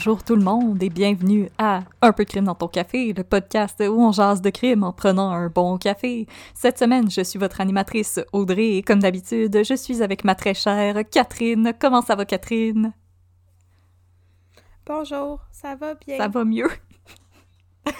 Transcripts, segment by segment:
Bonjour tout le monde et bienvenue à Un peu de crime dans ton café, le podcast où on jase de crime en prenant un bon café. Cette semaine, je suis votre animatrice Audrey et comme d'habitude, je suis avec ma très chère Catherine. Comment ça va Catherine? Bonjour, ça va bien? Ça va mieux?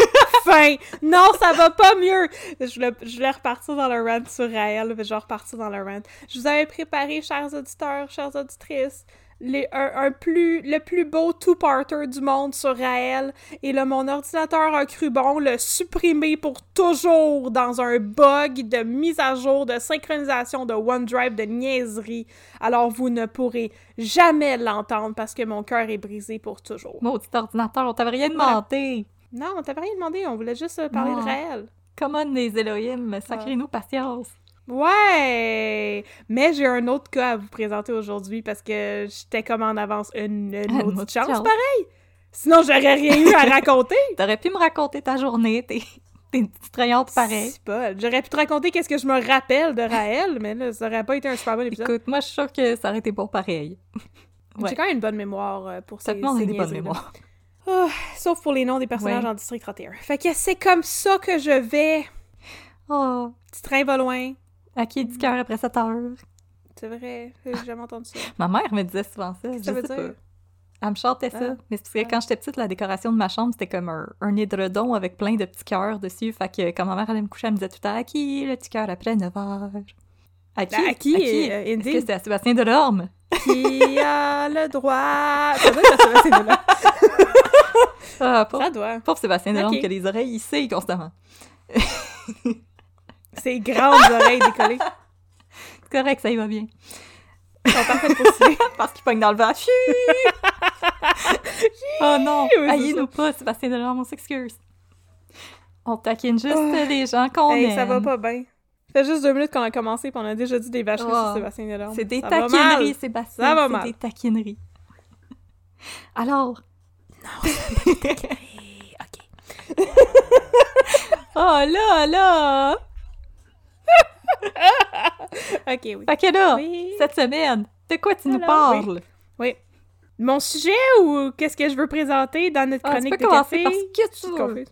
fin! Non, ça va pas mieux! Je voulais, je voulais repartir dans le rant sur Raël, mais je vais repartir dans le rant. Je vous avais préparé, chers auditeurs, chères auditrices, les, un, plus, le plus beau two-parter du monde sur Raël, et là, mon ordinateur a cru bon le supprimer pour toujours dans un bug de mise à jour, de synchronisation de OneDrive, de niaiserie. Alors, vous ne pourrez jamais l'entendre parce que mon cœur est brisé pour toujours. Maudit ordinateur, on t'avait rien demandé! Non, on t'avait rien demandé, on voulait juste parler de Raël. Comment les Elohim, sacrez-nous patience! Ouais! Mais j'ai un autre cas à vous présenter aujourd'hui parce que j'étais comme en avance une, autre, chance, pareil! Sinon, j'aurais rien eu à raconter! T'aurais pu me raconter ta journée, tes, petites rayantes pareilles. pas. J'aurais pu te raconter qu'est-ce que je me rappelle de Raël, mais là, ça aurait pas été un super bon épisode. Écoute, moi, je suis sûre que ça aurait été bon pareil. J'ai quand même une bonne mémoire euh, pour ça. Ça demande une bonne mémoire. Oh, sauf pour les noms des personnages en District 31. Fait que c'est comme ça que je vais. Oh. Petit train va loin. À qui est du cœur après 7 heures? C'est vrai, j'ai jamais entendu ça. Ma mère me disait souvent ça. Je ça veut dire? Pas. Elle me chantait ça. Ah. Mais c'est parce que quand j'étais petite, la décoration de ma chambre, c'était comme un, un, édredon avec plein de petits cœurs dessus. Fait que quand ma mère allait me coucher, elle me disait tout le temps À qui le petit cœur après 9 heures? À qui? À qui? À qui? Euh, Est-ce que c'est à Sébastien Delorme? Qui a le droit? Ça doit être à Sébastien Delorme. ah, pauvre, ça doit. Pauvre Sébastien Delorme okay. qui a les oreilles hissées constamment. Ses grandes oreilles décollées. C'est correct, ça y va bien. Ils sont parfaits pour. Parce qu'il pogne dans le vent. oh non! Haïs-nous pas, Sébastien Delorme, on s'excuse. On taquine juste oh. les gens qu'on hey, aime. ça va pas bien. Ça fait juste deux minutes qu'on a commencé et on a déjà dit des vacheries oh. sur Sébastien Delorme. C'est des ça taquineries, Sébastien. Ça va mal. C'est des taquineries. Alors... Non, c'est pas des taquineries. OK. oh là là! ok, oui. Fait que là, cette semaine, de quoi tu nous parles? Oui. Mon sujet ou qu'est-ce que je veux présenter dans notre ah, chronique tu peux de commencer café? Parce que tu veux.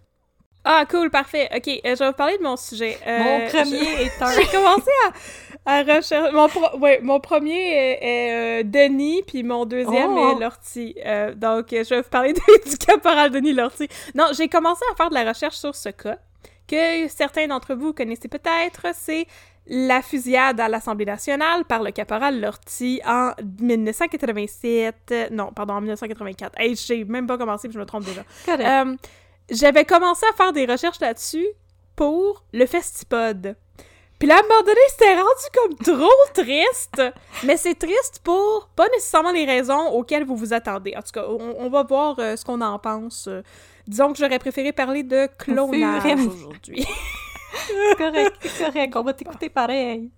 Ah, cool, parfait. OK, euh, je vais vous parler de mon sujet. Euh, mon premier est un... J'ai commencé à, à rechercher... Mon, pro... ouais, mon premier est, est euh, Denis, puis mon deuxième oh. est Lortie. Donc, je vais vous parler de, du caporal Denis Lortie. Non, j'ai commencé à faire de la recherche sur ce cas, que certains d'entre vous connaissez peut-être. C'est la fusillade à l'Assemblée nationale par le caporal Lortie en 1987. Non, pardon, en 1984. Hey, j'ai même pas commencé, puis je me trompe déjà. Euh, J'avais commencé à faire des recherches là-dessus pour le Festipod. Puis là, à un moment donné, c'était rendu comme trop triste. Mais c'est triste pour pas nécessairement les raisons auxquelles vous vous attendez. En tout cas, on, on va voir euh, ce qu'on en pense. disons que j'aurais préféré parler de clonage aujourd'hui. c'est correct, c'est correct. On va t'écouter pareil.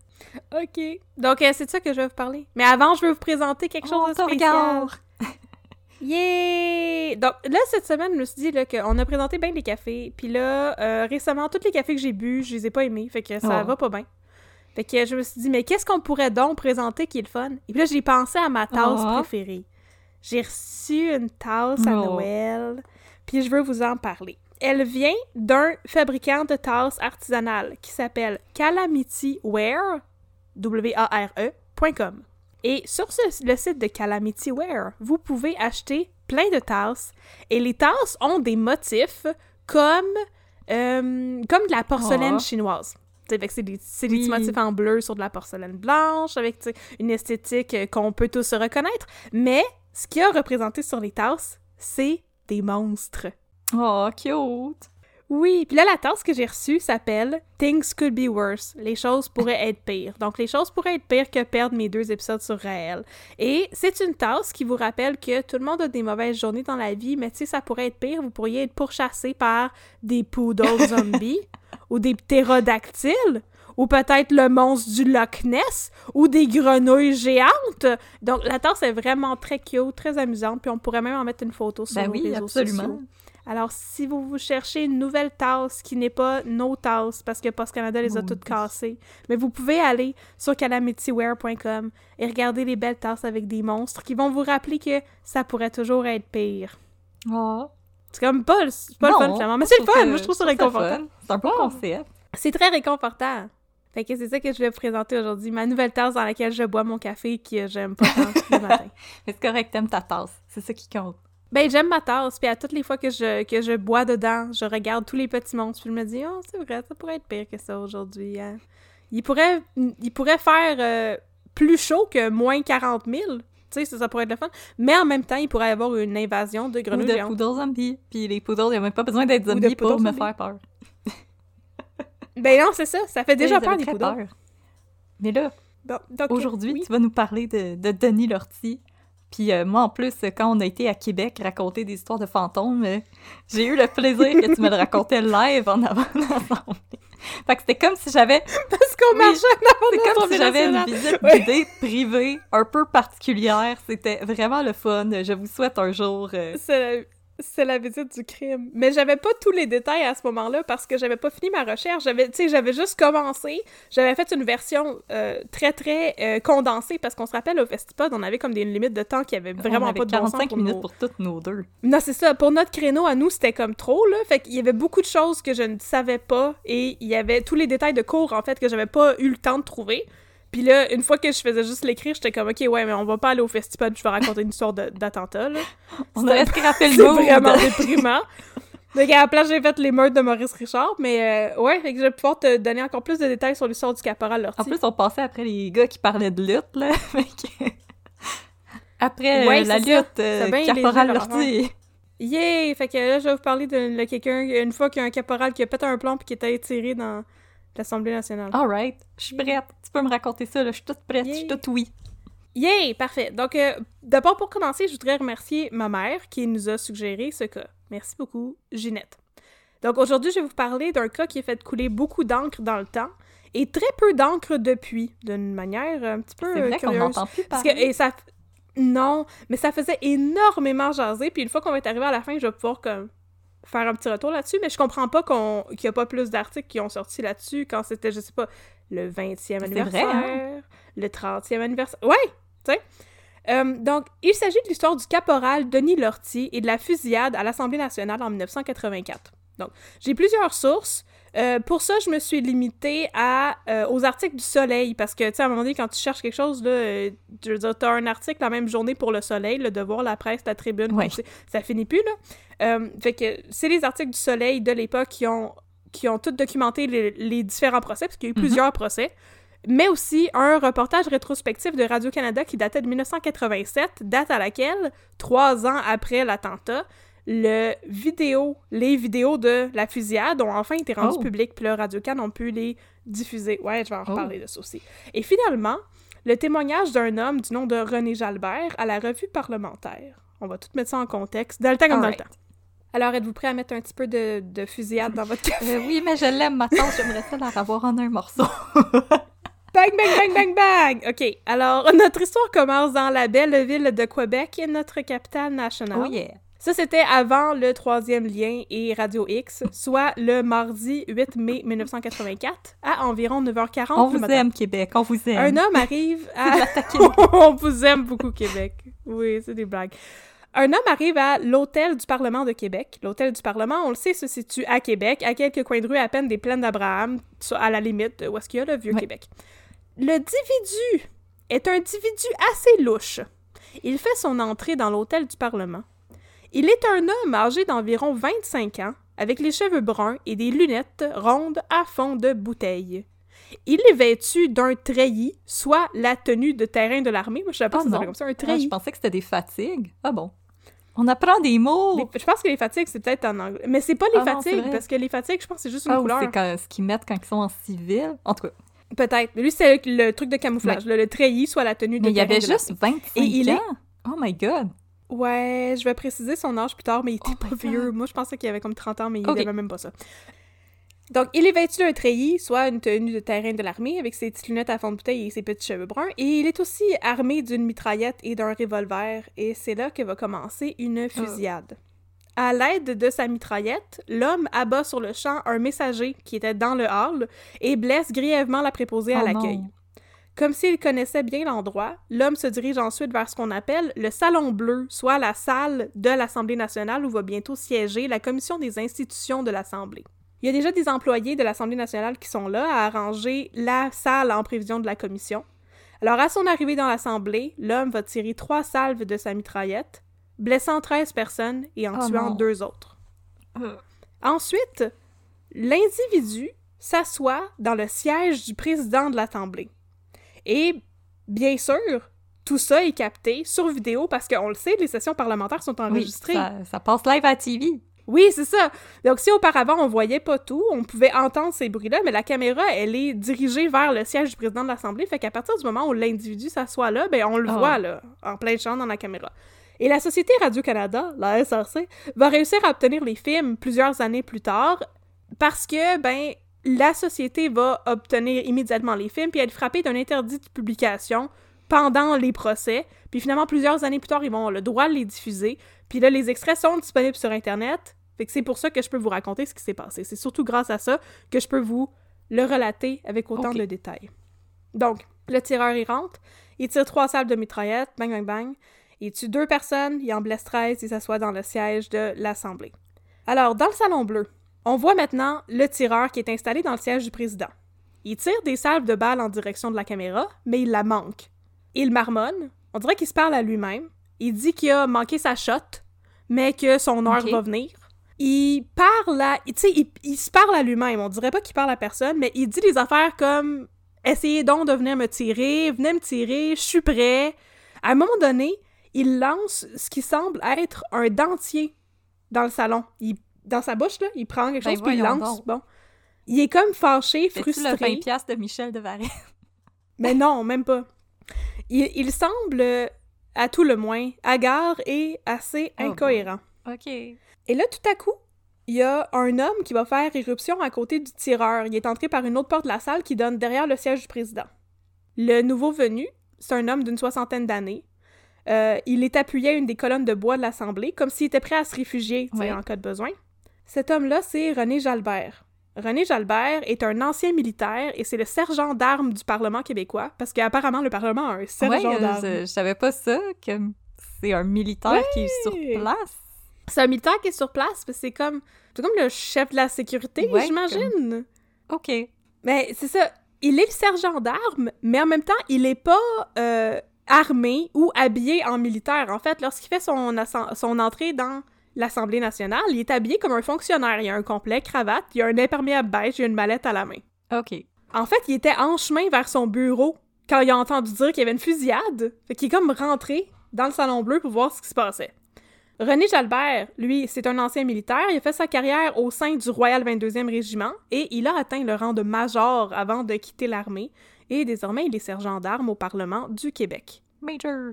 OK. Donc, euh, c'est de ça que je vais vous parler. Mais avant, je vais vous présenter quelque chose oh, de spécial. Yeah! Donc, là, cette semaine, je me suis dit là, qu'on a présenté bien les cafés. Puis là, euh, récemment, tous les cafés que j'ai bu, je les ai pas aimés. Fait que ça Oh. va pas bien. Fait que je me suis dit, mais qu'est-ce qu'on pourrait donc présenter qui est le fun? Et puis là, j'ai pensé à ma tasse Oh. préférée. J'ai reçu une tasse à. Noël. Puis je veux vous en parler. Elle vient d'un fabricant de tasses artisanales qui s'appelle CalamityWare, W-A-R-E.com. Et sur ce- le site de Calamityware, vous pouvez acheter plein de tasses. Et les tasses ont des motifs comme, euh, comme de la porcelaine Oh. chinoise. C'est des, c'est des Oui. petits motifs en bleu sur de la porcelaine blanche, avec une esthétique euh, qu'on peut tous reconnaître. Mais ce qui a représenté sur les tasses, c'est des monstres. Oh, cute! Oui, puis là, la tasse que j'ai reçue s'appelle Things Could Be Worse. Les choses pourraient être pires. Donc, les choses pourraient être pires que perdre mes deux épisodes sur Raël. Et c'est une tasse qui vous rappelle que tout le monde a des mauvaises journées dans la vie, mais tu sais, ça pourrait être pire. Vous pourriez être pourchassé par des poodles zombies ou des ptérodactyles ou peut-être le monstre du Loch Ness ou des grenouilles géantes. Donc, la tasse est vraiment très cute, très amusante, puis on pourrait même en mettre une photo sur Ben nos oui, réseaux absolument. sociaux Alors, si vous vous cherchez une nouvelle tasse qui n'est pas nos tasses, parce que Post Canada les a toutes cassées, mais vous pouvez aller sur calamitywear.com et regarder les belles tasses avec des monstres qui vont vous rappeler que ça pourrait toujours être pire. Oh. C'est comme pas, c'est pas le fun, finalement. Mais c'est le fun! Moi, je trouve ça réconfortant. C'est un bon concept. C'est très réconfortant. Fait que c'est ça que je vais vous présenter aujourd'hui. Ma nouvelle tasse dans laquelle je bois mon café que j'aime pas tant le matin. Mais c'est correct, t'aimes ta tasse. C'est ça qui compte. Ben, j'aime ma tasse, puis à toutes les fois que je, que je bois dedans, je regarde tous les petits monstres, puis je me dis, oh, c'est vrai, ça pourrait être pire que ça aujourd'hui. Hein. Il, pourrait, il pourrait faire euh, plus chaud que moins 40 000. Tu sais, ça, ça, pourrait être le fun. Mais en même temps, il pourrait y avoir une invasion de grenouilles Ou de poudres zombies. Puis les poudres, il n'y a même pas besoin d'être zombies pour me faire peur. ben non, c'est ça. Ça fait déjà peur, des poudres. Mais là, aujourd'hui, tu vas nous parler de, de Denis Lortie, puis euh, moi, en plus, quand on a été à Québec raconter des histoires de fantômes, euh, j'ai eu le plaisir que tu me le racontais live en avant ensemble. Fait que c'était comme si j'avais... Parce qu'on marchait en avant comme si j'avais une visite guidée privée un peu particulière. C'était vraiment le fun. Je vous souhaite un jour... Euh, c'est la visite du crime. Mais j'avais pas tous les détails à ce moment-là parce que j'avais pas fini ma recherche. J'avais, tu sais, j'avais juste commencé. J'avais fait une version euh, très, très euh, condensée parce qu'on se rappelle au Festipod, on avait comme des limites de temps qui avaient vraiment pas de bon sens pour minutes pour toutes nos deux. Non, c'est ça. Pour notre créneau à nous, c'était comme trop, là. Fait qu'il y avait beaucoup de choses que je ne savais pas et il y avait tous les détails de cours, en fait, que j'avais pas eu le temps de trouver. Puis là, une fois que je faisais juste l'écrire, j'étais comme, OK, ouais, mais on va pas aller au festival, je vais raconter une histoire d'attentat, là. On aurait scrappé le mot. Vraiment déprimant. Donc, à la place, j'ai fait les meurtres de Maurice Richard, mais euh, ouais, fait que je vais pouvoir te donner encore plus de détails sur l'histoire du caporal Lortie. En plus, on passait après les gars qui parlaient de lutte, là. après euh, la lutte, euh, caporal Lortie. Yeah! Fait que là, je vais vous parler de, quelqu'un, une fois qu'il y a un caporal qui a pété un plomb puis qui était tiré dans l'Assemblée nationale. Alright, je suis prête. Tu peux me raconter ça, là. Je suis toute prête, je suis toute oui. Yay! Parfait. Donc, euh, d'abord, pour commencer, je voudrais remercier ma mère qui nous a suggéré ce cas. Merci beaucoup, Ginette. Donc, aujourd'hui, je vais vous parler d'un cas qui a fait couler beaucoup d'encre dans le temps et très peu d'encre depuis, d'une manière un petit peu C'est vrai qu'on n'entend plus parler. et ça... Non, mais ça faisait énormément jaser, puis une fois qu'on va être arrivé à la fin, je vais pouvoir comme faire un petit retour là-dessus, mais je comprends pas qu'on qu'il n'y a pas plus d'articles qui ont sorti là-dessus quand c'était, je sais pas, le 20e anniversaire, vrai, hein? le 30e anniversaire. Ouais, tu sais. Euh, donc, il s'agit de l'histoire du caporal Denis Lortie et de la fusillade à l'Assemblée nationale en 1984. Donc, j'ai plusieurs sources. Euh, pour ça, je me suis limitée à, euh, aux articles du Soleil, parce que, tu sais, à un moment donné, quand tu cherches quelque chose, là, euh, je veux dire, t'as un article la même journée pour le Soleil, le Devoir, la presse, la Tribune, ça finit plus, là. fait que c'est les articles du Soleil de l'époque qui ont, qui ont tout documenté les, différents procès, parce qu'il y a eu mhm. plusieurs procès, mais aussi un reportage rétrospectif de Radio-Canada qui datait de 1987, date à laquelle, trois ans après l'attentat, le vidéo, les vidéos de la fusillade ont enfin été rendues oh. publiques, puis le Radio-Can ont pu les diffuser. Ouais, je vais en oh. reparler de ça aussi. Et finalement, le témoignage d'un homme du nom de René Jalbert à la revue parlementaire. On va tout mettre ça en contexte, dans le temps comme dans le temps. Alors, êtes-vous prêt à mettre un petit peu de, de fusillade dans votre café? Euh, oui, mais je l'aime, ma tante. J'aimerais ça la revoir en un morceau. bang, bang, bang, bang, bang! OK, alors, notre histoire commence dans la belle ville de Québec, notre capitale nationale. Oh yeah! Ça, c'était avant le troisième lien et Radio X, soit le mardi 8 mai 1984, à environ 9h40 On vous aime, Québec, on vous aime. Un homme arrive à... on vous aime beaucoup, Québec. Oui, c'est des blagues. Un homme arrive à l'Hôtel du Parlement de Québec. L'Hôtel du Parlement, on le sait, se situe à Québec, à quelques coins de rue à peine des plaines d'Abraham, à la limite où est-ce qu'il y a le Vieux-Québec. Le individu est un individu assez louche. Il fait son entrée dans l'Hôtel du Parlement. Il est un homme âgé d'environ 25 ans, avec les cheveux bruns et des lunettes rondes à fond de bouteille. Il est vêtu d'un treillis, soit la tenue de terrain de l'armée. Moi, je savais pas oh comme ça, un treillis. je pensais que c'était des fatigues. Ah bon. On apprend des mots! je pense que les fatigues, c'est peut-être en anglais. Mais c'est pas les ah fatigues, parce que les fatigues, je pense que c'est juste une ah, couleur. c'est ce qu'ils mettent quand ils sont en civil. En tout cas. Peut-être. Lui, c'est le, truc de camouflage. Le, treillis, soit la tenue de Mais il y avait juste 25 Et il ans. Est... Oh my god! Ouais, je vais préciser son âge plus tard, mais il était oh pas vieux. Moi, je pensais qu'il avait comme 30 ans, mais il avait même pas ça. Donc, il est vêtu d'un treillis, soit une tenue de terrain de l'armée, avec ses petites lunettes à fond de bouteille et ses petits cheveux bruns, et il est aussi armé d'une mitraillette et d'un revolver, et c'est là que va commencer une fusillade. À l'aide de sa mitraillette, l'homme abat sur le champ un messager qui était dans le hall et blesse grièvement la préposée à Oh l'accueil. Comme s'il connaissait bien l'endroit, l'homme se dirige ensuite vers ce qu'on appelle le Salon Bleu, soit la salle de l'Assemblée nationale où va bientôt siéger la Commission des institutions de l'Assemblée. Il y a déjà des employés de l'Assemblée nationale qui sont là à arranger la salle en prévision de la commission. Alors, à son arrivée dans l'Assemblée, l'homme va tirer trois salves de sa mitraillette, blessant 13 personnes et en Oh tuant non. deux autres. Euh. Ensuite, l'individu s'assoit dans le siège du président de l'Assemblée. Et, bien sûr, tout ça est capté sur vidéo parce qu'on le sait, les sessions parlementaires sont Oui, enregistrées. ça, ça passe live à TV. Oui, c'est ça. Donc, si auparavant, on voyait pas tout, on pouvait entendre ces bruits-là, mais la caméra, elle est dirigée vers le siège du président de l'Assemblée, fait qu'à partir du moment où l'individu s'assoit là, ben on le Ah. voit, là, en plein champ dans la caméra. Et la Société Radio-Canada, la SRC, va réussir à obtenir les films plusieurs années plus tard parce que, ben, la société va obtenir immédiatement les films puis être frappée d'un interdit de publication pendant les procès. Puis finalement, plusieurs années plus tard, ils vont avoir le droit de les diffuser. Puis là, les extraits sont disponibles sur Internet. Fait que c'est pour ça que je peux vous raconter ce qui s'est passé. C'est surtout grâce à ça que je peux vous le relater avec autant de détails. Donc, le tireur, il rentre, il tire trois salves de mitraillette, bang, bang, bang. Il tue deux personnes, il en blesse 13 et s'assoit dans le siège de l'Assemblée. Alors, dans le Salon Bleu, on voit maintenant le tireur qui est installé dans le siège du président. Il tire des salves de balles en direction de la caméra, mais il la manque. Il marmonne, on dirait qu'il se parle à lui-même. Il dit qu'il a manqué sa shot, mais que son heure va venir. Il parle à... Tu sais, il, il se parle à lui-même. On dirait pas qu'il parle à personne, mais il dit des affaires comme « Essayez donc de venir me tirer, venez me tirer, je suis prêt. » À un moment donné, il lance ce qui semble être un dentier dans le salon. Il, dans sa bouche, là, il prend quelque Ben chose puis il lance. donc. Bon. Il est comme fâché, C'est-tu le frustré. 20$ piastres de Michel de Varenne? Mais non, même pas. Il, il semble, à tout le moins, hagard et assez Oh, incohérent. OK. Et là, tout à coup, il y a un homme qui va faire irruption à côté du tireur. Il est entré par une autre porte de la salle qui donne derrière le siège du président. Le nouveau venu, c'est un homme d'une soixantaine d'années. Euh, il est appuyé à une des colonnes de bois de l'Assemblée, comme s'il était prêt à se réfugier Ouais. en cas de besoin. Cet homme-là, c'est René Jalbert. René Jalbert est un ancien militaire et c'est le sergent d'armes du Parlement québécois, parce qu'apparemment, le Parlement a un sergent ouais, d'armes. je, je savais pas ça, que c'est un militaire qui est sur place. C'est un militaire qui est sur place, parce que c'est comme, c'est comme le chef de la sécurité, Ouais, j'imagine. OK. Mais c'est ça, il est le sergent d'armes, mais en même temps, il est pas euh, armé ou habillé en militaire. En fait, lorsqu'il fait son entrée dans l'Assemblée nationale, il est habillé comme un fonctionnaire. Il a un complet, cravate, il a un imperméable beige, il a une mallette à la main. OK. En fait, il était en chemin vers son bureau quand il a entendu dire qu'il y avait une fusillade. Fait qu'il est comme rentré dans le Salon Bleu pour voir ce qui se passait. René Jalbert, lui, c'est un ancien militaire. Il a fait sa carrière au sein du Royal 22e Régiment et il a atteint le rang de major avant de quitter l'armée. Et désormais, il est sergent d'armes au Parlement du Québec. Major.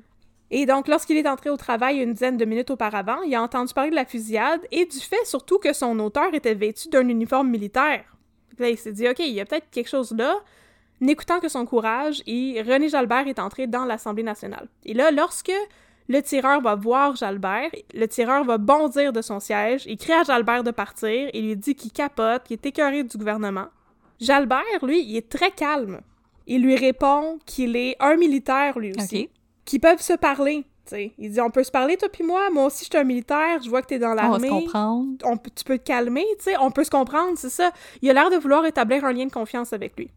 Et donc, lorsqu'il est entré au travail une dizaine de minutes auparavant, il a entendu parler de la fusillade et du fait surtout que son auteur était vêtu d'un uniforme militaire. Là, il s'est dit, OK, il y a peut-être quelque chose là. N'écoutant que son courage, et René Jalbert est entré dans l'Assemblée nationale. Et là, lorsque le tireur va voir Jalbert, le tireur va bondir de son siège, il crie à Jalbert de partir, et lui dit qu'il capote, qu'il est écœuré du gouvernement. Jalbert, lui, il est très calme. Il lui répond qu'il est un militaire, lui aussi. Qui peuvent se parler. Il dit on peut se parler toi puis moi, moi aussi je suis un militaire, je vois que t'es dans On va se l'armée. comprendre. On tu peux te calmer, tu sais, on peut se comprendre, c'est ça. Il a l'air de vouloir établir un lien de confiance avec lui.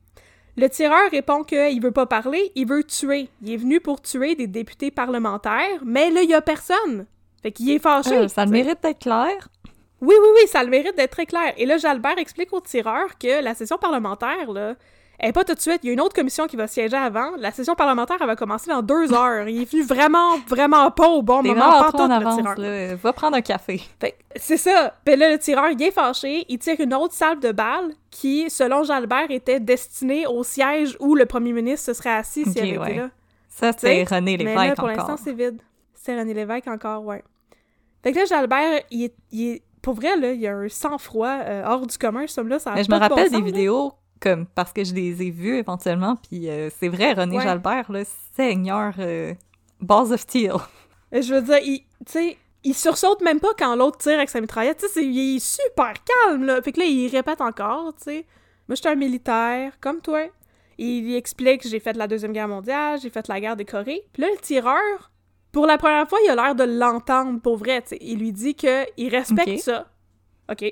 Le tireur répond qu'il veut pas parler, il veut tuer. Il est venu pour tuer des députés parlementaires, mais là, il y a personne. Fait qu'il est fâché. Euh, ça le mérite d'être clair? Oui, oui, oui, ça le mérite d'être très clair. Et là, Jalbert explique au tireur que la session parlementaire, là, elle est pas tout de suite. Il y a une autre commission qui va siéger avant. La session parlementaire, elle va commencer dans deux heures. Il est venu vraiment, vraiment pas au bon moment. Pas tout, le avance, tireur. là. Va prendre un café. C'est ça. Puis là, le tireur, il est fâché. Il tire une autre salve de balles qui, selon Jalbert, était destinée au siège où le premier ministre se serait assis s'il Ok, avait ouais. été là. Ça, c'est René Mais Lévesque là, pour l'instant, c'est vide. C'est René Lévesque encore, ouais. Fait que là, Jalbert, il est, il est- Pour vrai, là, il y a un sang-froid euh, hors du commun, ce là ça a Mais je me bon rappelle sens, des vidéos comme parce que je les ai vues éventuellement, puis euh, c'est vrai, René Ouais. Jalbert, là, seigneur euh, Balls of Steel. Je veux dire, il- tu sais, il sursaute même pas quand l'autre tire avec sa mitraillette. Tu sais, il est super calme, là. Fait que là, il répète encore, tu sais. Moi, je suis un militaire, comme toi. Il explique que j'ai fait la Deuxième Guerre mondiale, j'ai fait la guerre des Corées. Puis là, le tireur, pour la première fois, il a l'air de l'entendre pour vrai, tu sais. Il lui dit que il respecte ça. OK,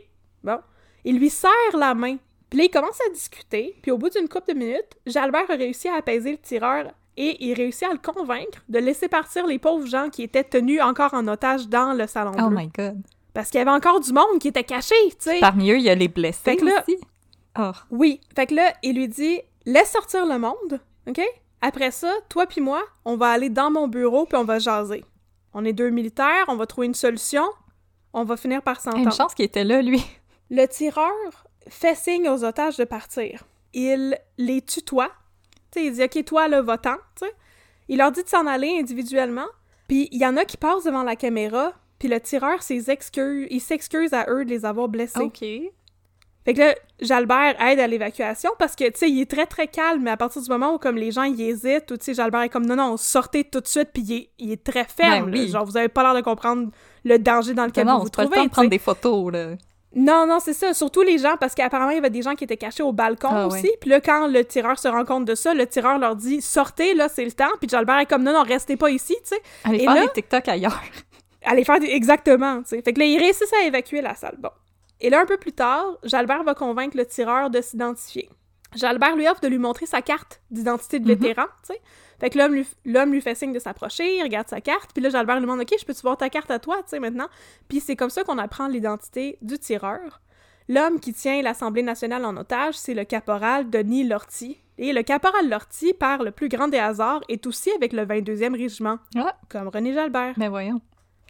bon. Il lui serre la main. Puis là, ils commencent à discuter. Puis au bout d'une couple de minutes, Jalbert a réussi à apaiser le tireur et il réussit à le convaincre de laisser partir les pauvres gens qui étaient tenus encore en otage dans le salon Oh bleu. my god. Parce qu'il y avait encore du monde qui était caché, tu sais. Parmi eux, il y a les blessés Fait que là- aussi. Oh. Oui. Fait que là, il lui dit laisse sortir le monde, OK? Après ça, toi puis moi, on va aller dans mon bureau puis on va jaser. On est deux militaires, on va trouver une solution, on va finir par Une s'entendre. chance qu'il était là, lui. Le tireur fait signe aux otages de partir. Il les tutoie. Il dit OK, toi là, va-t'en. Il leur dit de s'en aller individuellement. Puis il y en a qui passent devant la caméra, puis le tireur s'excuse, il s'excuse à eux de les avoir blessés. OK. Fait que là, Jalbert aide à l'évacuation parce que, tu sais, il est très, très calme, mais à partir du moment où, comme, les gens, ils hésitent, ou, tu sais, Jalbert est comme, non, non, sortez tout de suite, puis il est, il est très ferme, Ben là. oui. Genre, vous avez pas l'air de comprendre le danger dans lequel non, vous non, vous trouvez, de prendre des photos, là. Non, non, c'est ça. Surtout les gens, parce qu'apparemment, il y avait des gens qui étaient cachés au balcon Ah, aussi. Puis là, quand le tireur se rend compte de ça, le tireur leur dit, sortez, là, c'est le temps. Puis Jalbert est comme, non, non, restez pas ici, tu sais. Allez Et faire là- des TikTok ailleurs. Allez faire des... Exactement, tu sais. Fait que là, ils réussissent à évacuer la salle. Bon. Et là, un peu plus tard, Jalbert va convaincre le tireur de s'identifier. Jalbert lui offre de lui montrer sa carte d'identité de Mhm. vétéran, tu sais. Fait que l'homme lui, l'homme lui fait signe de s'approcher, il regarde sa carte, puis là, Jalbert lui demande « Ok, je peux-tu voir ta carte à toi, tu sais, maintenant? » Puis c'est comme ça qu'on apprend l'identité du tireur. L'homme qui tient l'Assemblée nationale en otage, c'est le caporal Denis Lortie. Et le caporal Lortie, par le plus grand des hasards, est aussi avec le 22e régiment, Ah. comme René Jalbert. Mais voyons.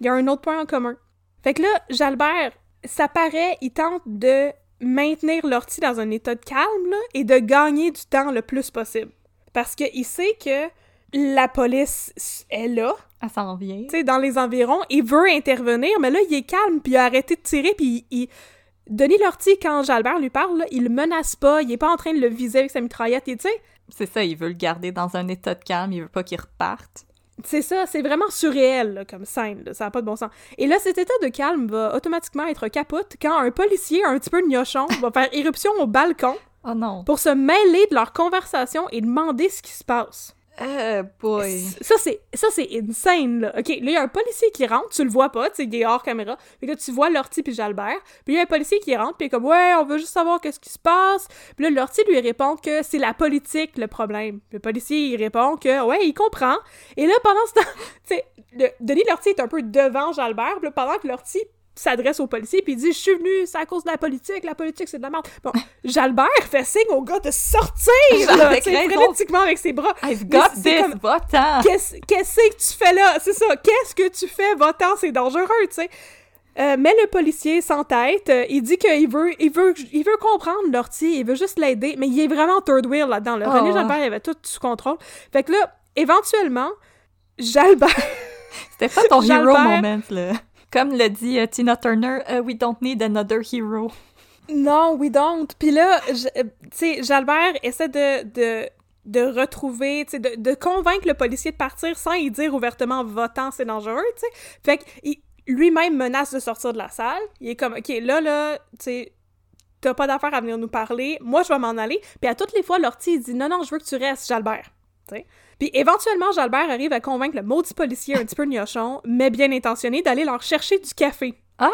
Il y a un autre point en commun. Fait que là, Jalbert, ça paraît, il tente de maintenir Lortie dans un état de calme là, et de gagner du temps le plus possible. Parce qu'il sait que la police est là, Elle s'en vient. tu sais, dans les environs, il veut intervenir, mais là, il est calme, puis il a arrêté de tirer, puis il... il- Denis Lortie, quand Jalbert lui parle, là, il le menace pas, il est pas en train de le viser avec sa mitraillette, et tu sais, C'est ça, il veut le garder dans un état de calme, il veut pas qu'il reparte. C'est ça, c'est vraiment surréel là, comme scène, là, ça n'a pas de bon sens. Et là, cet état de calme va automatiquement être capote quand un policier un petit peu gnochon va faire éruption au balcon Oh non. pour se mêler de leur conversation et demander ce qui se passe. Euh, boy. Ça, c'est ça c'est insane, là. OK, là, il y a un policier qui rentre, tu le vois pas, tu sais, il est hors caméra. Puis là, tu vois Lortie puis Jalbert. Puis il y a un policier qui rentre, puis il est comme « Ouais, on veut juste savoir qu'est-ce qui se passe. » Puis là, Lortie lui répond que c'est la politique, le problème. Le policier, il répond que « Ouais, il comprend. » Et là, pendant ce temps, tu sais, Denis Lortie est un peu devant Jalbert, puis là, pendant que Lortie s'adresse au policier puis il dit « Je suis venu, c'est à cause de la politique, la politique, c'est de la merde. » Bon, Jalbert fait signe au gars de sortir, là, frénétiquement avec ses bras. I've got this, comme- va-t'en! Qu'est-ce que tu fais là? C'est ça, qu'est-ce que tu fais? Va-t'en, c'est dangereux, tu sais. Euh, mais le policier s'entête, euh, il dit qu'il veut, il veut, il veut comprendre Lortie, il veut juste l'aider, mais il est vraiment third wheel là-dedans. Là. Oh. René Jalbert, il avait tout sous contrôle. Fait que là, éventuellement, Jalbert... C'était pas ton hero Jalbert- moment, là. Comme le dit euh, Tina Turner, euh, we don't need another hero. Non, we don't. Puis là, euh, tu sais, Jalbert essaie de, retrouver, tu sais, de, convaincre le policier de partir sans y dire ouvertement votant, c'est dangereux, tu sais. Fait qu'il lui-même menace de sortir de la salle. Il est comme, OK, là, là, tu sais, t'as pas d'affaire à venir nous parler. Moi, je vais m'en aller. Puis à toutes les fois, Lortie, il dit, non, non, je veux que tu restes, Jalbert. Puis éventuellement, Jalbert arrive à convaincre le maudit policier un petit peu gnochon, mais bien intentionné, d'aller leur chercher du café. Ah!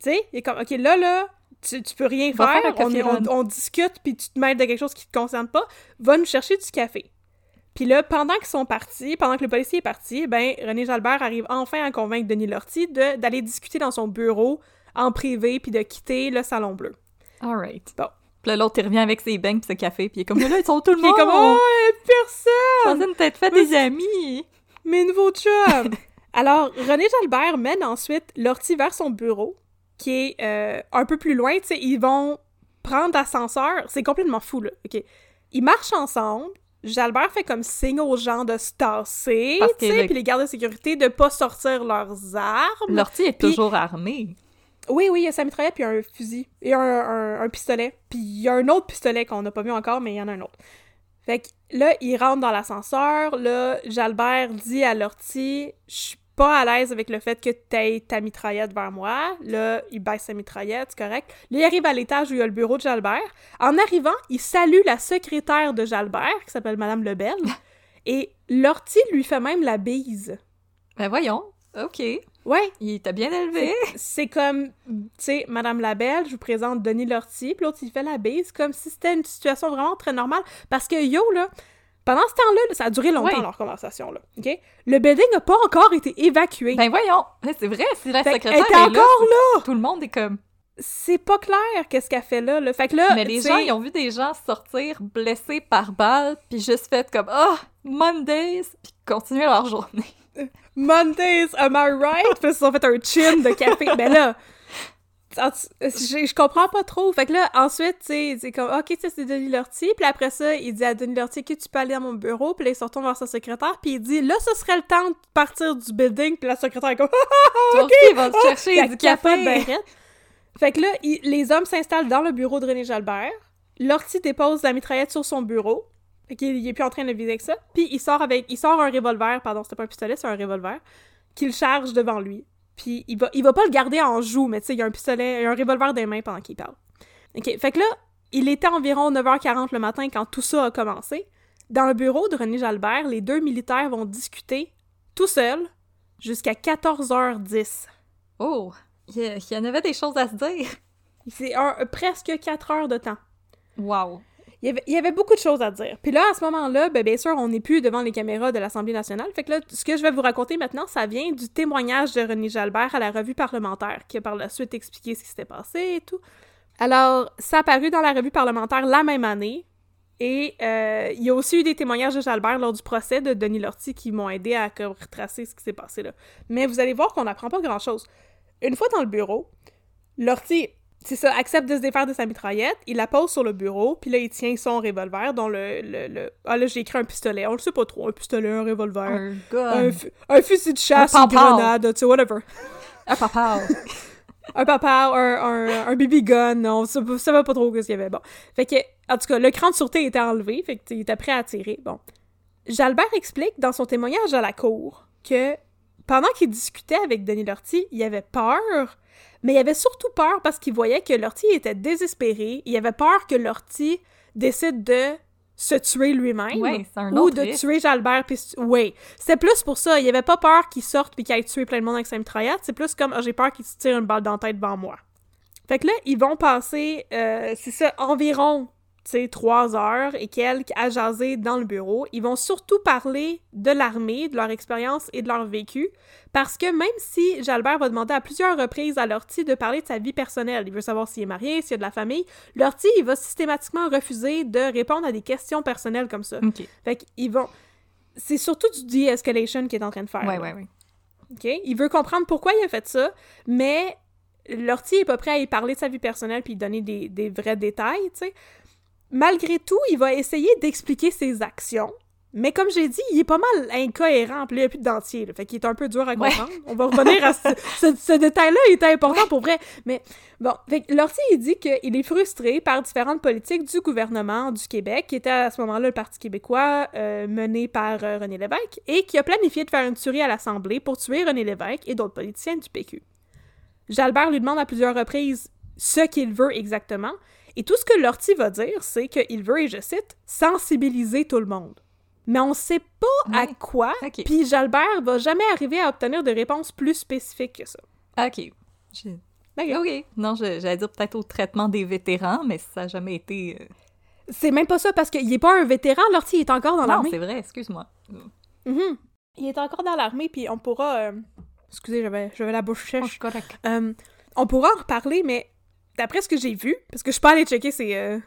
Tu sais, il est comme, OK, là, là, tu, tu peux rien faire, on, discute, puis tu te mêles de quelque chose qui te concerne pas, va nous chercher du café. Puis là, pendant qu'ils sont partis, pendant que le policier est parti, ben, René Jalbert arrive enfin à convaincre Denis Lortie de- d'aller discuter dans son bureau, en privé, puis de quitter le Salon Bleu. Alright. Bon. Puis là, l'autre, il revient avec ses beignes pis ses cafés, puis il est comme, mais là, ils sont tout le Puis il monde! est comme « Oh, Je personne! pensais peut-être fait des amis! Mes nouveaux chums! » Alors, René Jalbert mène ensuite Lortie vers son bureau, qui est euh, un peu plus loin, tu sais, ils vont prendre l'ascenseur. C'est complètement fou, là, OK? Ils marchent ensemble. Jalbert fait comme signe aux gens de se tasser, tu sais, puis les gardes de sécurité de pas sortir leurs armes. L'ortie est toujours armé. Oui, oui, il y a sa mitraillette puis un fusil et un, un- un pistolet. Puis il y a un autre pistolet qu'on n'a pas vu encore, mais il y en a un autre. Fait que là, il rentre dans l'ascenseur. Là, Jalbert dit à Lortie Je suis pas à l'aise avec le fait que t'aies ta mitraillette vers moi. Là, il baisse sa mitraillette, c'est correct. Là, il arrive à l'étage où il y a le bureau de Jalbert. En arrivant, il salue la secrétaire de Jalbert, qui s'appelle Madame Lebel. et Lortie lui fait même la bise. Ben voyons, ok. Ouais. Il t'a bien élevé. C'est comme, tu sais, Madame Labelle, je vous présente Denis Lortie, puis l'autre, il fait la bise, comme si c'était une situation vraiment très normale. Parce que, yo, là, pendant ce temps-là, ça a duré longtemps, Oui. leur conversation, là, OK? Le building n'a pas encore été évacué. Ben voyons, c'est vrai, si la secrétaire est là, encore là! tout le monde est comme... C'est pas clair qu'est-ce qu'elle fait là, là. Fait que là, Mais les gens, ils ont vu des gens sortir blessés par balle, puis juste fait comme « Ah, Mondays! » puis continuer leur journée. Mondays, am I right? Puis ils se sont fait un chin de café. Mais là, en tout- je je comprends pas trop. Fait que là, ensuite, tu sais, c'est comme, OK, ça, c'est Denis Lortie. Puis après ça, il dit à Denis Lortie que tu peux aller à mon bureau. Puis là, il se retourne vers sa secrétaire. Puis il dit, là, ce serait le temps de partir du building. Puis la secrétaire est comme, Toi aussi, ils vont te chercher du café! ben raide. Fait que là, il- les hommes s'installent dans le bureau de René Jalbert. Lortie dépose la mitraillette sur son bureau. Qu'il il est plus en train de viser avec ça. Puis il sort avec... Il sort un revolver, pardon, c'était pas un pistolet, c'est un revolver, qu'il charge devant lui. Puis il va, il va pas le garder en joue, mais tu sais, il y a un pistolet, il y a un revolver des mains pendant qu'il parle. OK, fait que là, il était environ 9h40 le matin quand tout ça a commencé. Dans le bureau de René Jalbert, les deux militaires vont discuter tout seuls jusqu'à 14h10. Oh, il y, il y en avait des choses à se dire. C'est presque 4 heures de temps. Wow. Il y, avait, beaucoup de choses à dire. Puis là, à ce moment-là, ben, bien sûr, on n'est plus devant les caméras de l'Assemblée nationale. Fait que là, ce que je vais vous raconter maintenant, ça vient du témoignage de René Jalbert à la revue parlementaire, qui a par la suite expliqué ce qui s'était passé et tout. Alors, ça a paru dans la revue parlementaire la même année. Et euh, il y a aussi eu des témoignages de Jalbert lors du procès de Denis Lortie qui m'ont aidé à retracer ce qui s'est passé là. Mais vous allez voir qu'on n'apprend pas grand-chose. Une fois dans le bureau, Lortie, c'est ça, accepte de se défaire de sa mitraillette, il la pose sur le bureau, puis là, il tient son revolver, dont le... le, le- Ah là, j'ai écrit un pistolet, on le sait pas trop, un pistolet, un revolver, Un un, gun. fu- un fusil de chasse, Un une grenade, tu sais, whatever. Un papa. un papa, un, un, un BB gun, non, on sait- savait pas trop ce qu'il y avait, bon. Fait que, en tout cas, le cran de sûreté était enlevé, fait qu'il était prêt à tirer, bon. Jalbert explique dans son témoignage à la cour que pendant qu'il discutait avec Denis Lortie, il avait peur, mais il avait surtout peur parce qu'il voyait que Lortie était désespéré, il avait peur que Lortie décide de se tuer lui-même Ouais, ou de risque. tuer Jalbert puis oui c'était plus pour ça. Il avait pas peur qu'il sorte puis qu'il aille tuer plein de monde avec sa mitraillette c'est plus comme Ah, j'ai peur qu'il se tire une balle dans la tête devant moi. Fait que là ils vont passer euh, c'est ça environ sais trois heures et quelques à jaser dans le bureau ils vont surtout parler de l'armée de leur expérience et de leur vécu parce que même si Jalbert va demander à plusieurs reprises à Lortie de parler de sa vie personnelle, il veut savoir s'il est marié, s'il a de la famille, Lortie, il va systématiquement refuser de répondre à des questions personnelles comme ça. OK. Fait qu'ils vont... C'est surtout du de-escalation qu'il est en train de faire. Ouais, là. ouais, ouais. OK? Il veut comprendre pourquoi il a fait ça, mais Lortie est pas prêt à y parler de sa vie personnelle puis donner des, des vrais détails, tu sais. Malgré tout, il va essayer d'expliquer ses actions, mais comme j'ai dit, il est pas mal incohérent, puis il n'y a plus de dentier, là, fait qu'il est un peu dur à Ouais. comprendre. On va revenir à ce, ce- ce détail-là, il était important pour vrai. Mais bon, fait Lortie, il dit qu'il est frustré par différentes politiques du gouvernement du Québec, qui était à ce moment-là le Parti québécois euh, mené par euh, René Lévesque, et qui a planifié de faire une tuerie à l'Assemblée pour tuer René Lévesque et d'autres politiciens du PQ. Jalbert lui demande à plusieurs reprises ce qu'il veut exactement, et tout ce que Lortie va dire, c'est qu'il veut, et je cite, sensibiliser tout le monde. Mais on sait pas à quoi, Ok. puis Jalbert va jamais arriver à obtenir de réponses plus spécifiques que ça. OK. D'accord. OK. Non, je- j'allais dire peut-être au traitement des vétérans, mais ça n'a jamais été... euh, C'est même pas ça, parce qu'il est pas un vétéran, Lortie il est encore dans Non, l'armée. c'est vrai, excuse-moi. Mhm. Il est encore dans l'armée, puis on pourra... euh, Excusez, j'avais la bouche Oh, sèche. correct. Euh, on pourra en reparler, mais d'après ce que j'ai vu, parce que je suis pas allée checker ses... euh,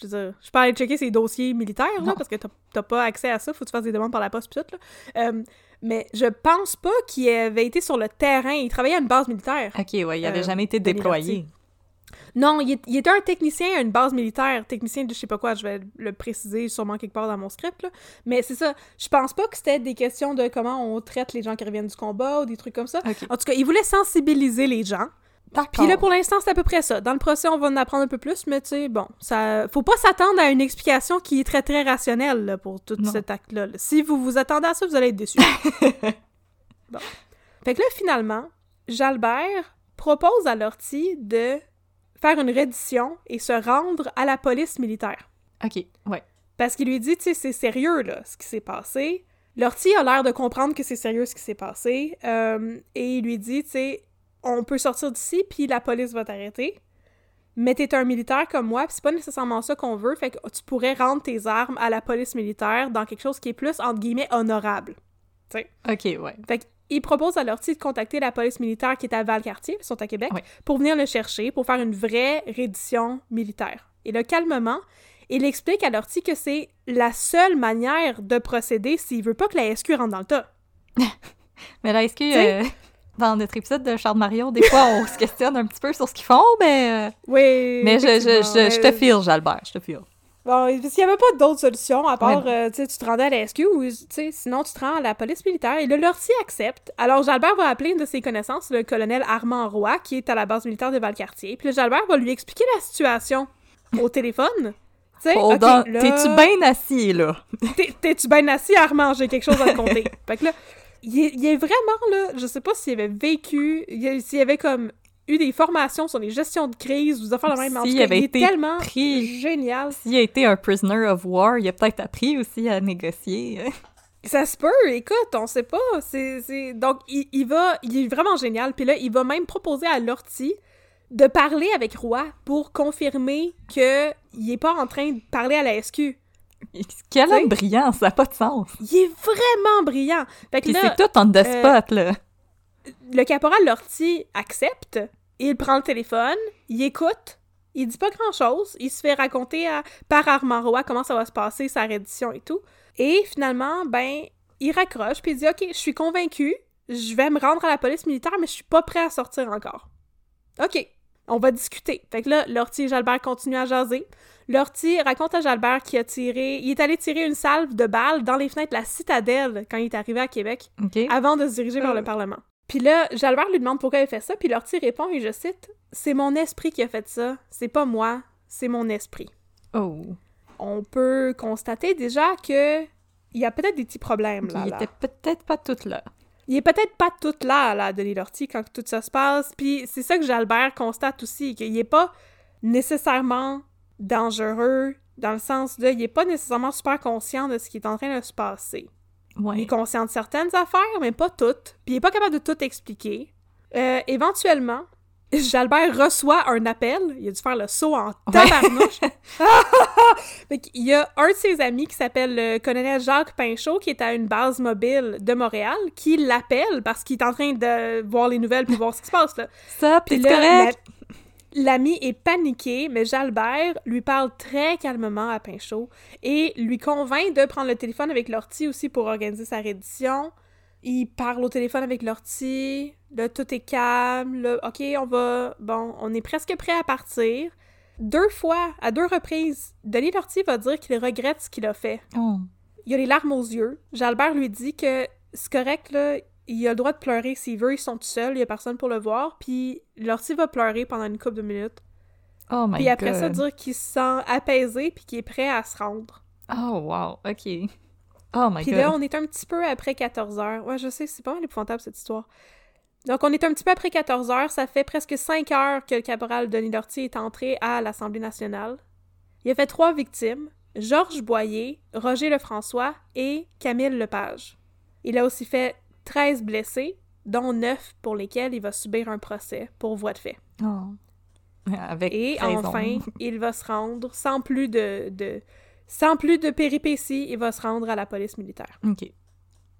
je veux dire, je suis pas allée checker ses dossiers militaires, là, parce que t'as- pas accès à ça, faut que tu fasses des demandes par la poste pis tout, là. Euh, mais je pense pas qu'il avait été sur le terrain, il travaillait à une base militaire. OK, ouais, il n'avait Euh, jamais été déployé. Non, il, il était un technicien à une base militaire, technicien de je sais pas quoi, je vais le préciser sûrement quelque part dans mon script, là. Mais c'est ça, je pense pas que c'était des questions de comment on traite les gens qui reviennent du combat ou des trucs comme ça. En tout cas, il voulait sensibiliser les gens. Puis là, pour l'instant, c'est à peu près ça. Dans le procès, on va en apprendre un peu plus, mais tu sais, bon, ça... Faut pas s'attendre à une explication qui est très, très rationnelle là, pour tout Non. cet acte-là. là. Si vous vous attendez à ça, vous allez être déçus. bon. Fait que là, finalement, Jalbert propose à Lortie de faire une reddition et se rendre à la police militaire. OK, ouais. Parce qu'il lui dit, tu sais, c'est sérieux, là, ce qui s'est passé. Lortie a l'air de comprendre que c'est sérieux ce qui s'est passé. euh, et il lui dit, tu sais, on peut sortir d'ici, puis la police va t'arrêter. Mais t'es un militaire comme moi, puis c'est pas nécessairement ça qu'on veut, fait que tu pourrais rendre tes armes à la police militaire dans quelque chose qui est plus, entre guillemets, honorable. OK, ouais. Fait qu'il propose à Lortie de contacter la police militaire qui est à Valcartier, ils sont à Québec, pour venir le chercher, pour faire une vraie reddition militaire. Et là, calmement, il explique à Lortie que c'est la seule manière de procéder s'il veut pas que la SQ rentre dans le tas. Mais que sais- euh, dans notre épisode de Charles Mario, des fois, on se questionne un petit peu sur ce qu'ils font, mais... euh, Oui. mais je, je, je, je te file. Jalbert, je te file. Bon, parce qu'il n'y avait pas d'autre solution à part, euh, tu sais, tu te rendais à la SQ ou, tu sais, sinon tu te rends à la police militaire. Et le Lortie accepte. Alors, Jalbert va appeler une de ses connaissances, le colonel Armand Roy, qui est à la base militaire de Valcartier. Puis le Jalbert va lui expliquer la situation au téléphone. Tu sais, Hold ok, on. là, T'es-tu bien assis, là? t'es- T'es-tu bien assis, Armand? J'ai quelque chose à te conter. fait que là, il est, il est vraiment, là, je sais pas s'il avait vécu, il s'il avait comme eu des formations sur les gestions de crise ou des affaires de même. en tout cas, avait il est été tellement pris- génial. S'il a été un prisoner of war, il a peut-être appris aussi à négocier. Ça se peut, écoute, on sait pas. C'est, Donc, il, il va, il est vraiment génial. Puis là, il va même proposer à Lortie de parler avec Roy pour confirmer que il est pas en train de parler à la SQ. Quel homme brillant, ça n'a pas de sens. Il est vraiment brillant. Fait que c'est tout the euh, spot, là. le caporal Lortie accepte, il prend le téléphone, il écoute, il dit pas grand-chose, il se fait raconter à- par Armand Roy comment ça va se passer, sa reddition et tout. Et finalement, ben, il raccroche, puis il dit « Ok, je suis convaincu, je vais me rendre à la police militaire, mais je suis pas prêt à sortir encore. » Ok, on va discuter. Fait que là, Lortie et Jalbert continuent à jaser. Lortie raconte à Jalbert qu'il a tiré... Il est allé tirer une salve de balles dans les fenêtres de la citadelle quand il est arrivé à Québec avant de se diriger vers Euh. le Parlement. Puis là, Jalbert lui demande pourquoi il fait ça, puis Lortie répond, et je cite, « C'est mon esprit qui a fait ça, c'est pas moi, c'est mon esprit. Oh. » On peut constater déjà que il y a peut-être des petits problèmes, là. il là. était peut-être pas tout là. Il est peut-être pas tout là, là, Denis Lortie, quand tout ça se passe, puis c'est ça que Jalbert constate aussi, qu'il est pas nécessairement dangereux, dans le sens de, il est pas nécessairement super conscient de ce qui est en train de se passer. Il est Ouais. conscient de certaines affaires, mais pas toutes. Puis il est pas capable de tout expliquer. Euh, éventuellement, Jalbert reçoit un appel. Il a dû faire le saut en tabarnouche. fait qu'il y a un de ses amis qui s'appelle le colonel Jacques Pinchot, qui est à une base mobile de Montréal, qui l'appelle parce qu'il est en train de voir les nouvelles puis voir ce qui se passe. Là. Ça, Puis puis là, correct. la- L'ami est paniqué, mais Jalbert lui parle très calmement à Pinchot et lui convainc de prendre le téléphone avec Lortie aussi pour organiser sa reddition. Il parle au téléphone avec Lortie, là tout est calme, là ok on va, bon on est presque prêt à partir. Deux fois, à deux reprises, Denis Lortie va dire qu'il regrette ce qu'il a fait. Oh. Il a les larmes aux yeux. Jalbert lui dit que c'est correct, là, il a le droit de pleurer s'il veut, ils sont tout seuls, il y a personne pour le voir, puis Lortie va pleurer pendant une couple de minutes. Oh my Puis après ça, dire qu'il se sent apaisé puis qu'il est prêt à se rendre. Oh, wow. OK. Oh my Puis God. là, on est un petit peu après 14 heures. Ouais, je sais, c'est pas mal épouvantable cette histoire. Donc, on est un petit peu après 14 heures. Ça fait presque 5 heures que le caporal Denis Lortie est entré à l'Assemblée nationale. Il a fait trois victimes Georges Boyer, Roger Lefrançois et Camille Lepage. Il a aussi fait 13 blessés, dont 9 pour lesquels il va subir un procès pour voie de fait. Oh. Avec Et raison. enfin, il va se rendre sans plus de, de sans plus de péripéties, il va se rendre à la police militaire. OK.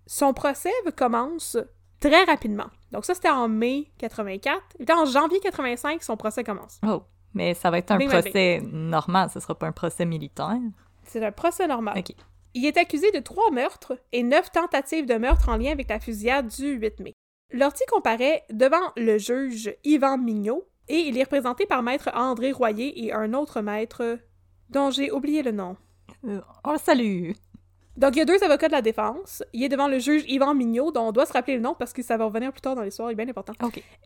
Son procès commence très rapidement. Donc ça, c'était en mai 84. Et en janvier 85, son procès commence. Oh. Mais ça va être un procès normal, ce sera pas un procès militaire. C'est un procès normal. OK. Il est accusé de trois meurtres et neuf tentatives de meurtre en lien avec la fusillade du 8 mai. Lortie comparaît devant le juge Yvan Mignot et il est représenté par maître André Royer et un autre maître dont j'ai oublié le nom. Euh, on salue. Donc, il y a deux avocats de la défense. Il est devant le juge Yvan Mignot, dont on doit se rappeler le nom parce que ça va revenir plus tard dans l'histoire, il est bien important.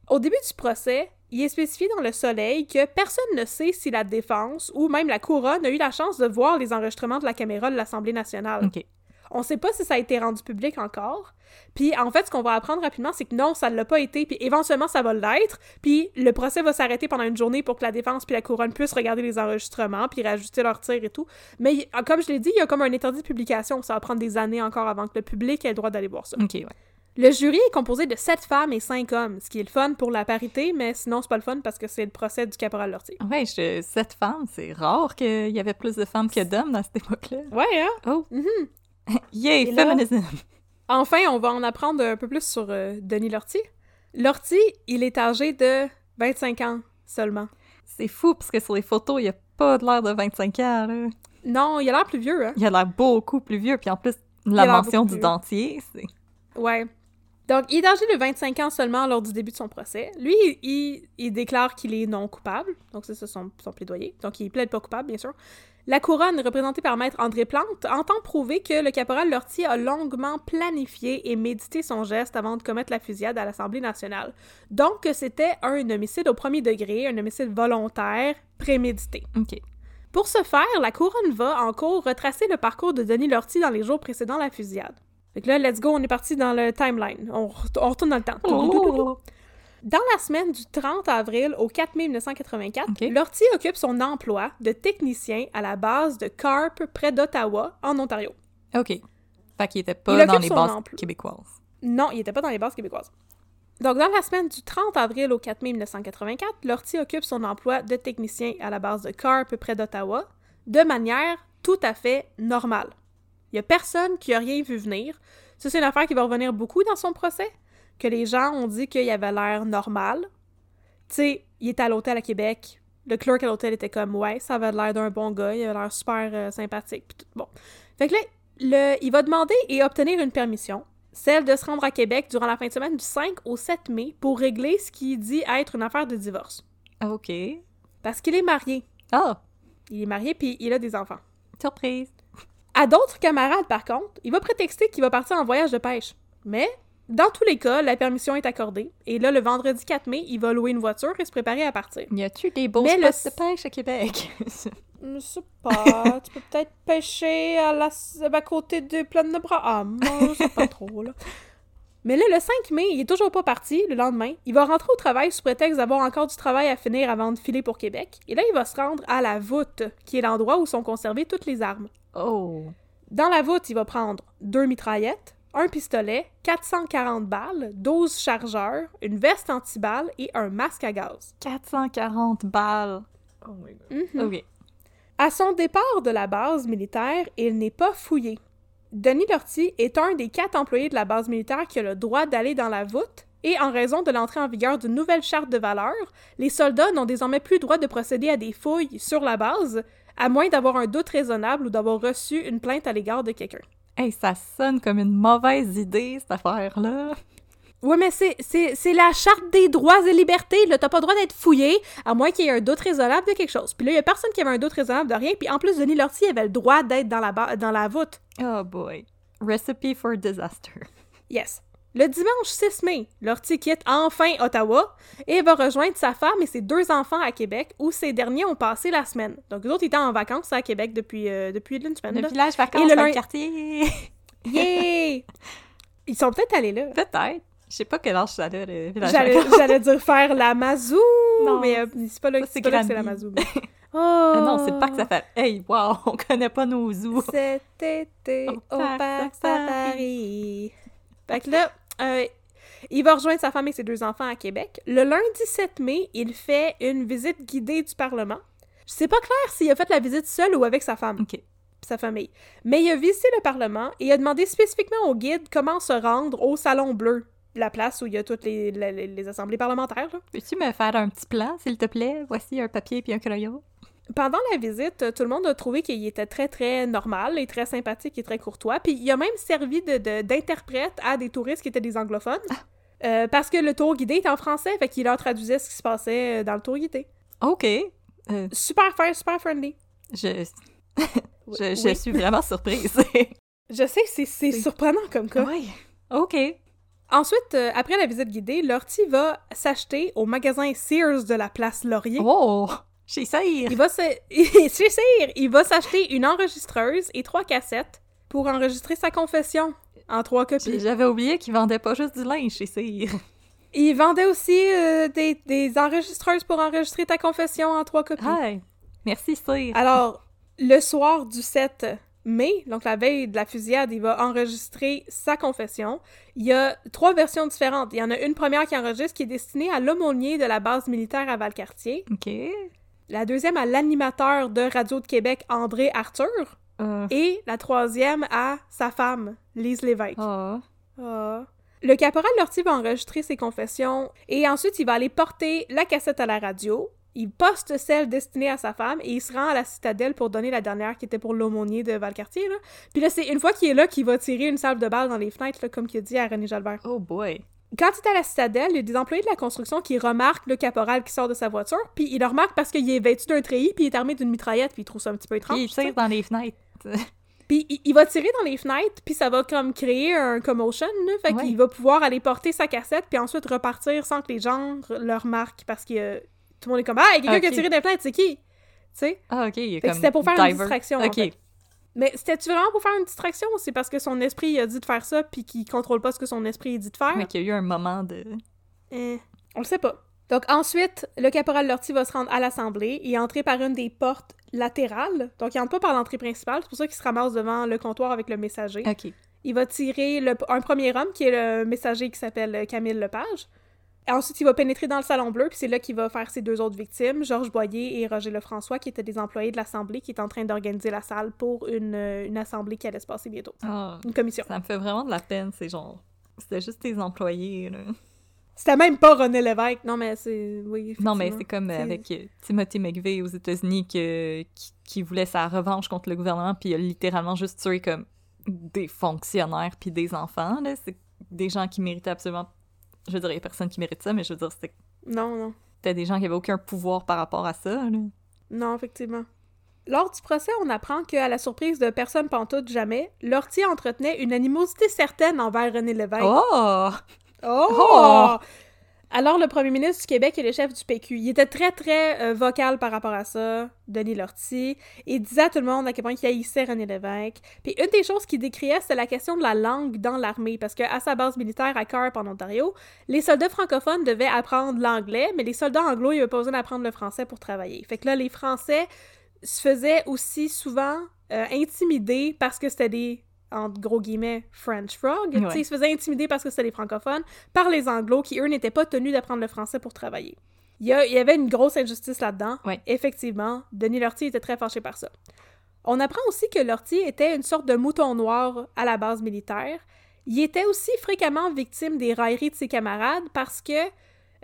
Au début du procès, il est spécifié dans le soleil que personne ne sait si la défense ou même la couronne a eu la chance de voir les enregistrements de la caméra de l'Assemblée nationale. On sait pas si ça a été rendu public encore. Puis en fait, ce qu'on va apprendre rapidement, c'est que non, ça ne l'a pas été, puis éventuellement ça va l'être, puis le procès va s'arrêter pendant une journée pour que la défense puis la couronne puissent regarder les enregistrements, puis rajuster leur tir et tout. Mais comme je l'ai dit, il y a comme un interdit de publication, ça va prendre des années encore avant que le public ait le droit d'aller voir ça. Ok, ouais. Le jury est composé de sept femmes et cinq hommes, ce qui est le fun pour la parité, mais sinon c'est pas le fun parce que c'est le procès du caporal Lortie. Ouais, je... sept femmes, c'est rare qu'il y avait plus de femmes que d'hommes dans cette époque-là. Ouais, hein? Oh! Mhm. Yay, Et là- féminisme! Enfin, on va en apprendre un peu plus sur euh, Denis Lortie. Lortie, il est âgé de 25 ans seulement. C'est fou, parce que sur les photos, il a pas de l'air de 25 ans, là. Non, il a l'air plus vieux, hein? Il a l'air beaucoup plus vieux, puis en plus, la mention du dentier, c'est... Ouais. Donc, il est âgé de 25 ans seulement lors du début de son procès. Lui, il, il- il déclare qu'il est non coupable. Donc, c'est ça son, son plaidoyer. Donc, il plaide pas coupable, bien sûr. La couronne, représentée par Maître André Plante, entend prouver que le caporal Lortie a longuement planifié et médité son geste avant de commettre la fusillade à l'Assemblée nationale. Donc, que c'était un homicide au premier degré, un homicide volontaire, prémédité. OK. Pour ce faire, la couronne va en cours retracer le parcours de Denis Lortie dans les jours précédant la fusillade. Fait que là, let's go, on est parti dans le timeline. On, re- on retourne dans le temps. Oh! Dans la semaine du 30 avril au 4 mai 1984, Ok. Lortie occupe son emploi de technicien à la base de Carp, près d'Ottawa, en Ontario. OK. Fait qu'il était pas dans les bases emploi. québécoises. Non, il n'était pas dans les bases québécoises. Donc, dans la semaine du 30 avril au 4 mai 1984, Lortie occupe son emploi de technicien à la base de Carp, près d'Ottawa, de manière tout à fait normale. Il n'y a personne qui a rien vu venir. Ça, c'est une affaire qui va revenir beaucoup dans son procès, que les gens ont dit qu'il avait l'air normal. Tu sais, il était à l'hôtel à Québec. Le clerk à l'hôtel était comme, ouais, ça avait l'air d'un bon gars, il avait l'air super euh, sympathique. pis tout. Bon. Fait que là, le, il va demander et obtenir une permission, celle de se rendre à Québec durant la fin de semaine du 5 au 7 mai pour régler ce qui dit être une affaire de divorce. OK. Parce qu'il est marié. Ah! Il est marié puis il a des enfants. Surprise! À d'autres camarades, par contre, il va prétexter qu'il va partir en voyage de pêche. Mais, dans tous les cas, la permission est accordée. Et là, le vendredi 4 mai, il va louer une voiture et se préparer à partir. Y a-tu des beaux Mais spots le- de pêche à Québec? Je sais pas, tu peux peut-être pêcher à, la, à côté des plaines de Braham. Je sais pas trop, là. Mais là, le 5 mai, il est toujours pas parti, le lendemain. Il va rentrer au travail sous prétexte d'avoir encore du travail à finir avant de filer pour Québec. Et là, il va se rendre à la voûte, qui est l'endroit où sont conservées toutes les armes. oh! Dans la voûte, il va prendre deux mitraillettes, un pistolet, 440 balles, 12 chargeurs, une veste antiballe et un masque à gaz. 440 balles! Oh my god. Mhm. OK. À son départ de la base militaire, il n'est pas fouillé. Denis Lortie est un des quatre employés de la base militaire qui a le droit d'aller dans la voûte, et en raison de l'entrée en vigueur d'une nouvelle charte de valeurs, les soldats n'ont désormais plus le droit de procéder à des fouilles sur la base, à moins d'avoir un doute raisonnable ou d'avoir reçu une plainte à l'égard de quelqu'un. Hey, ça sonne comme une mauvaise idée, cette affaire-là. Ouais, mais c'est, c'est, c'est la charte des droits et libertés, là. T'as pas le droit d'être fouillé, à moins qu'il y ait un doute raisonnable de quelque chose. Puis là, il y a personne qui avait un doute raisonnable de rien, puis en plus, Denis Lortie avait le droit d'être dans la, dans la voûte. Oh boy. Recipe for disaster. Yes. Le dimanche 6 mai, Lortie quitte enfin Ottawa et va rejoindre sa femme et ses deux enfants à Québec, où ces derniers ont passé la semaine. Donc, les autres étaient en vacances à Québec depuis, euh, depuis une semaine. Le là. village vacances Et le dans le quartier. Yay! Ils sont peut-être allés là. Peut-être. Je sais pas quel âge ça a, le village J'allais, dire faire la mazou, Non, mais euh, c'est pas là, c'est que c'est la mazou. mais- Oh! Ah non, c'est le parc safari. Hey, wow, on connaît pas nos zoos. Cet été Au au parc parc safari. Fait que là, euh, il va rejoindre sa femme et ses deux enfants à Québec. Le lundi 7 mai, il fait une visite guidée du Parlement. Je sais pas clair s'il a fait la visite seul ou avec sa femme OK. et sa famille. Mais il a visité le Parlement et a demandé spécifiquement au guide comment se rendre au Salon Bleu, la place où il y a toutes les, les- les assemblées parlementaires. là. Peux-tu me faire un petit plan, s'il te plaît? Voici un papier puis un crayon. Pendant la visite, tout le monde a trouvé qu'il était très, très normal et très sympathique et très courtois. Puis il a même servi de- de- d'interprète à des touristes qui étaient des anglophones. Euh, parce que le tour guidé est en français, fait qu'il leur traduisait ce qui se passait euh, dans le tour guidé. OK. Euh, Super fair, super friendly. je... je, je Oui. suis vraiment surprise. Je sais, c'est surprenant comme cas. oui. OK. Ensuite, euh, après la visite guidée, Lortie va s'acheter au magasin Sears de la place Laurier. Oh! Chez Cyr! Il va se... chez il va s'acheter une enregistreuse et trois cassettes pour enregistrer sa confession en trois copies. J'avais oublié qu'il vendait pas juste du linge chez Cyr. Il vendait aussi euh, des, des enregistreuses pour enregistrer ta confession en trois copies. Hi! Merci Cyr. Alors, le soir du 7 mai, donc la veille de la fusillade, il va enregistrer sa confession. Il y a trois versions différentes. Il y en a une première qui enregistre qui est destinée à l'aumônier de la base militaire à Valcartier. Ok. La deuxième à l'animateur de Radio de Québec, André Arthur. Euh, Et la troisième à sa femme, Lise Lévesque. ah. Ah. Le caporal Lortie va enregistrer ses confessions et ensuite il va aller porter la cassette à la radio. Il poste celle destinée à sa femme et il se rend à la citadelle pour donner la dernière qui était pour l'aumônier de Valcartier. Là. Puis là, c'est une fois qu'il est là qu'il va tirer une salve de balle dans les fenêtres, là, comme il a dit à René Jalbert. Oh boy. Quand il est à la citadelle, il y a des employés de la construction qui remarquent le caporal qui sort de sa voiture, puis ils le remarquent parce qu'il est vêtu d'un treillis, puis il est armé d'une mitraillette, puis ils trouvent ça un petit peu étrange. Puis il tire dans les fenêtres. Puis il, il va tirer dans les fenêtres, puis ça va comme créer un commotion, là. Fait Ouais. qu'il va pouvoir aller porter sa cassette, puis ensuite repartir sans que les gens le remarquent, parce que euh, tout le monde est comme « Ah, il y a quelqu'un qui a tiré des fenêtres, c'est qui? » Tu sais? Ah ok, il est comme c'était pour faire une distraction, en Ok. fait. Mais c'était-tu vraiment pour faire une distraction ou c'est parce que son esprit il a dit de faire ça, puis qu'il contrôle pas ce que son esprit dit de faire? Mais qu'il y a eu un moment de... Eh, on le sait pas. Donc ensuite, le caporal Lortie va se rendre à l'Assemblée et entrer par une des portes latérales. Donc il entre pas par l'entrée principale, c'est pour ça qu'il se ramasse devant le comptoir avec le messager. Ok. Il va tirer le- un premier homme, qui est le messager qui s'appelle Camille Lepage. Ensuite, il va pénétrer dans le Salon Bleu, puis c'est là qu'il va faire ses deux autres victimes, Georges Boyer et Roger Lefrançois, qui étaient des employés de l'Assemblée, qui étaient en train d'organiser la salle pour une, une assemblée qui allait se passer bientôt. Ah, Une commission. ça me fait vraiment de la peine, c'est genre... C'était juste tes employés, là. C'était même pas René Lévesque. Non, mais c'est... Oui, Non, mais c'est comme avec euh, Timothy McVeigh aux États-Unis qui, qui voulait sa revanche contre le gouvernement, puis il a littéralement juste tué comme des fonctionnaires puis des enfants, là. C'est des gens qui méritaient absolument... Je veux dire, il y a personne qui mérite ça, mais je veux dire, c'était Non, non. c'était des gens qui avaient aucun pouvoir par rapport à ça, là. Non, effectivement. Lors du procès, on apprend qu'à la surprise de personne pantoute jamais, Lortie entretenait une animosité certaine envers René Lévesque. Oh! Oh! Oh! Alors, le premier ministre du Québec et le chef du PQ, il était très, très euh, vocal par rapport à ça, Denis Lortie. Il disait à tout le monde à quel point il haïssait René Lévesque. Puis une des choses qu'il décriait, c'était la question de la langue dans l'armée. Parce qu'à sa base militaire à Carp, en Ontario, les soldats francophones devaient apprendre l'anglais, mais les soldats anglo, ils avaient pas besoin d'apprendre le français pour travailler. Fait que là, les Français se faisaient aussi souvent euh, intimider parce que c'était des entre gros guillemets, French Frog. Tu sais, Ils se faisaient intimider parce que c'était les francophones par les anglos qui, eux, n'étaient pas tenus d'apprendre le français pour travailler. Il y, a- il y avait une grosse injustice là-dedans. Ouais. Effectivement, Denis Lortie était très fâché par ça. On apprend aussi que Lortie était une sorte de mouton noir à la base militaire. Il était aussi fréquemment victime des railleries de ses camarades parce que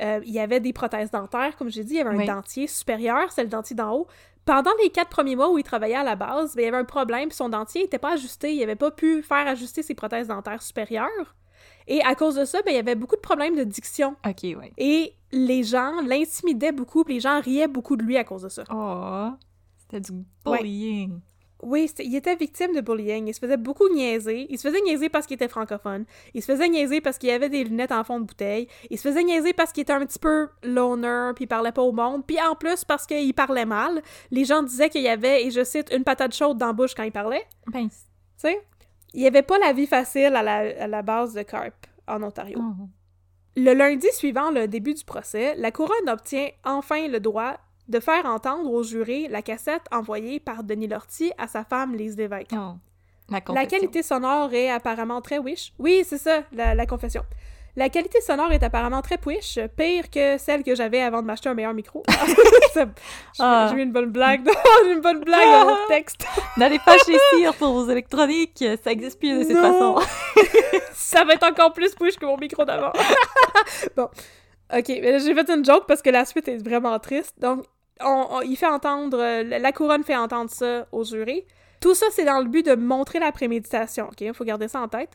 euh, il y avait des prothèses dentaires, comme j'ai dit, il y avait un Oui. dentier supérieur, c'est le dentier d'en haut. Pendant les quatre premiers mois où il travaillait à la base, ben, il y avait un problème, puis son dentier n'était pas ajusté, il n'avait pas pu faire ajuster ses prothèses dentaires supérieures. Et à cause de ça, ben, il y avait beaucoup de problèmes de diction. Ok. Et les gens l'intimidaient beaucoup, puis les gens riaient beaucoup de lui à cause de ça. Oh! C'était du Ouais. Oui, il était victime de bullying. Il se faisait beaucoup niaiser. Il se faisait niaiser parce qu'il était francophone. Il se faisait niaiser parce qu'il avait des lunettes en fond de bouteille. Il se faisait niaiser parce qu'il était un petit peu loner, puis il parlait pas au monde. Puis en plus, parce qu'il parlait mal. Les gens disaient qu'il y avait, et je cite, une patate chaude dans la bouche quand il parlait. Ben, Tu sais? Il n'y avait pas la vie facile à la, à la base de Carp en Ontario. oh. Le lundi suivant le début du procès, la couronne obtient enfin le droit de faire entendre aux jurés la cassette envoyée par Denis Lortie à sa femme Lise Lévesque. Oh. La, La qualité sonore est apparemment très wish. Oui, c'est ça, la, la confession. La qualité sonore est apparemment très push, pire que celle que j'avais avant de m'acheter un meilleur micro. Ah. J'ai eu une bonne blague. J'ai une bonne blague dans mon texte. N'allez pas chez Cyr pour vos électroniques, ça existe plus de cette Non. façon. Ça va être encore plus push que mon micro d'avant. bon. Ok, mais j'ai fait une joke parce que la suite est vraiment triste. Donc, il fait entendre, euh, la couronne fait entendre ça aux jurés. Tout ça, c'est dans le but de montrer la préméditation, ok? Il faut garder ça en tête.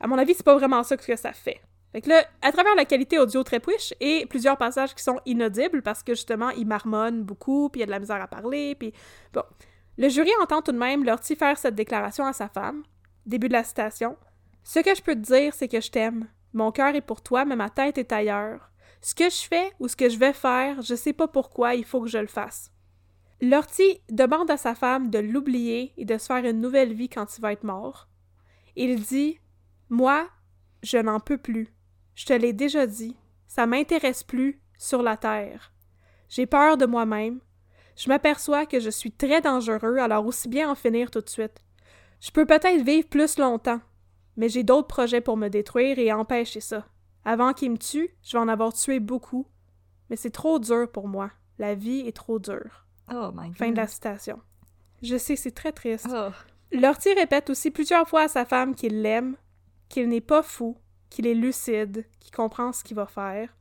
À mon avis, c'est pas vraiment ça que ça fait. Fait que là, à travers la qualité audio très push et plusieurs passages qui sont inaudibles parce que justement, il marmonne beaucoup, puis il y a de la misère à parler, puis bon. Le jury entend tout de même Lortie faire cette déclaration à sa femme. Début de la citation. Ce que je peux te dire, c'est que je t'aime. Mon cœur est pour toi, mais ma tête est ailleurs. Ce que je fais ou ce que je vais faire, je sais pas pourquoi, il faut que je le fasse. Lortie demande à sa femme de l'oublier et de se faire une nouvelle vie quand il va être mort. Il dit Moi, je n'en peux plus. Je te l'ai déjà dit. Ça m'intéresse plus sur la terre. J'ai peur de moi-même. Je m'aperçois que je suis très dangereux, alors aussi bien en finir tout de suite. Je peux peut-être vivre plus longtemps, mais j'ai d'autres projets pour me détruire et empêcher ça. Avant qu'il me tue, je vais en avoir tué beaucoup, mais c'est trop dur pour moi. La vie est trop dure. Oh my God. Fin de la citation. Je sais, c'est très triste. Oh. Lortie répète aussi plusieurs fois à sa femme qu'il l'aime, qu'il n'est pas fou, qu'il est lucide, qu'il comprend ce qu'il va faire.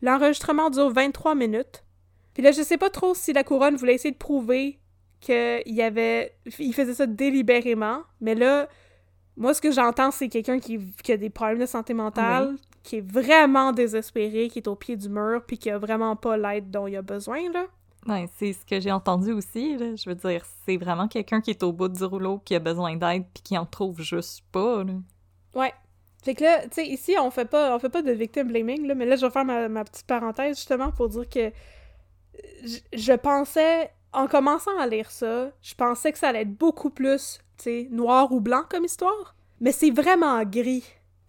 L'enregistrement dure 23 minutes. Puis là, je sais pas trop si la couronne voulait essayer de prouver qu'il y avait... Il faisait ça délibérément, mais là, moi, ce que j'entends, c'est quelqu'un qui, qui a des problèmes de santé mentale, qui est vraiment désespéré, qui est au pied du mur, puis qui a vraiment pas l'aide dont il a besoin, là. Ouais, c'est ce que j'ai entendu aussi. Là. Je veux dire, c'est vraiment quelqu'un qui est au bout du rouleau, qui a besoin d'aide, puis qui en trouve juste pas. Là. Ouais. Fait que là, tu sais, ici, on fait pas on fait pas de victim blaming, là, mais là, je vais faire ma, ma petite parenthèse, justement, pour dire que je, je pensais, en commençant à lire ça, je pensais que ça allait être beaucoup plus, tu sais, noir ou blanc comme histoire. Mais c'est vraiment gris.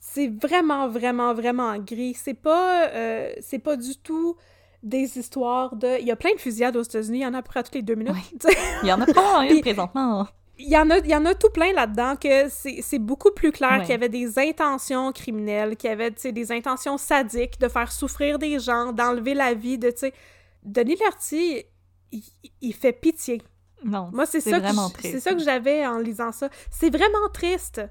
C'est vraiment, vraiment, vraiment gris. C'est pas, euh, c'est pas du tout des histoires de... Il y a plein de fusillades aux États-Unis, il y en a à peu près toutes les deux minutes. Ouais. Il y en a pas Puis- présentement. Il y en a, il y en a tout plein là-dedans que c'est beaucoup plus clair Ouais. qu'il y avait des intentions criminelles, qu'il y avait, des intentions sadiques de faire souffrir des gens, d'enlever la vie de, tu sais... Denis Lortie, il, il fait pitié. Non, Moi, ça, c'est ça que j'avais en lisant ça. C'est vraiment triste.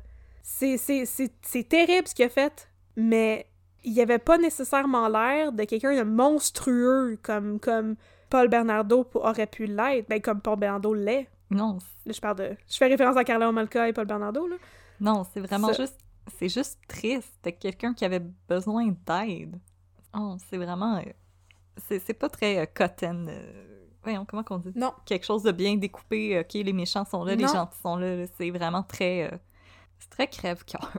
C'est- terrible ce qu'il a fait, mais il avait pas nécessairement l'air de quelqu'un de monstrueux comme, comme Paul Bernardo aurait pu l'être, ben, comme Paul Bernardo l'est. Non, Là, je parle de... Je fais référence à Carla Malka et Paul Bernardo, là. non, c'est vraiment Ça- juste... C'est juste triste de quelqu'un qui avait besoin d'aide. Oh, c'est vraiment... euh, C'est pas très euh, cotton... euh, Voyons, comment qu'on dit? Non. Quelque chose de bien découpé. OK, les méchants sont là, les gentils sont là. là, C'est vraiment très... euh, C'est très crève-cœur.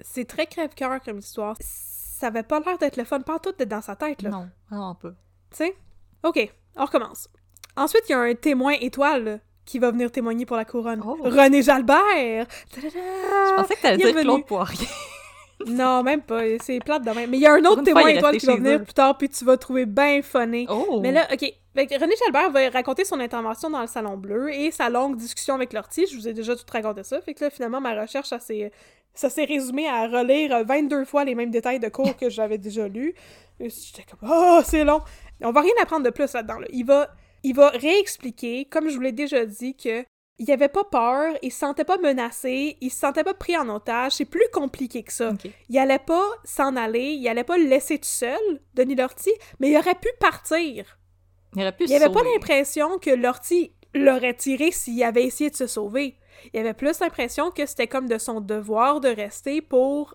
C'est très crève-cœur comme histoire. Ça avait pas l'air d'être le fun partout d'être dans sa tête, là. Non, vraiment pas. Tu sais? OK, on recommence. Ensuite, il y a un témoin étoile là, qui va venir témoigner pour la couronne. Oh. René Jalbert! Je pensais que t'allais dire. Claude Poirier. Non, même pas. C'est plate de même. Mais il y a un autre témoin étoile resté qui va venir eux. plus tard, puis tu vas trouver bien funny. Oh! Mais là, OK. René Jalbert va raconter son intervention dans le Salon Bleu et sa longue discussion avec Lortie. Je vous ai déjà tout raconté ça. Fait que là, finalement, ma recherche, ça s'est, ça s'est résumé à relire 22 fois les mêmes détails de cours que j'avais déjà lus. Et J'étais comme, oh, c'est long. On va rien apprendre de plus là-dedans. là. Il, va, il va réexpliquer, comme je vous l'ai déjà dit, que il avait pas peur, il se sentait pas menacé, il se sentait pas pris en otage. C'est plus compliqué que ça. Il allait pas s'en aller, il allait pas le laisser tout seul, Denis Lortie, mais il aurait pu partir. Il aurait pu Il avait pas l'impression que Lortie l'aurait tiré s'il avait essayé de se sauver. Il avait plus l'impression que c'était comme de son devoir de rester pour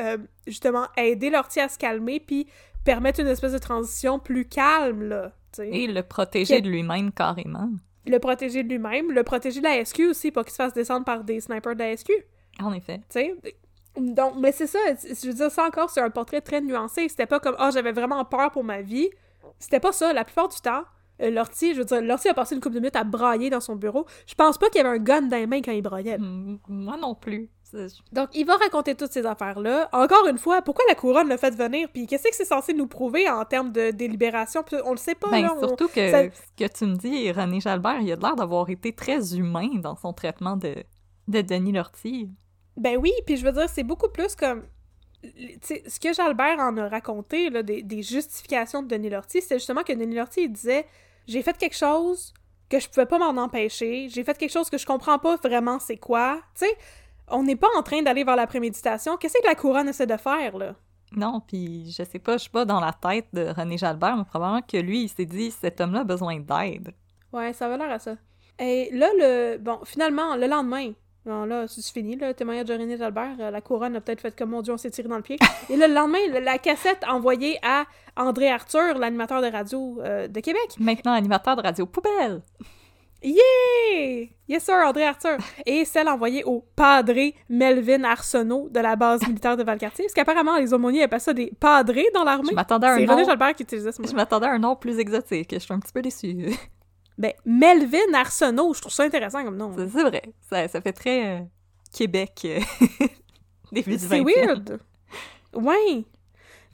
euh, justement aider Lortie à se calmer puis permettre une espèce de transition plus calme, là. Et le protéger de lui-même carrément. Le protéger de lui-même, le protéger de la SQ aussi, pour qu'il se fasse descendre par des snipers de la SQ. En effet. tu sais. Donc, mais c'est ça, je veux dire, ça encore, c'est un portrait très nuancé. C'était pas comme, ah, j'avais vraiment peur pour ma vie. C'était pas ça. La plupart du temps, euh, Lortie, je veux dire, Lortie a passé une couple de minutes à brailler dans son bureau. Je pense pas qu'il y avait un gun dans les mains quand il braillait. Mm, Moi non plus. Donc, il va raconter toutes ces affaires-là. Encore une fois, pourquoi la couronne l'a fait venir? Puis qu'est-ce que c'est censé nous prouver en termes de délibération? Puis on le sait pas, Ben, là. on- surtout que ça- ce que tu me dis, René Jalbert, il a l'air d'avoir été très humain dans son traitement de, de Denis Lortie. Ben oui, puis je veux dire, c'est beaucoup plus comme. ce que Jalbert en a raconté, là, des, des justifications de Denis Lortie, c'est justement que Denis Lortie, il disait J'ai fait quelque chose que je pouvais pas m'en empêcher, j'ai fait quelque chose que je comprends pas vraiment c'est quoi. Tu sais, on n'est pas en train d'aller vers la préméditation. Qu'est-ce que la couronne essaie de faire, là? Non, puis je sais pas, je suis pas dans la tête de René Jalbert, mais probablement que lui, il s'est dit cet homme-là a besoin d'aide. Ouais, ça avait l'air à ça. Et là, le. Bon, finalement, le lendemain. Bon, là, c'est fini, le témoignage de René Jalbert. euh, la couronne a peut-être fait comme mon Dieu, on s'est tiré dans le pied. Et là, le lendemain, la- la cassette envoyée à André Arthur, l'animateur de radio euh, de Québec. Maintenant, animateur de radio poubelle. Yeah! Yes, sir, André Arthur. Et celle envoyée au padré Melvin Arsenault de la base militaire de Valcartier. Parce qu'apparemment, les aumôniers appellent ça des padrés dans Je l'armée. m'attendais à un C'est René nom. Jalbert qui utilisait ce mot. Je m'attendais à un nom plus exotique. Je suis un petit peu déçue. Ben, Melvin Arsenault, je trouve ça intéressant comme nom. C'est vrai. Ça, ça fait très euh, Québec euh, début du C'est 20e. weird. Ouais.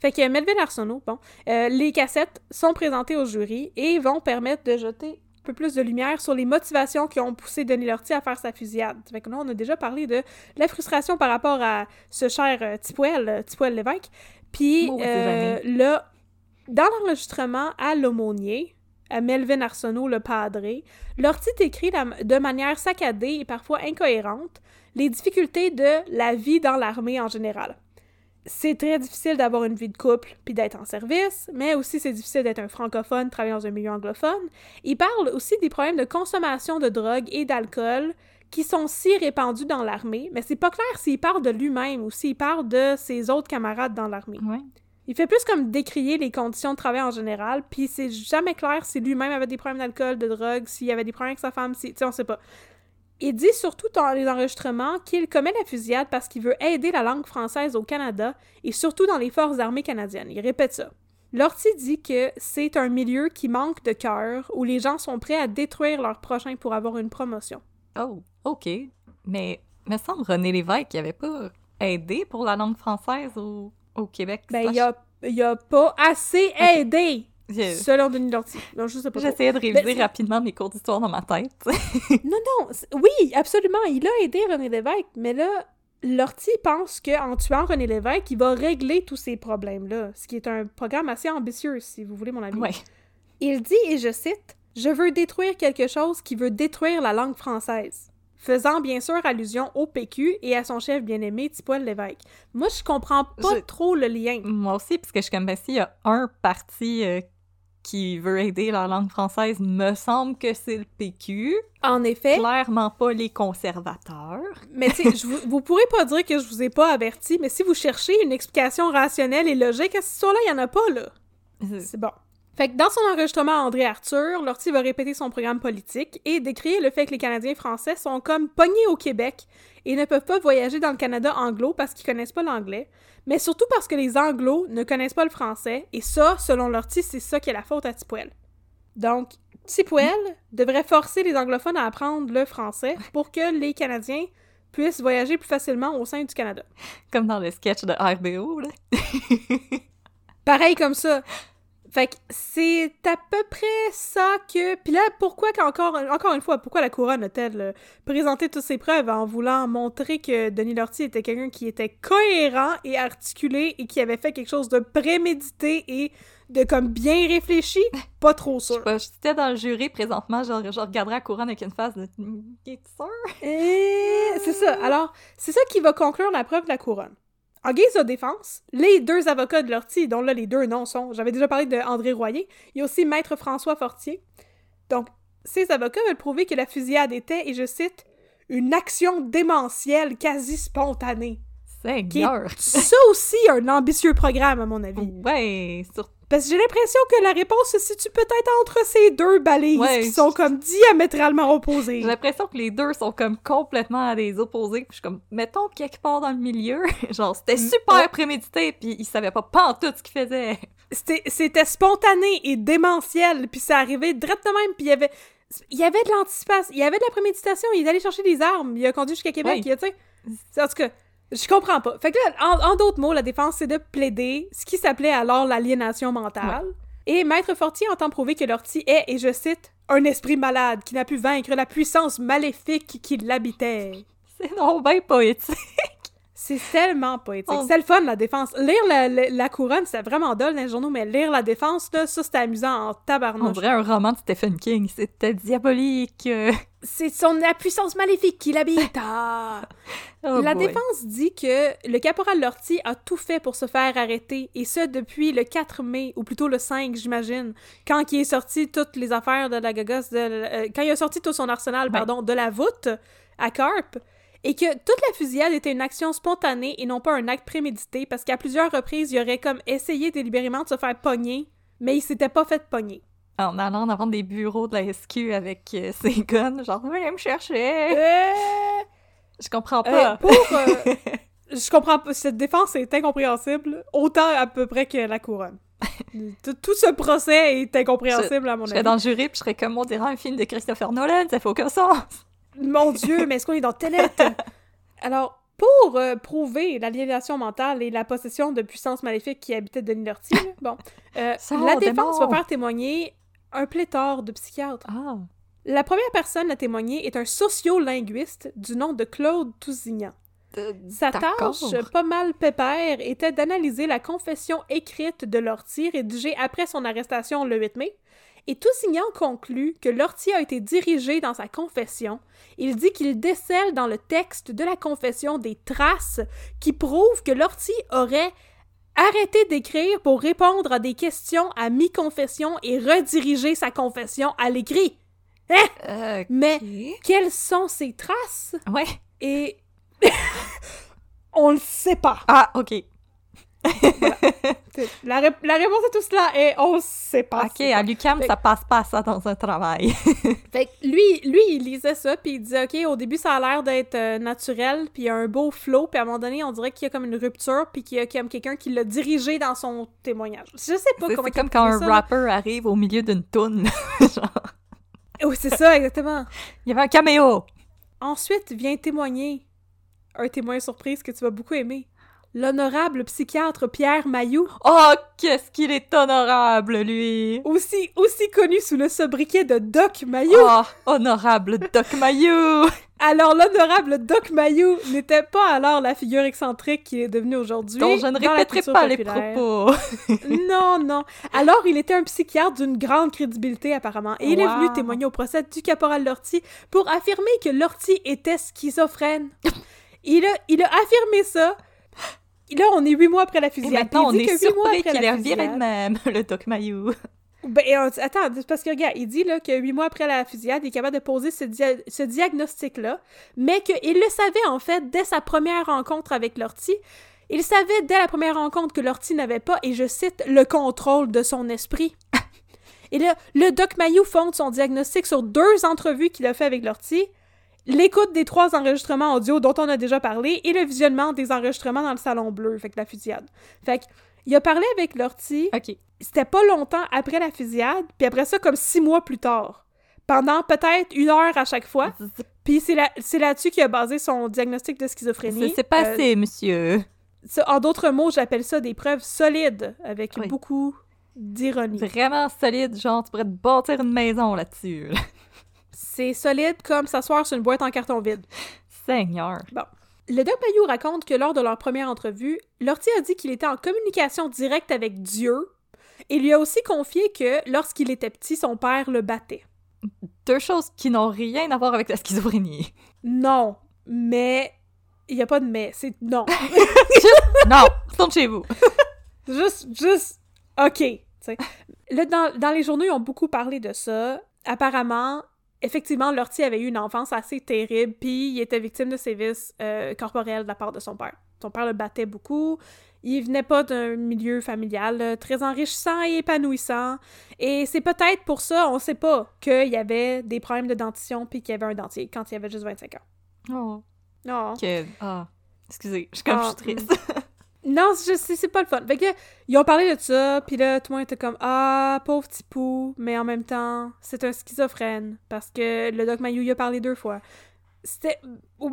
Fait que Melvin Arsenault, bon, euh, les cassettes sont présentées au jury et vont permettre de jeter peu plus de lumière sur les motivations qui ont poussé Denis Lortie à faire sa fusillade. Fait que là, on a déjà parlé de la frustration par rapport à ce cher euh, Tipoel, euh, Tipoel Lévesque. Puis euh, là, dans l'enregistrement à l'aumônier, à Melvin Arsenault, le padré, Lortie écrit de manière saccadée et parfois incohérente les difficultés de la vie dans l'armée en général. C'est très difficile d'avoir une vie de couple puis d'être en service, mais aussi c'est difficile d'être un francophone travaillant dans un milieu anglophone. Il parle aussi des problèmes de consommation de drogue et d'alcool qui sont si répandus dans l'armée, mais c'est pas clair s'il parle de lui-même ou s'il parle de ses autres camarades dans l'armée. Ouais. Il fait plus comme décrier les conditions de travail en général, puis c'est jamais clair si lui-même avait des problèmes d'alcool, de drogue, s'il y avait des problèmes avec sa femme, si, tu sais, on sait pas. Il dit surtout dans les enregistrements qu'il commet la fusillade parce qu'il veut aider la langue française au Canada et surtout dans les forces armées canadiennes. Il répète ça. Lortie dit que c'est un milieu qui manque de cœur, où les gens sont prêts à détruire leur prochain pour avoir une promotion. Oh, OK. Mais me semble René Lévesque qui avait pas aidé pour la langue française au, au Québec. Ben, il a, a pas assez aidé, Selon Denis Lortie. Non, je sais pas. J'essayais de réviser Ben, rapidement mes cours d'histoire dans ma tête. Non, non, oui, absolument, il a aidé René Lévesque, mais là, Lortie pense qu'en tuant René Lévesque, il va régler tous ces problèmes-là, ce qui est un programme assez ambitieux, si vous voulez mon avis. ouais. Il dit, et je cite, « Je veux détruire quelque chose qui veut détruire la langue française », faisant bien sûr allusion au PQ et à son chef bien-aimé, Tipoel Lévesque. Moi, je comprends pas Je- trop le lien. Moi aussi, parce que je suis comme, ben, s'il y a un parti euh, qui veut aider la langue française, me semble que c'est le PQ. En effet, Clairement pas les conservateurs. Mais tu sais, vous, vous pourrez pas dire que je vous ai pas averti, mais si vous cherchez une explication rationnelle et logique à cette histoire-là, il y en a pas, là. C'est bon. Fait que dans son enregistrement à André Arthur, Lortie va répéter son programme politique et décrire le fait que les Canadiens français sont comme pognés au Québec et ne peuvent pas voyager dans le Canada anglo parce qu'ils connaissent pas l'anglais, mais surtout parce que les anglos ne connaissent pas le français, et ça, selon Lortie, c'est ça qui est la faute à Tipoel. Donc, Tipoel devrait forcer les anglophones à apprendre le français pour que les Canadiens puissent voyager plus facilement au sein du Canada. Comme dans le sketch de RBO, là. Pareil comme ça. Fait que c'est à peu près ça que... Puis là, pourquoi qu'encore... Encore une fois, pourquoi la couronne a-t-elle euh, présenté toutes ses preuves en voulant montrer que Denis Lortie était quelqu'un qui était cohérent et articulé et qui avait fait quelque chose de prémédité et de comme bien réfléchi? Pas trop Je sais sûr. pas, dans le jury présentement, genre, je regarderais la couronne avec une face de. T'es sûr? Et c'est ça. Alors, c'est ça qui va conclure la preuve de la couronne. En guise de défense, les deux avocats de Lortie, dont là les deux noms sont, j'avais déjà parlé de André Royer, il y a aussi Maître François Fortier. Donc, ces avocats veulent prouver que la fusillade était, et je cite, une action démentielle quasi spontanée. Seigneur! Ça aussi un ambitieux programme, à mon avis. Ouais, sur... Parce que j'ai l'impression que la réponse se situe peut-être entre ces deux balises Ouais, qui sont comme diamétralement opposées. j'ai l'impression que les deux sont comme complètement à des opposés. Puis je suis comme, mettons quelque part dans le milieu. genre, c'était Mm, super prémédité, puis ils savaient pas pas en tout ce qu'ils faisaient. C'était spontané et démentiel, puis ça arrivait direct de même, puis il y avait il y avait de l'anticipation, il y avait de la préméditation, il est allé chercher des armes, il a conduit jusqu'à Québec, Oui. il a, tu sais. C'est- En tout cas, je comprends pas. Fait que là, en, en d'autres mots, la défense, c'est de plaider ce qui s'appelait alors l'aliénation mentale. Et Maître Fortier entend prouver que Lortie est, et je cite, un esprit malade qui n'a pu vaincre la puissance maléfique qui l'habitait. C'est non bien poétique. C'est tellement poétique. On- C'est le fun, la défense. Lire la, la- la couronne, c'était vraiment dole dans les journaux, mais lire la défense, là, ça, c'était amusant en tabarnouche. dirait un roman de Stephen King. C'était diabolique. C'est son la puissance maléfique qui l'habite. Ah! Oh la boy. défense dit que le caporal Lortie a tout fait pour se faire arrêter, et ce depuis le 4 mai, ou plutôt le 5, j'imagine, quand il est sorti toutes les affaires de la de, euh, quand il a sorti tout son arsenal, Ouais. pardon, de la voûte à Carp, et que toute la fusillade était une action spontanée et non pas un acte prémédité, parce qu'à plusieurs reprises, il aurait comme essayé délibérément de se faire pogner, mais il s'était pas fait pogner. En allant devant des bureaux de la SQ avec euh, ses guns, genre, venez me chercher. Euh, Je comprends euh, pas. pour... euh, je comprends pas, cette défense est incompréhensible, autant à peu près que la couronne. tout, tout ce procès est incompréhensible, à mon Je serais avis. dans le jury, puis je serais comme on dirait un film de Christopher Nolan, ça fait aucun sens. Mon Dieu, mais est-ce qu'on est dans Tenet? Alors, pour euh, prouver l'aliénation mentale et la possession de puissances maléfiques qui habitaient Denis Lortie, bon, euh, la défense démon! va faire témoigner un pléthore de psychiatres. Ah. La première personne à témoigner est un sociolinguiste du nom de Claude Tousignan. Sa D'accord. tâche, pas mal pépère, était d'analyser la confession écrite de Lortie rédigée après son arrestation le 8 mai. Et Tousignan conclut que Lortie a été dirigé dans sa confession. Il dit qu'il décèle dans le texte de la confession des traces qui prouvent que Lortie aurait arrêté d'écrire pour répondre à des questions à mi-confession et rediriger sa confession à l'écrit. Euh, Mais quelles sont ces traces? Ouais. Et on le sait pas. Ah, ok. La, ré- la réponse à tout cela est on sait pas. Ok, à Fait- ça passe pas ça dans un travail. Fait que lui, lui, il lisait ça, puis il disait, OK, au début, ça a l'air d'être euh, naturel, puis il y a un beau flow, puis à un moment donné, on dirait qu'il y a comme une rupture, puis qu'il y a comme quelqu'un qui l'a dirigé dans son témoignage. Je sais pas comment c'est comme quand un ça, là. rapper arrive au milieu d'une toune. Genre, Oui, c'est ça, exactement. il y avait un caméo. Ensuite vient témoigner un témoin surprise que tu vas beaucoup aimer. L'honorable psychiatre Pierre Mailloux, Oh, qu'est-ce qu'il est honorable, lui. aussi, aussi connu sous le sobriquet de Doc Mailloux. Oh, honorable Doc Mayou. Alors, l'honorable Doc Mayou n'était pas alors la figure excentrique qu'il est devenu aujourd'hui. dont je ne répéterai pas les propos. Non, non. Alors, il était un psychiatre d'une grande crédibilité, apparemment. Et il est venu témoigner au procès du caporal Lortie pour affirmer que Lortie était schizophrène. il, a, il a affirmé ça. Là, on est huit mois après la Et fusillade. maintenant, on est que huit mois surpris qu'il ait viré de même, le Doc Mayou. Ben, euh, attends, parce que, regarde, il dit là, que huit mois après la fusillade, il est capable de poser ce, dia- ce diagnostic-là, mais qu'il le savait, en fait, dès sa première rencontre avec Lortie. Il savait dès la première rencontre que Lortie n'avait pas, et je cite, le contrôle de son esprit. Et là, le Doc Mayou fonde son diagnostic sur deux entrevues qu'il a fait avec Lortie, l'écoute des trois enregistrements audio dont on a déjà parlé, et le visionnement des enregistrements dans le Salon Bleu, fait que la fusillade. Fait que, il a parlé avec Lortie, Ok. c'était pas longtemps après la fusillade, puis après ça, comme six mois plus tard. Pendant peut-être une heure à chaque fois. Puis c'est là- c'est là-dessus qu'il a basé son diagnostic de schizophrénie. C'est c'est passé, monsieur. Euh, ça, en d'autres mots, j'appelle ça des preuves solides, avec Oui. beaucoup d'ironie. Vraiment solide, genre, tu pourrais te bâtir une maison là-dessus. là. C'est solide comme s'asseoir sur une boîte en carton vide. Seigneur. Le Doc Mayou raconte que lors de leur première entrevue, Lortie a dit qu'il était en communication directe avec Dieu et lui a aussi confié que lorsqu'il était petit, son père le battait. Deux choses qui n'ont rien à voir avec la schizophrénie. Non, mais il y a pas de mais, c'est non. Non, tourne chez vous. juste, juste, ok. Là, dans, dans les journaux, ils ont beaucoup parlé de ça. Apparemment, effectivement, Lortie avait eu une enfance assez terrible, puis il était victime de sévices euh, corporels de la part de son père. Son père le battait beaucoup. Il venait pas d'un milieu familial très enrichissant et épanouissant. Et c'est peut-être pour ça, on sait pas, qu'il y avait des problèmes de dentition puis qu'il y avait un dentier quand il avait juste 25 ans. Oh, Non. que... Ah, excusez, je suis comme, Ah, je suis triste. Non, c'est pas le fun. Fait que, ils ont parlé de ça, puis là, tout le monde était comme Ah, pauvre petit pou, mais en même temps, c'est un schizophrène, parce que le Doc Mayou y a parlé deux fois. C'était. Euh,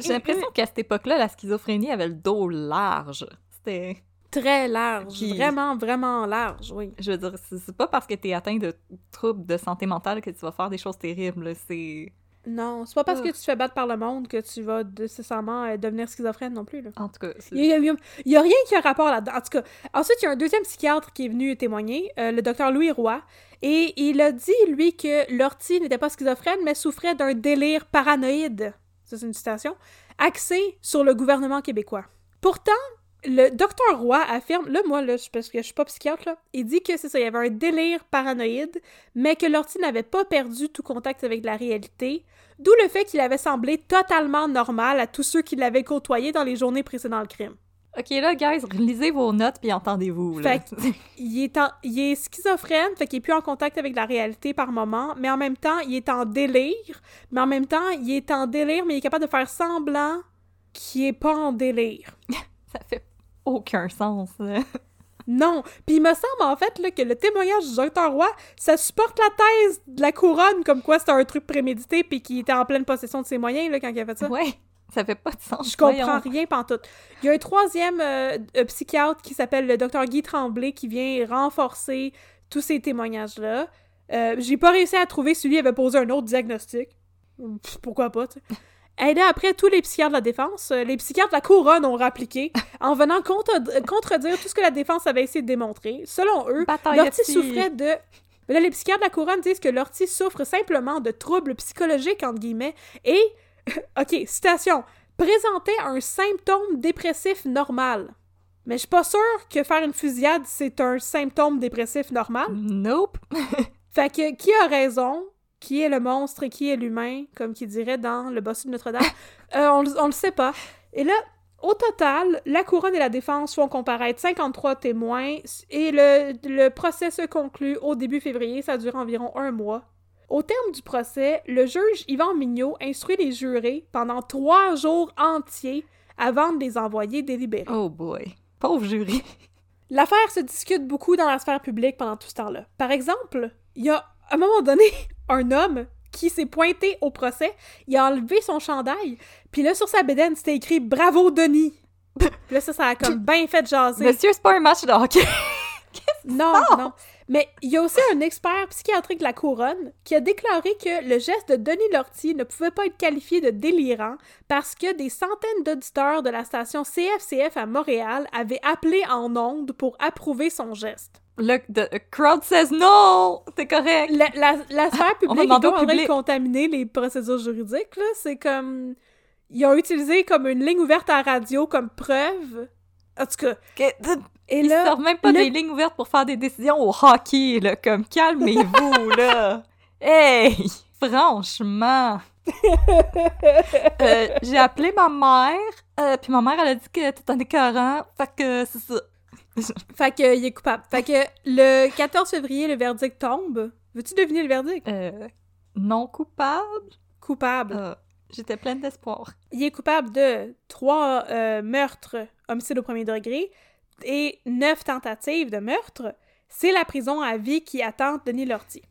J'ai l'impression qu'à cette époque-là, la schizophrénie avait le dos large. C'était... Très large. Qui- Vraiment, vraiment large, oui. Je veux dire, c'est pas parce que t'es atteint de troubles de santé mentale que tu vas faire des choses terribles. C'est... Non, c'est pas parce que Ah. tu te fais battre par le monde que tu vas nécessairement euh, devenir schizophrène non plus, là. En tout cas, c'est- Il y, a, il y rien qui a rapport là-dedans. En tout cas, ensuite, il y a un deuxième psychiatre qui est venu témoigner, euh, le docteur Louis Roy, et il a dit, lui, que Lortie n'était pas schizophrène, mais souffrait d'un délire paranoïde, ça c'est une citation, axé sur le gouvernement québécois. Pourtant, le docteur Roy affirme, là, moi, là, parce que je suis pas psychiatre, là, il dit que c'est ça, il y avait un délire paranoïde, mais que Lortie n'avait pas perdu tout contact avec la réalité, d'où le fait qu'il avait semblé totalement normal à tous ceux qui l'avaient côtoyé dans les journées précédant le crime. OK, là, guys, lisez vos notes puis entendez-vous. Fait Il est, en- il est schizophrène, fait qu'il est plus en contact avec la réalité par moment, mais en même temps, il est en délire, mais en même temps, il est en délire, mais il est capable de faire semblant qu'il est pas en délire. Ça fait aucun sens. là. Non. Puis il me semble, en fait, là, que le témoignage du docteur Roy, ça supporte la thèse de la couronne, comme quoi c'était un truc prémédité, puis qu'il était en pleine possession de ses moyens, là, quand il a fait ça. Ouais, ça fait pas de sens. Je comprends voyons. rien pantoute. Il y a un troisième euh, euh, psychiatre qui s'appelle le docteur Guy Tremblay qui vient renforcer tous ces témoignages-là. Euh, J'ai pas réussi à trouver celui qui avait posé un autre diagnostic. Pff, Pourquoi pas, tu sais. Et là, après, tous les psychiatres de la défense, euh, les psychiatres de la couronne ont rappliqué en venant contre- contredire tout ce que la défense avait essayé de démontrer. Selon eux, Lortie souffrait de... Mais là, les psychiatres de la couronne disent que Lortie souffre simplement de troubles psychologiques, entre guillemets, et, ok, citation, présentait un symptôme dépressif normal. Mais je suis pas sûre que faire une fusillade, c'est un symptôme dépressif normal. Nope. Fait que qui a raison? Qui est le monstre et qui est l'humain, comme qui dirait dans Le bossu de Notre-Dame? Euh, on, le- on le sait pas. Et là, au total, la couronne et la défense font comparaître 53 témoins et le, le procès se conclut au début février. Ça dure environ un mois. Au terme du procès, le juge Yvan Mignot instruit les jurés pendant trois jours entiers avant de les envoyer délibérer. Oh boy. Pauvre jury. L'affaire se discute beaucoup dans la sphère publique pendant tout ce temps-là. Par exemple, il y a à un moment donné un homme qui s'est pointé au procès, il a enlevé son chandail, puis là sur sa bédaine c'était écrit Bravo Denis. Puis là ça ça a comme bien fait jaser. Monsieur, c'est pas un match de hockey. Non, non. Mais il y a aussi un expert psychiatrique de la couronne qui a déclaré que le geste de Denis Lortie ne pouvait pas être qualifié de délirant parce que des centaines d'auditeurs de la station CFCF à Montréal avaient appelé en ondes pour approuver son geste. Le the crowd says no! T'es correct. La, la, la sphère On va publique est donc en train de contaminer les procédures juridiques, là. C'est comme... Ils ont utilisé comme une ligne ouverte à la radio comme preuve. En tout cas. Que- Et Ils là... servent même pas le- des lignes ouvertes pour faire des décisions au hockey, là. Comme, calmez-vous, là. Hey! Franchement! Euh, j'ai appelé ma mère, euh, puis ma mère, elle a dit que t'étais un écœurant, fait que c'est ça. Fait que, il est coupable. Fait que le 14 février, le verdict tombe. Veux-tu deviner le verdict? Euh, non coupable? Coupable. Euh, J'étais pleine d'espoir. Il est coupable de trois euh, meurtres, homicide au premier degré, et neuf tentatives de meurtre. C'est la prison à vie qui attend Denis Lortie.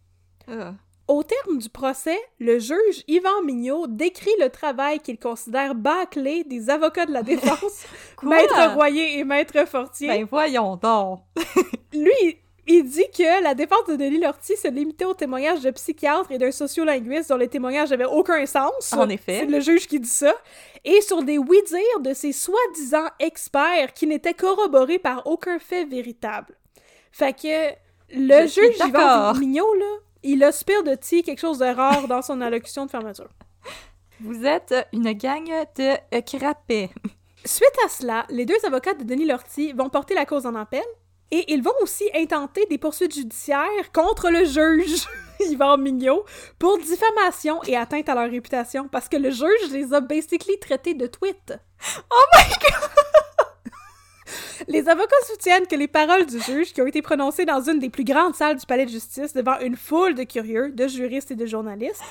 Au terme du procès, le juge Yvan Mignot décrit le travail qu'il considère bâclé des avocats de la défense? Maître Royer et Maître Fortier. Ben voyons donc! Lui, il dit que la défense de Denis Lortie se limitait aux témoignages de psychiatres et d'un sociolinguiste dont les témoignages n'avaient aucun sens. En effet. C'est le juge qui dit ça. Et sur des oui-dire de ces soi-disant experts qui n'étaient corroborés par aucun fait véritable. Fait que le Je juge Yvan. Mignot, là, il aspire de ti quelque chose de rare dans son allocution de fermeture. Vous êtes une gang de crapets. Suite à cela, les deux avocats de Denis Lortie vont porter la cause en appel et ils vont aussi intenter des poursuites judiciaires contre le juge Yvan Mignot pour diffamation et atteinte à leur réputation parce que le juge les a basically traités de tweets. Oh my god! Les avocats soutiennent que les paroles du juge, qui ont été prononcées dans une des plus grandes salles du palais de justice devant une foule de curieux, de juristes et de journalistes,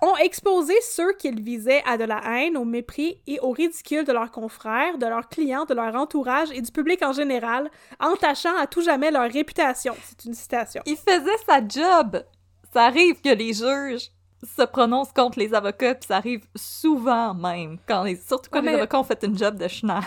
ont exposé ceux qu'ils visaient à de la haine, au mépris et au ridicule de leurs confrères, de leurs clients, de leur entourage et du public en général, entachant à tout jamais leur réputation. C'est une citation. Il faisait sa job. Ça arrive que les juges se prononcent contre les avocats, puis ça arrive souvent même, quand les, surtout quand Ouais, les mais- avocats ont fait une job de schneid.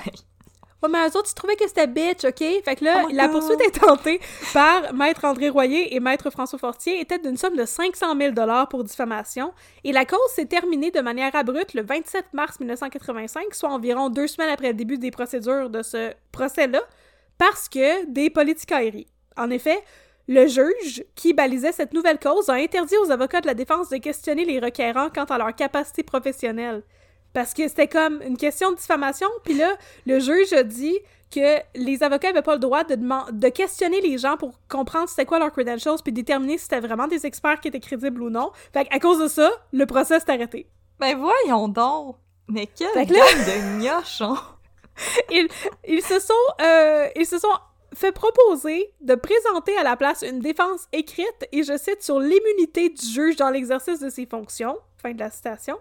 Ouais, mais eux autres, ils trouvaient que c'était bitch, OK? Fait que là, Oh la God. poursuite est tentée par Maître André Royer et Maître François Fortier était d'une somme de 500 000 pour diffamation, et la cause s'est terminée de manière abrupte le 27 mars 1985, soit environ deux semaines après le début des procédures de ce procès-là, parce que des politicailleries. En effet, le juge, qui balisait cette nouvelle cause, a interdit aux avocats de la défense de questionner les requérants quant à leur capacité professionnelle. Parce que c'était comme une question de diffamation, puis là, le juge a dit que les avocats n'avaient pas le droit de, de questionner les gens pour comprendre c'était quoi leurs credentials, puis déterminer si c'était vraiment des experts qui étaient crédibles ou non. Fait à cause de ça, le procès s'est arrêté. Ben voyons donc! Mais quelle là- de gnochons! Ils, ils se sont, euh, ils se sont fait proposer de présenter à la place une défense écrite, et je cite, sur l'immunité du juge dans l'exercice de ses fonctions. Fin de la citation.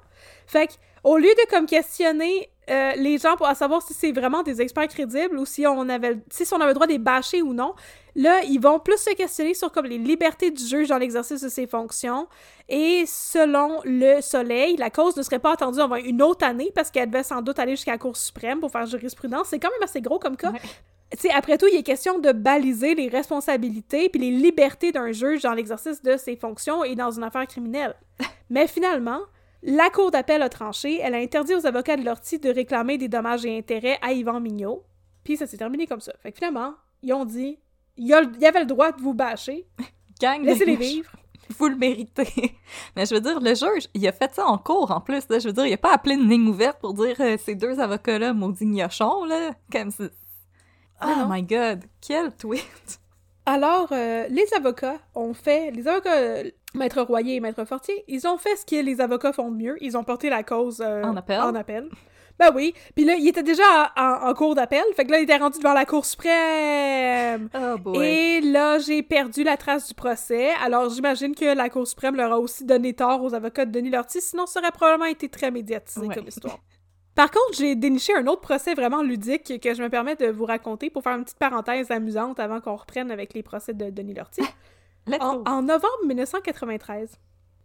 Fait que, au lieu de comme questionner euh, les gens pour savoir si c'est vraiment des experts crédibles ou si on avait si on avait le droit de les bâcher ou non. Là, ils vont plus se questionner sur comme les libertés du juge dans l'exercice de ses fonctions. Et selon le Soleil, la cause ne serait pas attendue avant une autre année parce qu'elle devait sans doute aller jusqu'à la Cour suprême pour faire jurisprudence. C'est quand même assez gros comme cas. Ouais. après tout, il est question de baliser les responsabilités puis les libertés d'un juge dans l'exercice de ses fonctions et dans une affaire criminelle. Mais finalement, la Cour d'appel a tranché. Elle a interdit aux avocats de l'ortie de réclamer des dommages et intérêts à Yvan Mignot. Puis ça s'est terminé comme ça. Fait que finalement, ils ont dit il y, avait le droit de vous bâcher. Gang Laissez-les vivre. Vous le méritez. Mais je veux dire, le juge, il a fait ça en cours en plus. Là. Je veux dire, il a pas appelé une ligne ouverte pour dire euh, ces deux avocats-là, maudits gnochons, là. Comme ça. Oh my god, quel tweet! Alors, euh, les avocats ont fait, les avocats, euh, Maître Royer et Maître Fortier, ils ont fait ce que les avocats font de mieux. Ils ont porté la cause en appel. En appel. Ben oui. Puis là, il était déjà en, cours d'appel. Fait que là, il était rendu devant la Cour suprême. Oh boy. Et là, j'ai perdu la trace du procès. Alors, j'imagine que la Cour suprême leur a aussi donné tort aux avocats de Denis Lortie. Sinon, ça aurait probablement été très médiatisé comme histoire. Par contre, j'ai déniché un autre procès vraiment ludique que je me permets de vous raconter pour faire une petite parenthèse amusante avant qu'on reprenne avec les procès de Denis Lortie. en, en novembre 1993,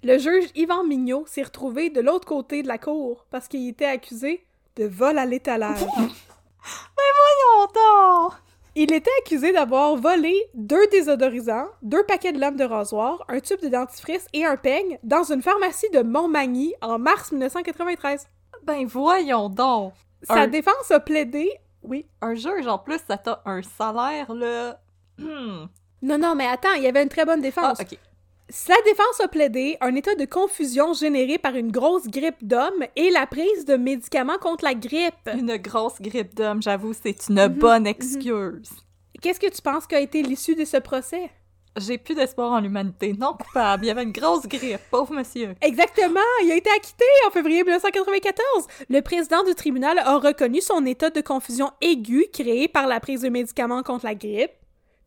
le juge Yvan Mignot s'est retrouvé de l'autre côté de la cour parce qu'il était accusé de vol à l'étalage. Mais voyons donc! Il était accusé d'avoir volé deux désodorisants, deux paquets de lames de rasoir, un tube de dentifrice et un peigne dans une pharmacie de Montmagny en mars 1993. Ben voyons donc! Sa défense a plaidé... Oui. Un juge, en plus, ça t'a un salaire, là... Hmm. Non, non, mais attends, il y avait une très bonne défense. Ah, OK. La défense a plaidé un état de confusion généré par une grosse grippe d'homme et la prise de médicaments contre la grippe. Une grosse grippe d'homme, j'avoue, c'est une mhm, bonne mhm. excuse. Qu'est-ce que tu penses qu'a été l'issue de ce procès? J'ai plus d'espoir en l'humanité. Non coupable. Il y avait une grosse grippe, pauvre monsieur. Exactement. Il a été acquitté en février 1994. Le président du tribunal a reconnu son état de confusion aiguë créé par la prise de médicaments contre la grippe.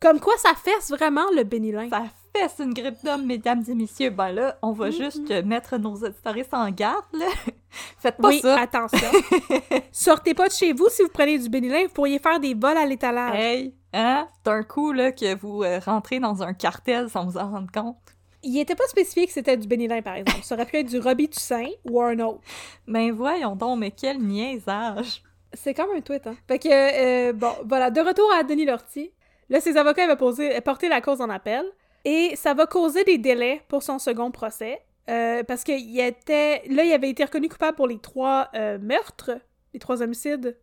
Comme quoi, ça fesse vraiment le bénilin. Ça fesse une grippe d'homme, mesdames et messieurs. Ben là, on va juste mettre nos auditoristes en garde, là. Faites pas oui, ça. attention. Sortez pas de chez vous si vous prenez du bénilin, vous pourriez faire des vols à l'étalage. Hey, hein? D'un coup, là, que vous euh, rentrez dans un cartel sans vous en rendre compte. Il était pas spécifié que c'était du bénilin, par exemple. Ça aurait pu être du Robitussin ou un autre. Ben voyons donc, mais quel niaisage! C'est comme un tweet, hein? Fait que, euh, bon, voilà, de retour à Denis Lortie. Là, ses avocats avaient posé, porté la cause en appel et ça va causer des délais pour son second procès euh, parce qu'il était là, il avait été reconnu coupable pour les trois euh, meurtres, les trois homicides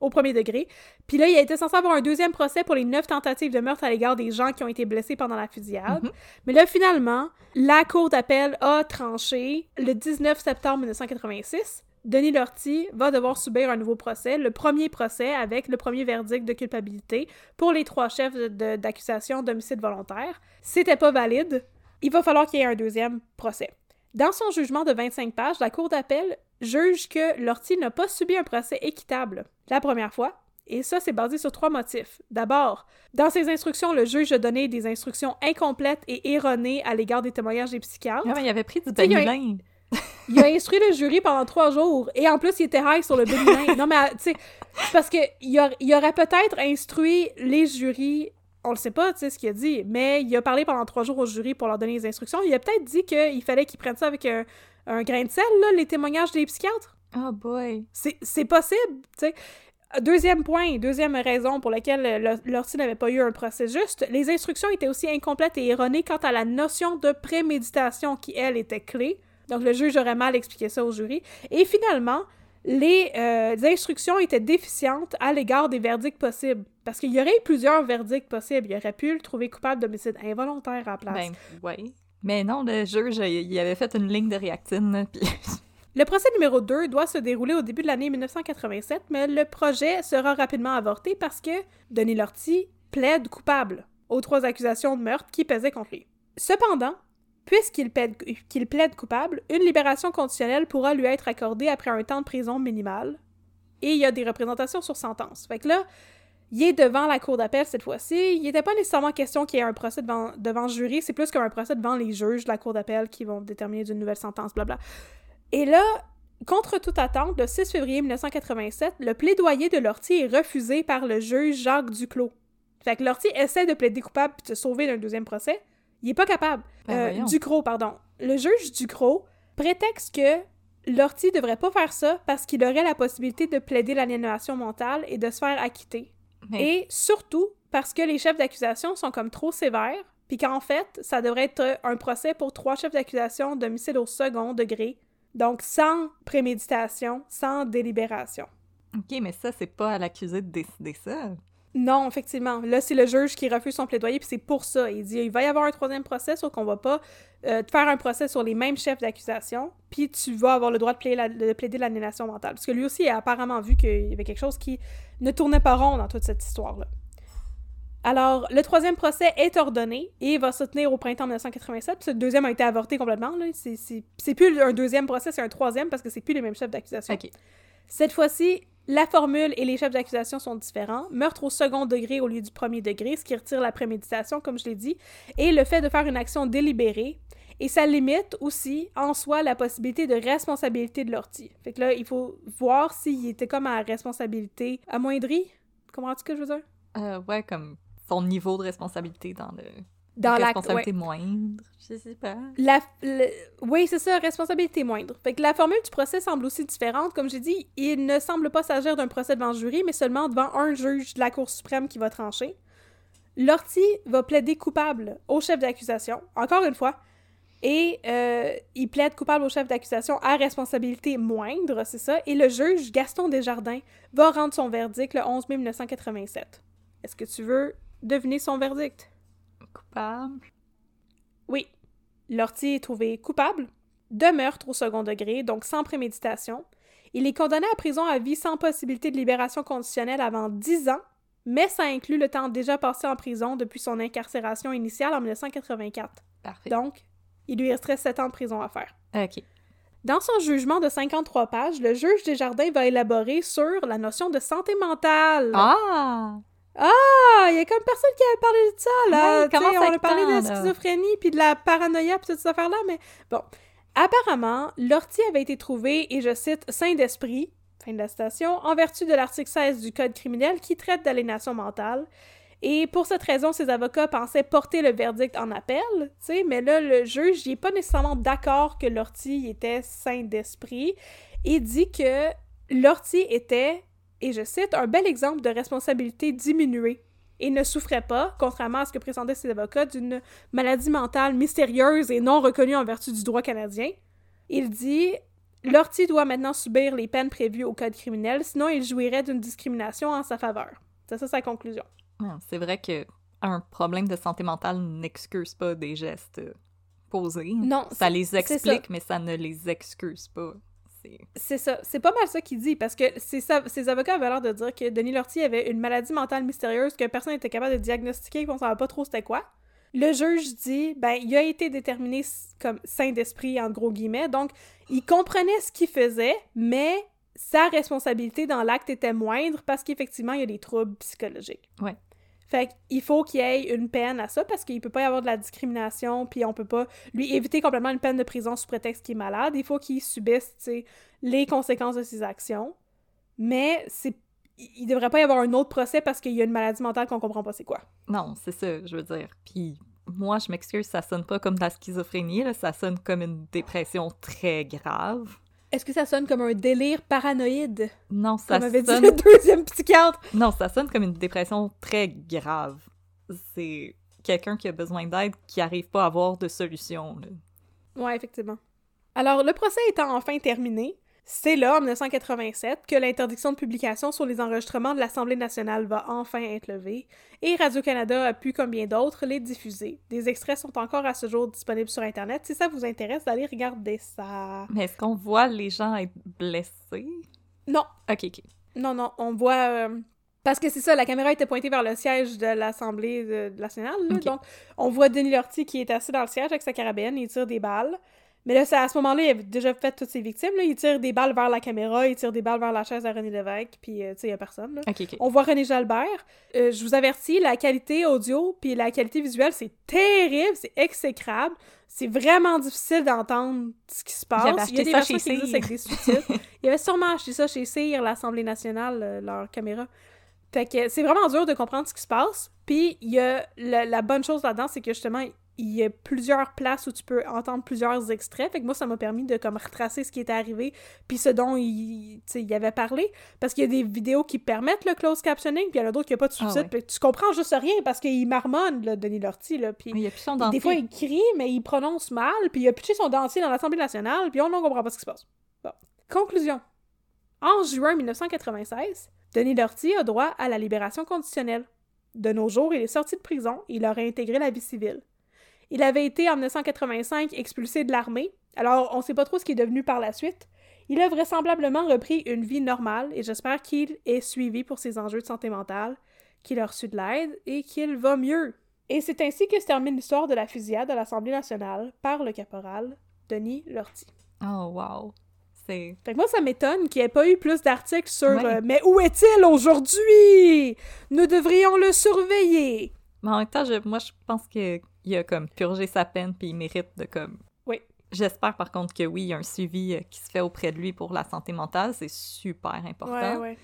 au premier degré. Puis là, il a été censé avoir un deuxième procès pour les neuf tentatives de meurtre à l'égard des gens qui ont été blessés pendant la fusillade. Mm-hmm. Mais là, finalement, la Cour d'appel a tranché le 19 septembre 1986 Denis Lortie va devoir subir un nouveau procès, le premier procès avec le premier verdict de culpabilité pour les trois chefs d'accusation d'homicide volontaire. C'était pas valide. Il va falloir qu'il y ait un deuxième procès. Dans son jugement de 25 pages, la Cour d'appel juge que Lortie n'a pas subi un procès équitable la première fois, et ça, c'est basé sur trois motifs. D'abord, dans ses instructions, le juge a donné des instructions incomplètes et erronées à l'égard des témoignages des psychiatres. Ah, il avait pris du Danilin il a instruit le jury pendant trois jours et en plus il était high sur le bénin. non mais tu sais parce que il, aurait peut-être instruit les jurys on le sait pas, tu sais, ce qu'il a dit, mais il a parlé pendant trois jours au jury pour leur donner les instructions. Il a peut-être dit qu'il fallait qu'ils prennent ça avec un, grain de sel, là, les témoignages des psychiatres. Oh boy. C'est possible, tu sais. Deuxième point, deuxième raison pour laquelle Lortie n'avait pas eu un procès juste, les instructions étaient aussi incomplètes et erronées quant à la notion de préméditation qui, elle, était clé. Donc, le juge aurait mal expliqué ça au jury. Et finalement, les, euh, instructions étaient déficientes à l'égard des verdicts possibles. Parce qu'il y aurait eu plusieurs verdicts possibles. Il aurait pu le trouver coupable d'homicide involontaire à la place. Ben, oui. Mais non, le juge, il avait fait une ligne de réactine, Le procès numéro 2 doit se dérouler au début de l'année 1987, mais le projet sera rapidement avorté parce que Denis Lortie plaide coupable aux trois accusations de meurtre qui pesaient contre lui. Cependant, Puisqu'il plaide, coupable, une libération conditionnelle pourra lui être accordée après un temps de prison minimal. Et il y a des représentations sur sentence. Fait que là, il est devant la cour d'appel cette fois-ci. Il n'était pas nécessairement question qu'il y ait un procès devant, jury, c'est plus qu'un procès devant les juges de la cour d'appel qui vont déterminer une nouvelle sentence, blabla. Et là, contre toute attente, le 6 février 1987, le plaidoyer de Lortie est refusé par le juge Jacques Duclos. Fait que Lortie essaie de plaider coupable puis de se sauver d'un deuxième procès. Il est pas capable. Ben Euh. Ducros, pardon. Le juge Ducros prétexte que Lortie devrait pas faire ça parce qu'il aurait la possibilité de plaider l'aliénation mentale et de se faire acquitter. Et surtout parce que les chefs d'accusation sont comme trop sévères, puis qu'en fait, ça devrait être un procès pour trois chefs d'accusation d'homicide au second degré, donc sans préméditation, sans délibération. Ok, mais ça, c'est pas à l'accusé de décider ça. Non, effectivement. Là, c'est le juge qui refuse son plaidoyer, puis c'est pour ça. Il dit il va y avoir un troisième procès, sauf qu'on va pas euh, te faire un procès sur les mêmes chefs d'accusation, puis tu vas avoir le droit de plaider, la- de plaider l'aliénation mentale. Parce que lui aussi a apparemment vu qu'il y avait quelque chose qui ne tournait pas rond dans toute cette histoire-là. Alors, le troisième procès est ordonné et va se tenir au printemps 1987. Puis ce deuxième a été avorté complètement. C'est- plus un deuxième procès, c'est un troisième parce que c'est plus les mêmes chefs d'accusation. Cette fois-ci, la formule et les chefs d'accusation sont différents. Meurtre au second degré au lieu du premier degré, ce qui retire la préméditation, comme je l'ai dit, et le fait de faire une action délibérée. Et ça limite aussi, en soi, la possibilité de responsabilité de l'ortie. Fait que là, il faut voir s'il était comme à responsabilité amoindrie. Comprends-tu ce que je veux dire? Euh, ouais, comme son niveau de responsabilité dans le. Dans l'acte, responsabilité moindre, je sais pas. La, le- oui, c'est ça, responsabilité moindre. Fait que la formule du procès semble aussi différente. Comme j'ai dit, il ne semble pas s'agir d'un procès devant jury, mais seulement devant un juge de la Cour suprême qui va trancher. Lortie va plaider coupable au chef d'accusation, encore une fois, et euh, il plaide coupable au chef d'accusation à responsabilité moindre, c'est ça, et le juge Gaston Desjardins va rendre son verdict le 11 mai 1987. Est-ce que tu veux deviner son verdict? Coupable. Oui. Lortie est trouvé coupable de meurtre au second degré, donc sans préméditation. Il est condamné à prison à vie sans possibilité de libération conditionnelle avant 10 ans, mais ça inclut le temps déjà passé en prison depuis son incarcération initiale en 1984. Parfait. Donc, il lui resterait 7 ans de prison à faire. Ok. Dans son jugement de 53 pages, le juge Desjardins va élaborer sur la notion de santé mentale. Ah! Ah, il y a comme personne qui a parlé de ça, là. Ouais, on a parlé de la schizophrénie puis de la paranoïa puis toutes ces affaires-là, mais bon. Apparemment, Lortie avait été trouvé, et je cite, sain d'esprit, fin de la citation, en vertu de l'article 16 du Code criminel qui traite d'aliénation mentale. Et pour cette raison, ses avocats pensaient porter le verdict en appel, tu sais, mais là, le juge, il est pas nécessairement d'accord que Lortie était sain d'esprit et dit que Lortie était, et je cite, un bel exemple de responsabilité diminuée et ne souffrait pas, contrairement à ce que présentaient ses avocats, d'une maladie mentale mystérieuse et non reconnue en vertu du droit canadien. Il dit Lortie doit maintenant subir les peines prévues au Code criminel, sinon il jouirait d'une discrimination en sa faveur. C'est ça sa conclusion. C'est vrai que un problème de santé mentale n'excuse pas des gestes euh, posés. Non, Ça les ça. explique, mais ça ne les excuse pas. C'est... Ça. C'est pas mal ça qu'il dit, parce que ça, ses avocats avaient l'air de dire que Denis Lortie avait une maladie mentale mystérieuse que personne n'était capable de diagnostiquer, qu'on savait pas trop c'était quoi. Le juge dit, ben, il a été déterminé comme sain d'esprit, en gros guillemets, donc il comprenait ce qu'il faisait, mais sa responsabilité dans l'acte était moindre parce qu'effectivement, il y a des troubles psychologiques. Ouais. Fait qu'il faut qu'il y ait une peine à ça parce qu'il peut pas y avoir de la discrimination, puis on peut pas lui éviter complètement une peine de prison sous prétexte qu'il est malade. Il faut qu'il subisse, les conséquences de ses actions. Mais c'est il devrait pas y avoir un autre procès parce qu'il y a une maladie mentale qu'on comprend pas c'est quoi. Non, c'est ça, je veux dire. Puis moi, je m'excuse, ça sonne pas comme de la schizophrénie, là, ça sonne comme une dépression très grave. Est-ce que ça sonne comme un délire paranoïde, Non, ça comme avait dit sonne... le deuxième psychiatre? Non, ça sonne comme une dépression très grave. C'est quelqu'un qui a besoin d'aide qui arrive pas à avoir de solution. là. Ouais, effectivement. Alors, le procès étant enfin terminé, c'est là, en 1987, que l'interdiction de publication sur les enregistrements de l'Assemblée nationale va enfin être levée, et Radio-Canada a pu, comme bien d'autres, les diffuser. Des extraits sont encore à ce jour disponibles sur Internet. Si ça vous intéresse, d'aller regarder ça. Mais est-ce qu'on voit les gens être blessés? Non, Ok, ok. non, non, on voit... euh, Parce que c'est ça, la caméra était pointée vers le siège de l'Assemblée de- nationale, là, donc on voit Denis Lortie qui est assis dans le siège avec sa carabine, il tire des balles. Mais là, c'est à ce moment-là, il avait déjà fait toutes ses victimes. Là. Il tire des balles vers la caméra, il tire des balles vers la chaise à René Lévesque, puis euh, tu sais, il y a personne. Là. On voit René Jalbert. Euh, je vous avertis, la qualité audio puis la qualité visuelle, c'est terrible, c'est exécrable. C'est vraiment difficile d'entendre ce qui se passe. Il y a des versions qui existent avec des sous-titres. Il y avait sûrement acheté ça chez CIR, l'Assemblée nationale, euh, leur caméra. Fait que c'est vraiment dur de comprendre ce qui se passe. Puis il y a la, la bonne chose là-dedans, c'est que justement, il y a plusieurs places où tu peux entendre plusieurs extraits. Fait que moi, ça m'a permis de comme retracer ce qui était arrivé, puis ce dont il, il avait parlé. Parce qu'il y a des vidéos qui permettent le closed captioning, puis il y en a d'autres qui n'ont pas de Ah sous-titres. ouais. Puis tu comprends juste rien parce qu'il marmonne, là, Denis Lortie, là. Puis Mais il y a plus son des fois, il crie, mais il prononce mal, puis il a pitché son dentier dans l'Assemblée nationale, puis on ne comprend pas ce qui se passe. Bon. Conclusion. En juin 1996, Denis Lortie a droit à la libération conditionnelle. De nos jours, il est sorti de prison et il a réintégré la vie civile. Il avait été en 1985 expulsé de l'armée, alors on ne sait pas trop ce qui est devenu par la suite. Il a vraisemblablement repris une vie normale et j'espère qu'il est suivi pour ses enjeux de santé mentale, qu'il a reçu de l'aide et qu'il va mieux. Et c'est ainsi que se termine l'histoire de la fusillade à l'Assemblée nationale par le caporal Denis Lortie. Oh, wow. C'est. Fait que moi, ça m'étonne qu'il n'y ait pas eu plus d'articles sur Ouais. euh, Mais où est-il aujourd'hui? Nous devrions le surveiller. Mais en même temps, je- moi, je pense qu'il a comme purgé sa peine, puis il mérite de comme. Oui. J'espère par contre que oui, il y a un suivi euh, qui se fait auprès de lui pour la santé mentale. C'est super important. Ouais, ouais.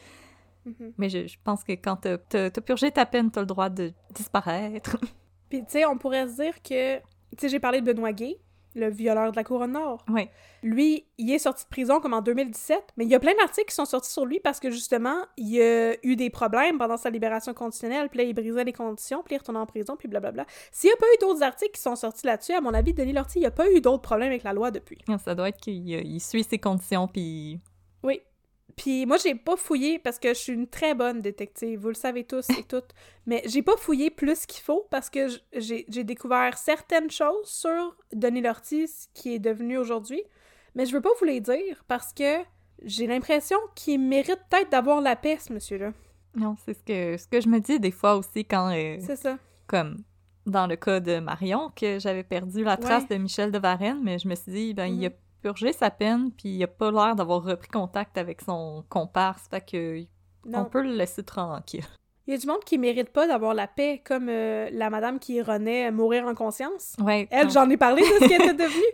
Mhm. Mais je, je pense que quand t'as purgé ta peine, t'as le droit de disparaître. Puis, tu sais, on pourrait se dire que. Tu sais, j'ai parlé de Benoît Gay, le violeur de la Couronne Nord. oui. Lui, il est sorti de prison comme en 2017, mais il y a plein d'articles qui sont sortis sur lui parce que justement, il a eu des problèmes pendant sa libération conditionnelle, puis là, il brisait les conditions, puis il retournait en prison, puis blablabla. S'il n'y a pas eu d'autres articles qui sont sortis là-dessus, à mon avis, Denis Lortie, il n'y a pas eu d'autres problèmes avec la loi depuis. Ça doit être qu'il il suit ses conditions, puis. Puis moi, j'ai pas fouillé parce que je suis une très bonne détective, vous le savez tous et toutes, mais j'ai pas fouillé plus qu'il faut parce que j'ai j'ai découvert certaines choses sur Denis Lortie, ce qui est devenu aujourd'hui, mais je veux pas vous les dire parce que j'ai l'impression qu'il mérite peut-être d'avoir la paix, ce monsieur-là. Non, c'est ce que, ce que je me dis des fois aussi quand. euh, C'est ça. comme dans le cas de Marion, que j'avais perdu la trace Ouais. de Michel de Varenne, mais je me suis dit, ben, il a Mhm. Purgé sa peine, puis il a pas l'air d'avoir repris contact avec son comparse, fait que on peut le laisser tranquille. Il y a du monde qui mérite pas d'avoir la paix, comme euh, la madame qui renaît mourir en conscience. Ouais. Elle, j'en ai parlé de ce qu'elle était devenue.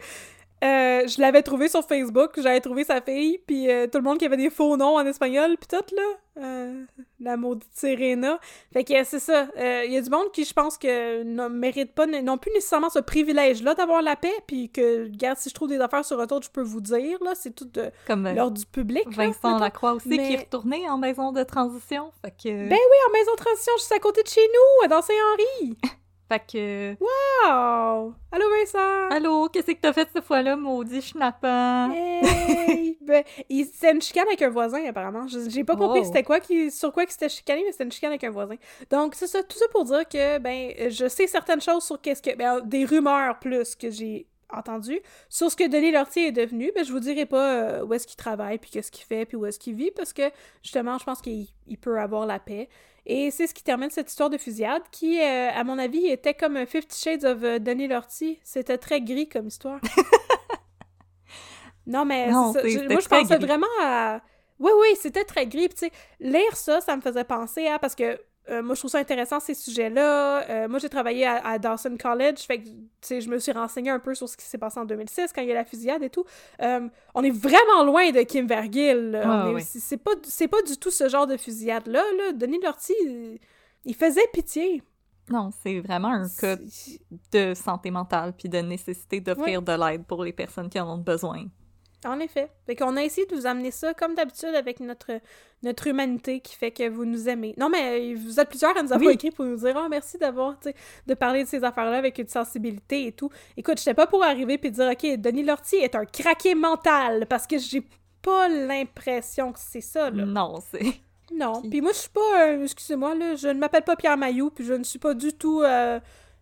Euh, je l'avais trouvé sur Facebook, j'avais trouvé sa fille, puis euh, tout le monde qui avait des faux noms en espagnol, puis tout, là. Euh, la maudite Serena. Fait que c'est ça. Il y a du monde qui, je pense, que ne mérite pas, non plus nécessairement ce privilège-là d'avoir la paix, puis que, regarde, si je trouve des affaires sur retour, je peux vous dire, là, c'est tout de l'ordre du public, là, Vincent mettons. Lacroix aussi, qui est retourné en maison de transition, fait que... Ben oui, en maison de transition, juste à côté de chez nous, dans Saint-Henri. Fait que... Wow! Allô, Vincent! Allô, qu'est-ce que t'as fait cette fois-là, maudit schnappant? Hey! ben, il- c'était une chicane avec un voisin, apparemment. J'ai pas compris Oh. c'était quoi qui, sur quoi qui s'était chicané, mais c'était une chicane avec un voisin. Donc, c'est ça, tout ça pour dire que, ben, je sais certaines choses sur qu'est-ce que. Ben, des rumeurs plus que j'ai entendues. Sur ce que Denis Lortier est devenu, ben, je vous dirai pas euh, où est-ce qu'il travaille, puis qu'est-ce qu'il fait, puis où est-ce qu'il vit, parce que, justement, je pense qu'il il peut avoir la paix. Et c'est ce qui termine cette histoire de fusillade, qui, euh, à mon avis, était comme un Fifty Shades of euh, Denis Lortie. C'était très gris comme histoire. non, mais Non, ça. Je- moi, je pensais gris. vraiment à... Oui, oui, c'était très gris. Puis, lire ça, ça me faisait penser à... Parce que euh, moi, je trouve ça intéressant, ces sujets-là. Euh, moi, j'ai travaillé à, à Dawson College, fait que, tu sais, je me suis renseignée un peu sur ce qui s'est passé en 2006, quand il y a la fusillade et tout. Euh, on est vraiment loin de Kim Vergil. Ah, oui. c'est- pas, c'est pas du tout ce genre de fusillade-là. Là. Denis Lortie, il- il faisait pitié. Non, c'est vraiment un cas de santé mentale, puis de nécessité d'offrir de l'aide pour les personnes qui en ont besoin. En effet. Fait qu'on a essayé de vous amener ça, comme d'habitude, avec notre, notre humanité qui fait que vous nous aimez. Non, mais vous êtes plusieurs à nous avoir Oui. écrit pour nous dire « Oh, merci d'avoir, de parler de ces affaires-là avec une sensibilité et tout. » Écoute, j'étais pas pour arriver puis dire « Ok, Denis Lortie est un craqué mental, parce que j'ai pas l'impression que c'est ça, là. Non, c'est... Non. Puis- Puis moi, je suis pas. euh, Excusez-moi, là, je ne m'appelle pas Pierre Mailloux, puis je ne suis pas du tout. Euh,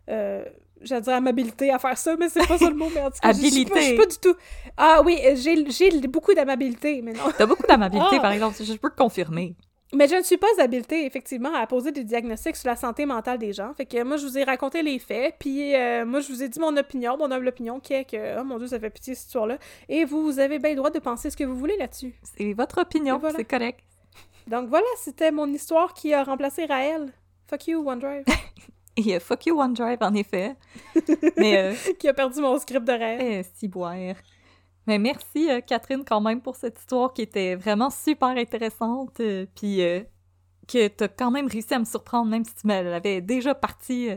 euh, J'allais dire amabilité à faire ça, mais c'est pas ça le mot, mais en tout cas, je suis pas- Habilité. pas du tout. Ah oui, euh, j'ai beaucoup d'amabilité, mais non. T'as beaucoup d'amabilité, Ah! par exemple, je peux te confirmer. Mais je ne suis pas habilitée, effectivement, à poser des diagnostics sur la santé mentale des gens. Fait que moi, je vous ai raconté les faits, puis euh, moi, je vous ai dit mon opinion, mon humble opinion, qui est que, oh mon Dieu, ça fait pitié cette histoire-là. Et vous, vous avez bien le droit de penser ce que vous voulez là-dessus. C'est votre opinion, voilà. c'est correct. Donc voilà, c'était mon histoire qui a remplacé Raël. Fuck you, OneDrive. Et euh, fuck you OneDrive, en effet. Mais, euh, qui a perdu mon script de Raël. eh, si boire. Mais merci, euh, Catherine, quand même, pour cette histoire qui était vraiment super intéressante. euh, Puis que t'as quand même réussi à me surprendre, même si tu me l'avais déjà partie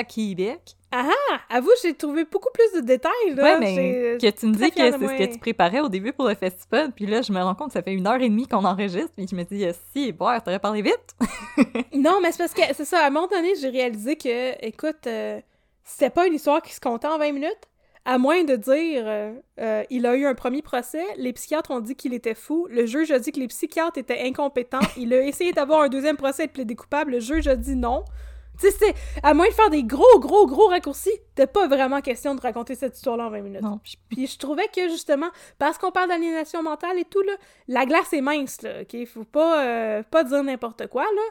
à Québec. Ah, avoue, j'ai trouvé beaucoup plus de détails, là. Ouais, mais que tu me dis que c'est ce que tu préparais au début pour le festival, puis là, je me rends compte que ça fait une heure et demie qu'on enregistre, puis je me dis, si, boire, t'aurais parlé vite. Non, mais c'est parce que, c'est ça, à un moment donné, j'ai réalisé que, écoute, euh, c'était pas une histoire qui se comptait en 20 minutes. À moins de dire, euh, euh, il a eu un premier procès, les psychiatres ont dit qu'il était fou, le juge a dit que les psychiatres étaient incompétents, il a essayé d'avoir un deuxième procès et de plaider coupable, le juge a dit non. Tu sais, c'est, à moins de faire des gros, gros, gros raccourcis, c'était pas vraiment question de raconter cette histoire-là en 20 minutes. Non, puis je trouvais que justement, parce qu'on parle d'aliénation mentale et tout, là, la glace est mince, là, ok? Faut pas, euh, pas dire n'importe quoi, là.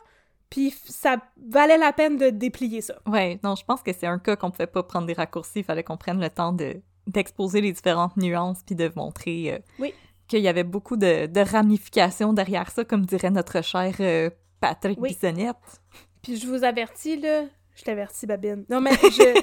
Puis ça valait la peine de déplier ça. Ouais, non, je pense que c'est un cas qu'on pouvait pas prendre des raccourcis, il fallait qu'on prenne le temps de d'exposer les différentes nuances puis de montrer euh, Oui. qu'il y avait beaucoup de, de ramifications derrière ça, comme dirait notre cher euh, Patrick Oui. Bissonnette. Puis je vous avertis, là, je t'avertis, Babine. Non, mais je...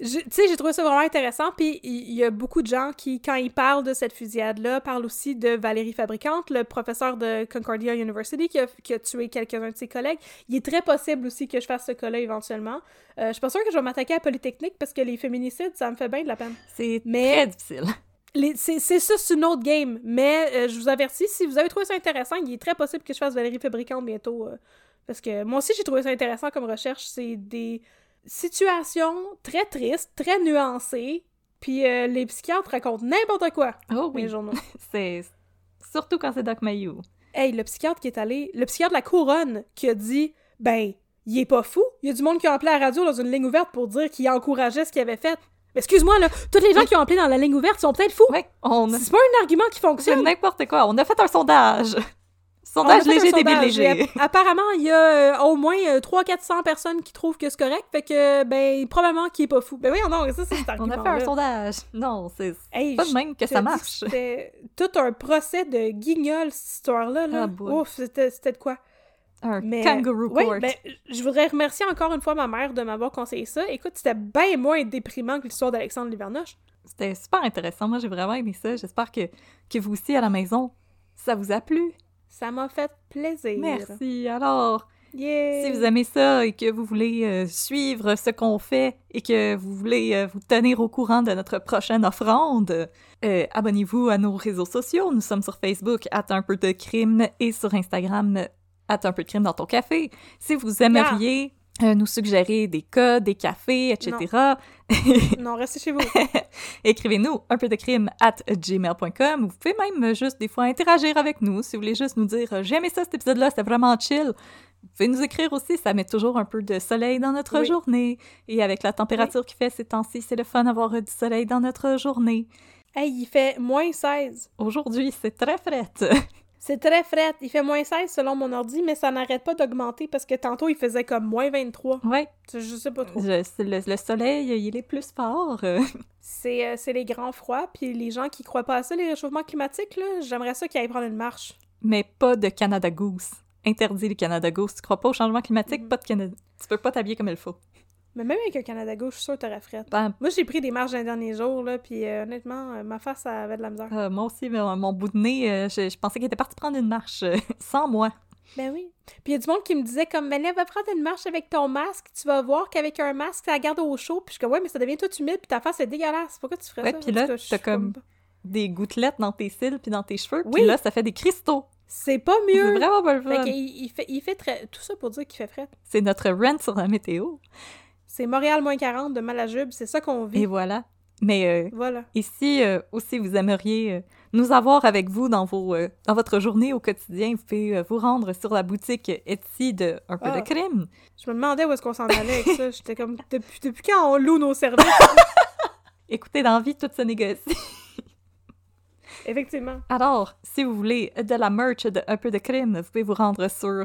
je- tu sais, j'ai trouvé ça vraiment intéressant, puis il y, a beaucoup de gens qui, quand ils parlent de cette fusillade-là, parlent aussi de Valérie Fabricante, le professeur de Concordia University qui a, qui a tué quelques-uns de ses collègues. Il est très possible aussi que je fasse ce cas-là éventuellement. Euh, je suis pas sûre que je vais m'attaquer à Polytechnique, parce que les féminicides, ça me fait bien de la peine. C'est Mais- très difficile. C'est ça, c'est une autre game. Mais euh, je vous avertis, si vous avez trouvé ça intéressant, il est très possible que je fasse Valérie Fabricante bientôt. euh, parce que moi aussi, j'ai trouvé ça intéressant comme recherche. C'est des situations très tristes, très nuancées. Puis euh, les psychiatres racontent n'importe quoi Oh oui, les journaux. c'est surtout quand c'est Doc Mayou. Hey, le psychiatre qui est allé, le psychiatre de la couronne qui a dit, ben, il est pas fou. Il y a du monde qui a appelé à la radio dans une ligne ouverte pour dire qu'il encourageait ce qu'il avait fait. Mais excuse-moi, là, tous les gens qui ont appelé dans la ligne ouverte sont peut-être fous. Ouais, on C'est pas un argument qui c'est fonctionne. n'importe quoi. On a fait un sondage. Sondage léger, débile léger. Apparemment, il y a euh, au moins 300-400 personnes qui trouvent que c'est correct, fait que, ben, probablement qu'il est pas fou. Ben oui, non, ça, c'est On a fait un sondage. Non, c'est Hey, pas de même que ça marche. C'était tout un procès de guignol, cette histoire-là. Là. Ah. Ouf, c'était c'était de quoi? Un Mais, kangaroo oui, court. ben, je voudrais remercier encore une fois ma mère de m'avoir conseillé ça. Écoute, c'était bien moins déprimant que l'histoire d'Alexandre Livernoche. C'était super intéressant. Moi, j'ai vraiment aimé ça. J'espère que, que vous aussi, à la maison, ça vous a plu. Ça m'a fait plaisir. Merci. Alors, si vous aimez ça et que vous voulez euh, suivre ce qu'on fait et que vous voulez euh, vous tenir au courant de notre prochaine offrande, euh, abonnez-vous à nos réseaux sociaux. Nous sommes sur Facebook, at un peu de crime, et sur Instagram, at un peu de crime dans ton café. Si vous aimeriez euh, nous suggérer des cas, des cafés, etc., Non, restez chez vous. écrivez-nous un peu de crime at gmail.com. Vous pouvez même euh, juste des fois interagir avec nous si vous voulez juste nous dire euh, j'ai aimé ça cet épisode-là, c'était vraiment chill. Vous pouvez nous écrire aussi, ça met toujours un peu de soleil dans notre Oui. journée. Et avec la température qu'il fait ces temps-ci, c'est le fun d'avoir du soleil dans notre journée. hey, il fait moins 16. Aujourd'hui, c'est très frais. C'est très frais. Il fait moins 16 selon mon ordi, mais ça n'arrête pas d'augmenter parce que tantôt il faisait comme moins 23. ouais, Je je sais pas trop. je- le, le soleil, il est plus fort. euh. C'est euh, c'est les grands froids, puis les gens qui croient pas à ça, les réchauffements climatiques, là, j'aimerais ça qu'ils aillent prendre une marche. Mais pas de Canada Goose. Interdit le Canada Goose. Tu crois pas au changement climatique? Mhm. Pas de Canada. Tu peux pas t'habiller comme il faut. Mais même avec un Canada gauche, je suis sûre que t'aurais fret. Ben, Moi, j'ai pris des marches dans les derniers jours, là, puis euh, honnêtement, euh, ma face elle avait de la misère. Euh, moi aussi, mais, mon bout de nez, euh, je, je pensais qu'il était parti prendre une marche sans moi. Ben oui. Puis il y a du monde qui me disait comme, mais là, va prendre une marche avec ton masque, tu vas voir qu'avec un masque, ça la garde au chaud. Puis je suis comme, ouais, mais ça devient tout humide, puis ta face est dégueulasse. Pourquoi tu ferais Ouais, ça? puis là, t'as comme- Des gouttelettes dans tes cils puis dans tes cheveux, puis Oui. là, ça fait des cristaux. C'est pas C'est mieux. vraiment pas le Fait fun. qu'il- il fait, il fait très... Tout ça pour dire qu'il fait fret. C'est notre rent sur la météo. C'est Montréal moins 40 de Malajube, c'est ça qu'on vit. Et voilà. Mais euh, Voilà. Et si euh, aussi vous aimeriez euh, nous avoir avec vous dans, vos, euh, dans votre journée au quotidien, vous pouvez vous rendre sur la boutique Etsy de Un peu Ah. de crime. Je me demandais où est-ce qu'on s'en allait avec ça. J'étais comme, depuis, depuis quand on loue nos services? Écoutez, dans la vie, tout se négocie. Effectivement. Alors, si vous voulez de la merch de Un peu de crime, vous pouvez vous rendre sur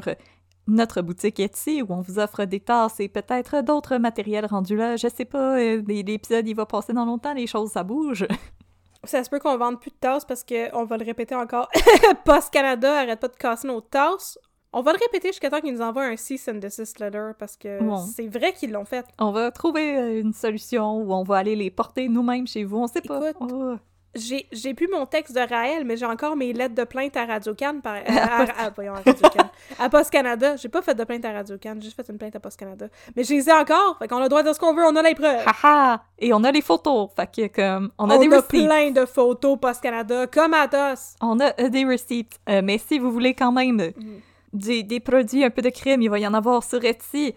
notre boutique Etsy où on vous offre des tasses et peut-être d'autres matériels rendus là. Je sais pas, euh, l'épisode il va passer dans longtemps, les choses ça bouge. Ça se peut qu'on vende plus de tasses parce qu'on va le répéter encore. Post Canada arrête pas de casser nos tasses. On va le répéter jusqu'à temps qu'ils nous envoient un cease and desist letter parce que Bon. c'est vrai qu'ils l'ont fait. On va trouver euh, une solution où on va aller les porter nous-mêmes chez vous, on sait pas. Oh. J'ai j'ai plus mon texte de Raël, mais j'ai encore mes lettres de plainte à Radio-Can. Par... À, à- à- voyons, à Radio-Can. à Post Canada. J'ai pas fait de plainte à Radio-Can, j'ai juste fait une plainte à Post Canada. Mais je les ai encore, fait qu'on a le droit de dire ce qu'on veut, on a les preuves. Haha! Et on a les photos, fait que comme on a on des a receipts. plein de photos Post Canada, comme Atos. On a euh, des receipts. Euh, mais si vous voulez quand même Mhm. des, des produits un peu de crime, il va y en avoir sur Etsy.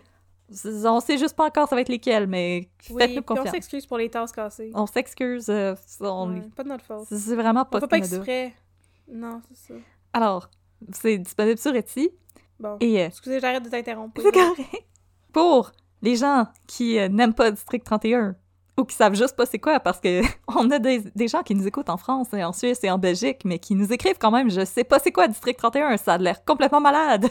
On sait juste pas encore ça va être lesquels, mais Oui, faites-nous on confiance. s'excuse pour les tasses cassées. On s'excuse, euh, on- Ouais, pas de notre faute. c'est vraiment On pas fait pas Canada. exprès. Non, c'est ça. Alors, c'est disponible sur Etsy Bon. et euh, Excusez, j'arrête de t'interrompre. c'est correct. Pour les gens qui euh, n'aiment pas District 31 ou qui savent juste pas c'est quoi parce que on a des, des gens qui nous écoutent en France et en Suisse et en Belgique mais qui nous écrivent quand même je sais pas c'est quoi District 31 ça a l'air complètement malade.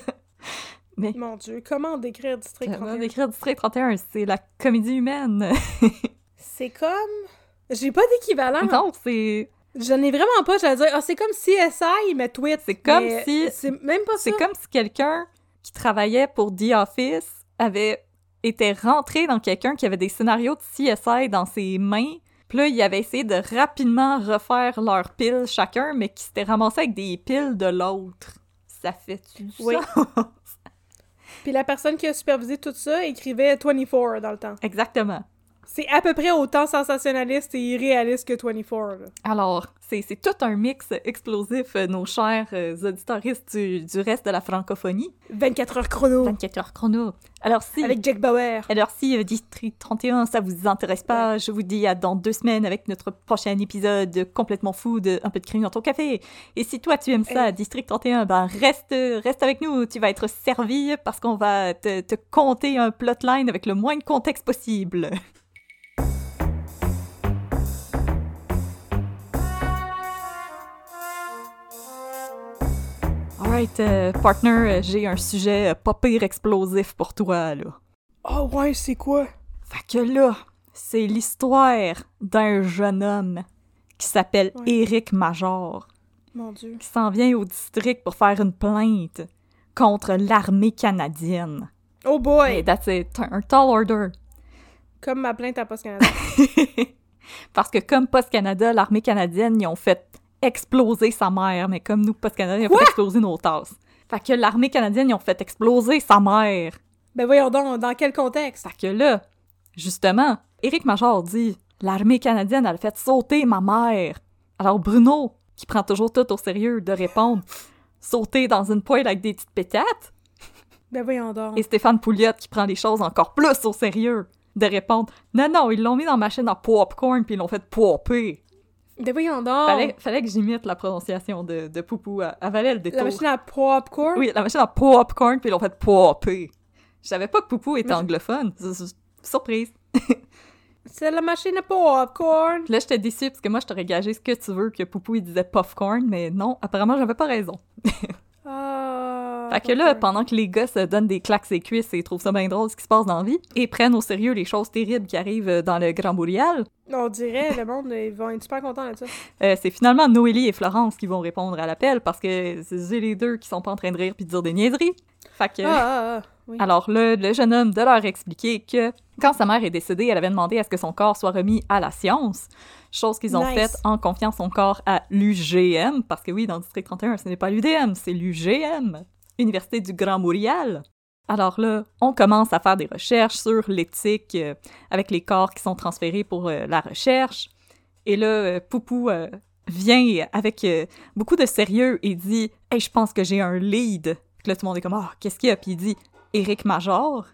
Mon Dieu, comment décrire District Comment 31? décrire District 31 c'est la comédie humaine. C'est comme... J'ai pas d'équivalent. non, c'est Je n'ai vraiment pas, j'allais dire, ah, c'est comme CSI, mais tweet. C'est comme si- C'est même pas ça. c'est comme si quelqu'un qui travaillait pour The Office avait été rentré dans quelqu'un qui avait des scénarios de CSI dans ses mains. Puis là, il avait essayé de rapidement refaire leurs piles chacun, mais qui s'était ramassé avec des piles de l'autre. Ça fait-tu Oui. sens? Puis la personne qui a supervisé tout ça écrivait 24 dans le temps. Exactement. C'est à peu près autant sensationnaliste et irréaliste que 24. là. Alors, c'est tout un mix explosif, euh, nos chers euh, auditoristes du, du reste de la francophonie. 24 heures chrono. 24 heures chrono. Alors si... Avec Jack Bauer. Alors si euh, District 31, ça vous intéresse pas, je vous dis à dans deux semaines avec notre prochain épisode complètement fou de Un peu de crime dans ton café. Et si toi tu aimes ça. District 31, ben reste, reste avec nous, tu vas être servi parce qu'on va te, te conter un plotline avec le moins de contexte possible. Euh, partner, euh, j'ai un sujet euh, pas pire explosif pour toi, là. Oh ouais, c'est quoi? Fait que là, c'est l'histoire d'un jeune homme qui s'appelle Ouais. Éric Major, Mon Dieu. qui s'en vient au district pour faire une plainte contre l'armée canadienne. Oh Hey, boy! that's it, un, un tall order. Comme ma plainte à Post Canada. Parce que comme Post Canada, l'armée canadienne, ils ont fait exploser sa mère, mais comme nous, Post Canada, ils ont fait exploser nos tasses. Fait que l'armée canadienne, ils ont fait exploser sa mère. ben voyons donc, dans quel contexte? Fait que là, justement, Éric Major dit L'armée canadienne, elle a fait sauter ma mère. Alors Bruno, qui prend toujours tout au sérieux, de répondre Sauter dans une poêle avec des petites pétates? Ben voyons donc. Et Stéphane Pouliot, qui prend les choses encore plus au sérieux, de répondre Non, non, ils l'ont mis dans la machine à popcorn puis ils l'ont fait popper. Ben voyons donc. Fallait, fallait que j'imite la prononciation de, de Poupou. Elle elle valait le détour. La machine à popcorn? Oui, la machine à popcorn puis ils l'ont fait popper. Je savais pas que Poupou était anglophone. Surprise. C'est la machine à popcorn. Là, j'étais déçue parce que moi, je t'aurais gagé ce que tu veux que Poupou il disait popcorn, mais non, apparemment, j'avais pas raison. Ah. Fait que là, pendant que les gars se donnent des claques ses cuisses et trouvent ça bien drôle ce qui se passe dans la vie, et prennent au sérieux les choses terribles qui arrivent euh, dans le Grand Boreal, On dirait, le monde, ils vont être super contents de ça. euh, c'est finalement Noélie et Florence qui vont répondre à l'appel parce que c'est les deux qui sont pas en train de rire puis de dire des niaiseries. Fait que... Ah, ah, ah. Oui. Alors là, le jeune homme de leur expliquer que quand sa mère est décédée, elle avait demandé à ce que son corps soit remis à la science, chose qu'ils ont Nice. faite en confiant son corps à l'UGM, parce que oui, dans le district 31, ce n'est pas l'UDM, c'est l'UGM, Université du Grand Montréal. Alors là, on commence à faire des recherches sur l'éthique euh, avec les corps qui sont transférés pour euh, la recherche. Et là, euh, Poupou vient avec beaucoup de sérieux et dit « Hey, je pense que j'ai un lead. » Puis là, tout le monde est comme « Ah, qu'est-ce qu'il y a? » Puis il dit « Éric Major,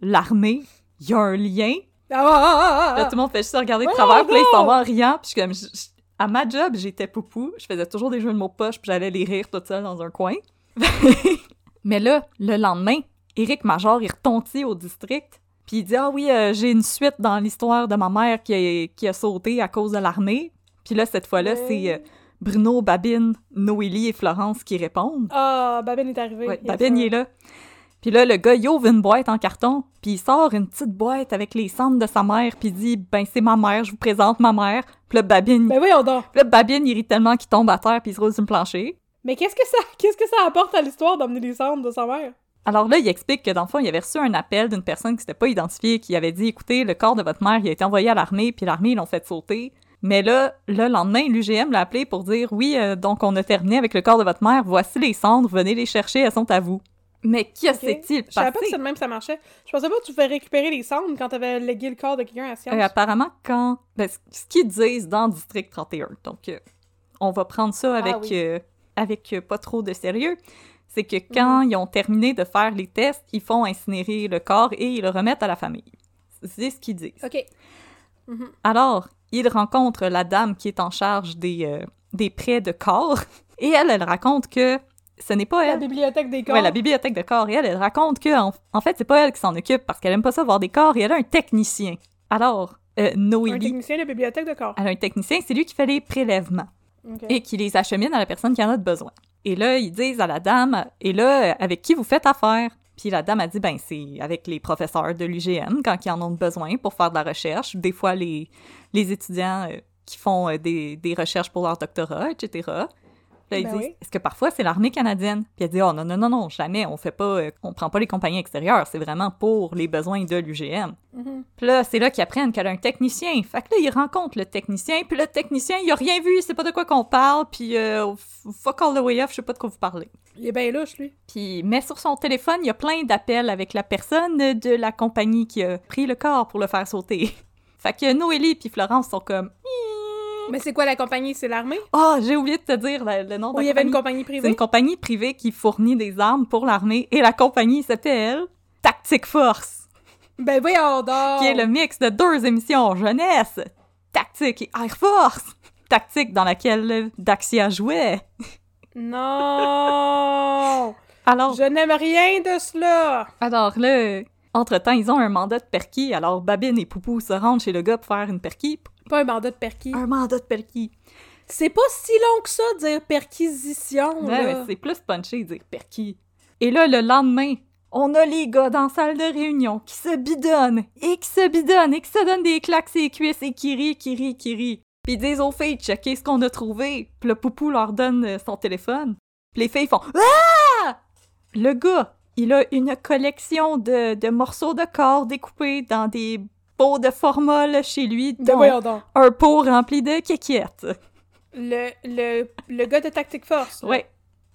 l'armée, il y a un lien. Ah, Là, tout le monde fait juste regarder de Oh, travers, puis là, ils s'en vont en riant. Puis je suis comme... je- je- à ma job, j'étais Poupou. Je faisais toujours des jeux de mots poche, puis j'allais les rire toute seule dans un coin. Mais là, le lendemain, Éric Major, il retontit au district, puis il dit « Ah oui, euh, j'ai une suite dans l'histoire de ma mère qui a, qui a sauté à cause de l'armée. » Puis là, cette fois-là, Ouais. c'est euh, Bruno, Babine, Noélie et Florence qui répondent. Ah, Babine est arrivé. Ouais, Babine, il est là. Puis là, le gars, il ouvre une boîte en carton, puis il sort une petite boîte avec les cendres de sa mère, puis il dit « Ben, c'est ma mère, je vous présente ma mère. » Puis là, Babine... Ben oui, on dort. Puis là, Babine, il rit tellement qu'il tombe à terre, puis il se roule sur le plancher. Mais qu'est-ce que ça, qu'est-ce que ça apporte à l'histoire d'emmener les cendres de sa mère? Alors là, il explique que dans le fond, il avait reçu un appel d'une personne qui s'était pas identifiée, qui avait dit Écoutez, le corps de votre mère, il a été envoyé à l'armée, puis l'armée, ils l'ont fait sauter. Mais là, le lendemain, l'UGM l'a appelé pour dire Oui, euh, donc on a terminé avec le corps de votre mère, voici les cendres, venez les chercher, elles sont à vous. Mais qui Ok. s'est-il Je savais pas que passé? c'est même ça marchait. Je pensais pas que tu pouvais récupérer les cendres quand t'avais légué le corps de quelqu'un à science. Euh, apparemment, quand. ben, ce qu'ils disent dans District 31, donc euh, on va prendre ça avec, Ah oui. euh, avec pas trop de sérieux, c'est que quand Mhm. ils ont terminé de faire les tests, ils font incinérer le corps et ils le remettent à la famille. C'est ce qu'ils disent. Ok. Mhm. Alors, ils rencontrent la dame qui est en charge des, des prêts de corps et elle, elle raconte que ce n'est pas La elle. bibliothèque des corps. Ouais, la bibliothèque de corps. Et elle, elle raconte que, en, en fait, c'est pas elle qui s'en occupe parce qu'elle aime pas ça voir des corps et elle a un technicien. Alors, euh, Un Noélie, technicien de bibliothèque de corps. elle a un technicien, c'est lui qui fait les prélèvements et qui les achemine à la personne qui en a de besoin. Et là, ils disent à la dame, et là, avec qui vous faites affaire? Puis la dame a dit, ben, c'est avec les professeurs de l'UGM quand ils en ont besoin pour faire de la recherche. Des fois, les, les étudiants euh, qui font euh, des, des recherches pour leur doctorat, etc. Là, ils Ben disent, oui. est-ce que parfois c'est l'armée canadienne? Puis elle dit, oh non, non, non, non, jamais, on fait pas, euh, on prend pas les compagnies extérieures, c'est vraiment pour les besoins de l'UGM. Mhm. Puis là, c'est là qu'ils apprennent qu'elle a un technicien. Fait que là, ils rencontrent le technicien, puis le technicien, il a rien vu, il sait pas de quoi qu'on parle, puis euh, fuck all the way off, je sais pas de quoi vous parlez. Il est bien louche, lui. Puis, mais sur son téléphone, il y a plein d'appels avec la personne de la compagnie qui a pris le corps pour le faire sauter. Fait que Noélie puis Florence sont comme Mais c'est quoi la compagnie? C'est l'armée? Oh, j'ai oublié de te dire le, le nom de Ou il la y avait une compagnie. compagnie C'est privée? une compagnie privée qui fournit des armes pour l'armée et la compagnie s'appelle Tactic Force, Ben voyons donc! qui est le mix de deux émissions jeunesse, Tactique et Air Force. Tactique dans laquelle Daxia jouait. Non! Alors, Je n'aime rien de cela! alors là, entre-temps, ils ont un mandat de perquis, alors Babine et Poupou se rendent chez le gars pour faire une perquis. Pas un mandat de perquis. Un mandat de perquis. C'est pas si long que ça, dire perquisition, Ouais, c'est plus punché dire perquis. Et là, le lendemain, on a les gars dans la salle de réunion qui se bidonnent, et qui se bidonnent, et qui se donnent des claques sur les cuisses, et qui rient, qui rient, qui rient. Puis ils disent aux filles, checker ce qu'on a trouvé. Puis le poupou leur donne euh, son téléphone. Puis les filles font Ah! Le gars, il a une collection de, de morceaux de corps découpés dans des de formol chez lui, Ben dont un pot rempli de kékiettes. Le, le, le gars de Tactic Force, Ouais.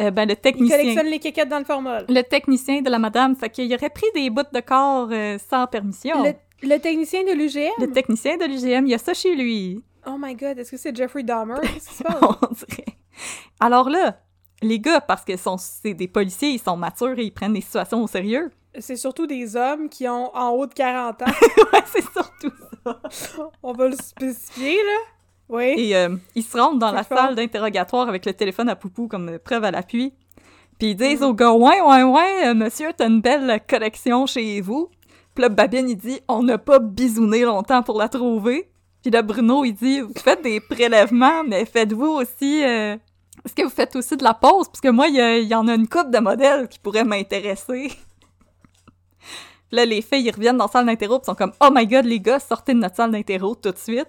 Euh, ben, le il technicien. collectionne les kékettes dans le formol. Le technicien de la madame, fait qu'il aurait pris des bouts de corps euh, sans permission. Le, le technicien de l'UGM? Le technicien de l'UGM, il y a ça chez lui. Oh my god, est-ce que c'est Jeffrey Dahmer? Passe? On dirait. Alors là, les gars, parce que c'est des policiers, ils sont matures et ils prennent les situations au sérieux. C'est surtout des hommes qui ont en haut de 40 ans. ouais, c'est surtout ça. On va le spécifier, là. Oui. Et euh, ils se rendent dans la fort. salle d'interrogatoire avec le téléphone à Poupou comme preuve à l'appui. Puis ils disent Mm. au gars, ouais, ouais, ouais, euh, monsieur, t'as une belle collection chez vous. Puis là, Babine, il dit, on n'a pas bisouné longtemps pour la trouver. Puis là, Bruno, il dit, vous faites des prélèvements, mais faites-vous aussi... euh, Est-ce que vous faites aussi de la pause? Parce que moi, il y, a- il y en a une coupe de modèles qui pourraient m'intéresser. Puis là, les filles, ils reviennent dans la salle d'interro, puis sont comme, oh my god, les gars, sortez de notre salle d'interro tout de suite.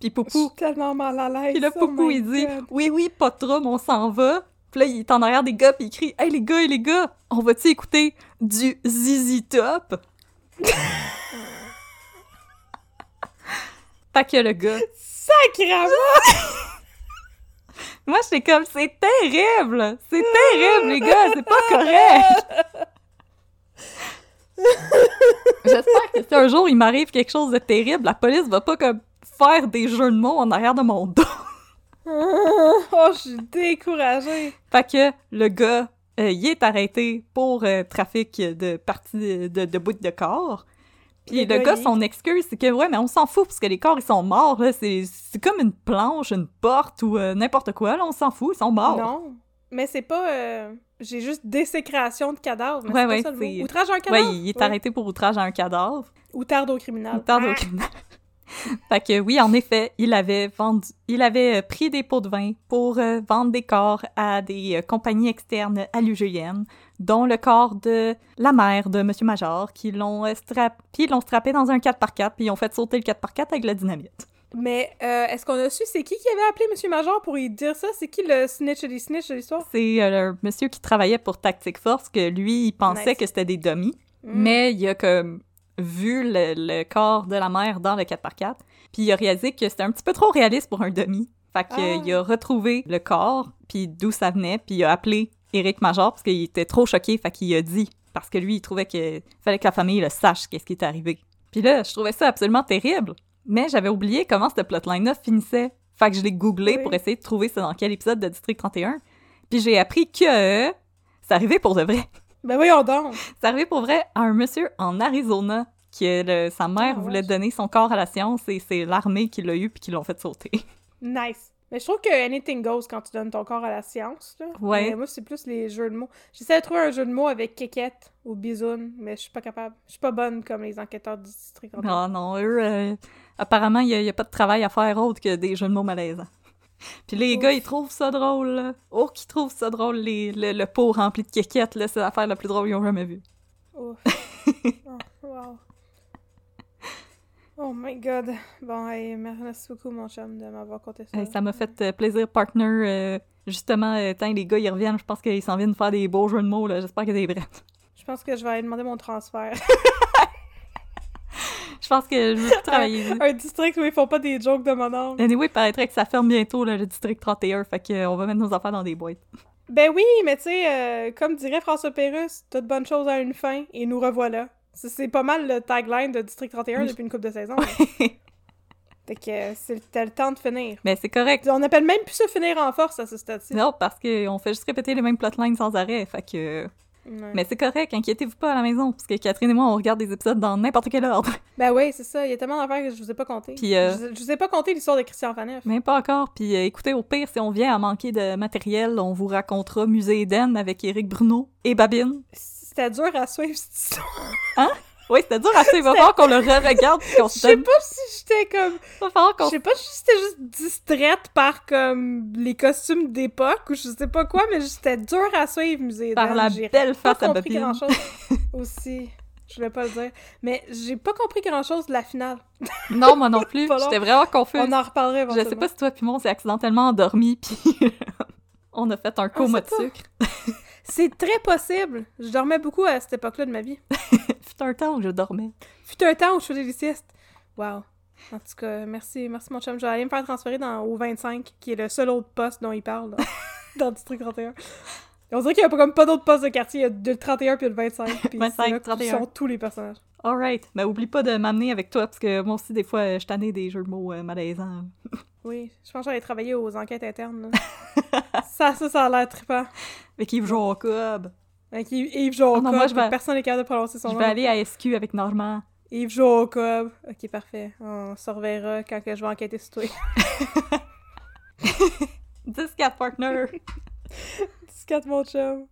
Puis Je Poupou, suis tellement mal à l'aise. puis là, oh Poupou, il dit God. Oui, oui, pas de trouble, on s'en va. Puis là, il est en arrière des gars, puis il crie Hey, les gars, hey, les gars, on va-tu écouter du Zizi Top? Fait que le gars. Sacrément! Moi, j'étais comme C'est terrible C'est terrible, les gars, c'est pas correct J'espère que si un jour il m'arrive quelque chose de terrible, la police va pas comme faire des jeux de mots en arrière de mon dos. oh, je suis découragée. Fait que le gars, euh, il est arrêté pour euh, trafic de parties de, de bouts de corps. Puis Le le, gars, son excuse, c'est que ouais, mais on s'en fout parce que les corps, ils sont morts. là. C'est c'est comme une planche, une porte ou euh, n'importe quoi. Là, on s'en fout, ils sont morts. Non. Mais c'est pas. euh, J'ai juste désécration de cadavre. Mais Ouais, c'est ouais, c'est-. Outrage à un Ouais, cadavre? il est Ouais. arrêté pour outrage à un cadavre. Ou tarde au criminel. Ou tarde au Ah! criminel. Fait que oui, en effet, il avait vendu, il avait euh, pris des pots de vin pour euh, vendre des corps à des euh, compagnies externes à l'UGM, dont le corps de la mère de Monsieur Major, qui l'ont euh, strap... puis ils l'ont strappé dans un 4x4, puis ils ont fait sauter le 4x4 avec la dynamite. Mais euh, est-ce qu'on a su c'est qui qui avait appelé Monsieur Major pour lui dire ça? C'est qui le snitch des snitch de l'histoire? C'est euh, le monsieur qui travaillait pour Tactic Force, que lui, il pensait Nice. que c'était des dummies, Mm. mais il a comme vu le, le corps de la mère dans le 4x4, puis il a réalisé que c'était un petit peu trop réaliste pour un dummy. Fait qu'il Ah. a retrouvé le corps, puis d'où ça venait, puis il a appelé Eric Major parce qu'il était trop choqué, fait qu'il a dit, parce que lui, il trouvait qu'il fallait que la famille le sache qu'est-ce qui est arrivé. Puis là, je trouvais ça absolument terrible, mais j'avais oublié comment cette plotline-là finissait. Fait que je l'ai googlé Oui. pour essayer de trouver c'est dans quel épisode de District 31, puis j'ai appris que c'est arrivé pour de vrai. Ben voyons donc! C'est arrivé pour vrai à un monsieur en Arizona que le- sa mère Ah, voulait donner son corps à la science et c'est l'armée qui l'a eu puis qui l'ont fait sauter. Nice! Mais je trouve que anything goes quand tu donnes ton corps à la science, là. Ouais. Mais moi, c'est plus les jeux de mots. J'essaie de trouver un jeu de mots avec kékette ou bisoune, mais je suis pas capable. Je suis pas bonne comme les enquêteurs du district. Non, non, eux, euh, apparemment, il n'y a, pas de travail à faire autre que des jeux de mots malaisants. Puis les Ouf. gars, ils trouvent ça drôle. là. Oh, qu'ils trouvent ça drôle, les, le, le pot rempli de kékettes, là, c'est l'affaire la plus drôle qu'ils ont jamais vue. Ouf. oh, wow. Oh my god. Bon, hey, merci beaucoup, mon chum, de m'avoir conté ça. Ça m'a fait euh, plaisir, partner. euh, justement, euh, tant les gars, ils reviennent, je pense qu'ils s'en viennent faire des beaux jeux de mots, là. J'espère que t'es prête. Je pense que je vais aller demander mon transfert. Je pense que je veux travailler. un district où ils font pas des jokes de mon oncle. Anyway, il paraîtrait que ça ferme bientôt, là, le district 31, fait qu'on va mettre nos affaires dans des boîtes. Ben oui, mais tu sais, euh, comme dirait François Pérusse, toute bonne chose a une fin, et nous revoilà. C'est- pas mal le tagline de District 31 Oui. depuis une couple de saisons. Fait que euh, c'est le temps de finir. Mais c'est correct. On appelle même plus ça finir en force à ce stade-ci. Non, parce qu'on fait juste répéter les mêmes plotlines sans arrêt, fait que... Ouais. Mais c'est correct, inquiétez-vous pas à la maison, parce que Catherine et moi, on regarde des épisodes dans n'importe quel ordre. Ben oui, c'est ça. Il y a tellement d'affaires que je vous ai pas compté. Puis, euh, je, je vous ai pas compté l'histoire de Christian Faneuf. Même pas encore. Puis euh, écoutez, au pire, si on vient à manquer de matériel, on vous racontera Musée Eden avec Éric Bruno et Babine. C'était dur à suivre cette histoire. Oui, c'était dur à suivre. Il va falloir qu'on le re-regarde qu'on Je se sais donne... pas si j'étais comme. Il va falloir qu'on Je sais pas si j'étais juste distraite par comme les costumes d'époque ou je sais pas quoi, mais c'était dur à suivre, Musée par la belle face à compris grand chose aussi. Je voulais pas le dire. Mais j'ai pas compris grand chose de la finale. Non, moi non plus. J'étais vraiment confuse. On en reparlerait Je sais pas si toi puis moi, on s'est accidentellement endormis puis on a fait un coma de sucre. C'est très possible. Je dormais beaucoup à cette époque-là de ma vie. Fut un temps où je dormais. Fut un temps où je faisais des siestes. Wow. En tout cas, merci, merci mon chum. Je vais aller me faire transférer dans, au 25, qui est le seul autre poste dont il parle dans, dans le district 31. On dirait qu'il n'y a pas comme pas d'autres postes de quartier. Il y a le 31 puis le 25. Puis 25, c'est là que 31. sont tous les personnages. Alright. Mais oublie pas de m'amener avec toi parce que moi aussi, des fois, euh, je tannais des jeux de mots euh, malaisants. Oui, je pense que j'allais travailler aux enquêtes internes. ça, ça, ça a l'air trippant. Avec Yves Jacob. Avec Yves, Jacob, Ah non, moi, je vais- personne n'est capable de prononcer son Je nom. vais aller à SQ avec Normand. Yves Jacob. Ok, parfait. On se reverra quand que je vais enquêter sur toi. 10-4 partner. 14 mon chum.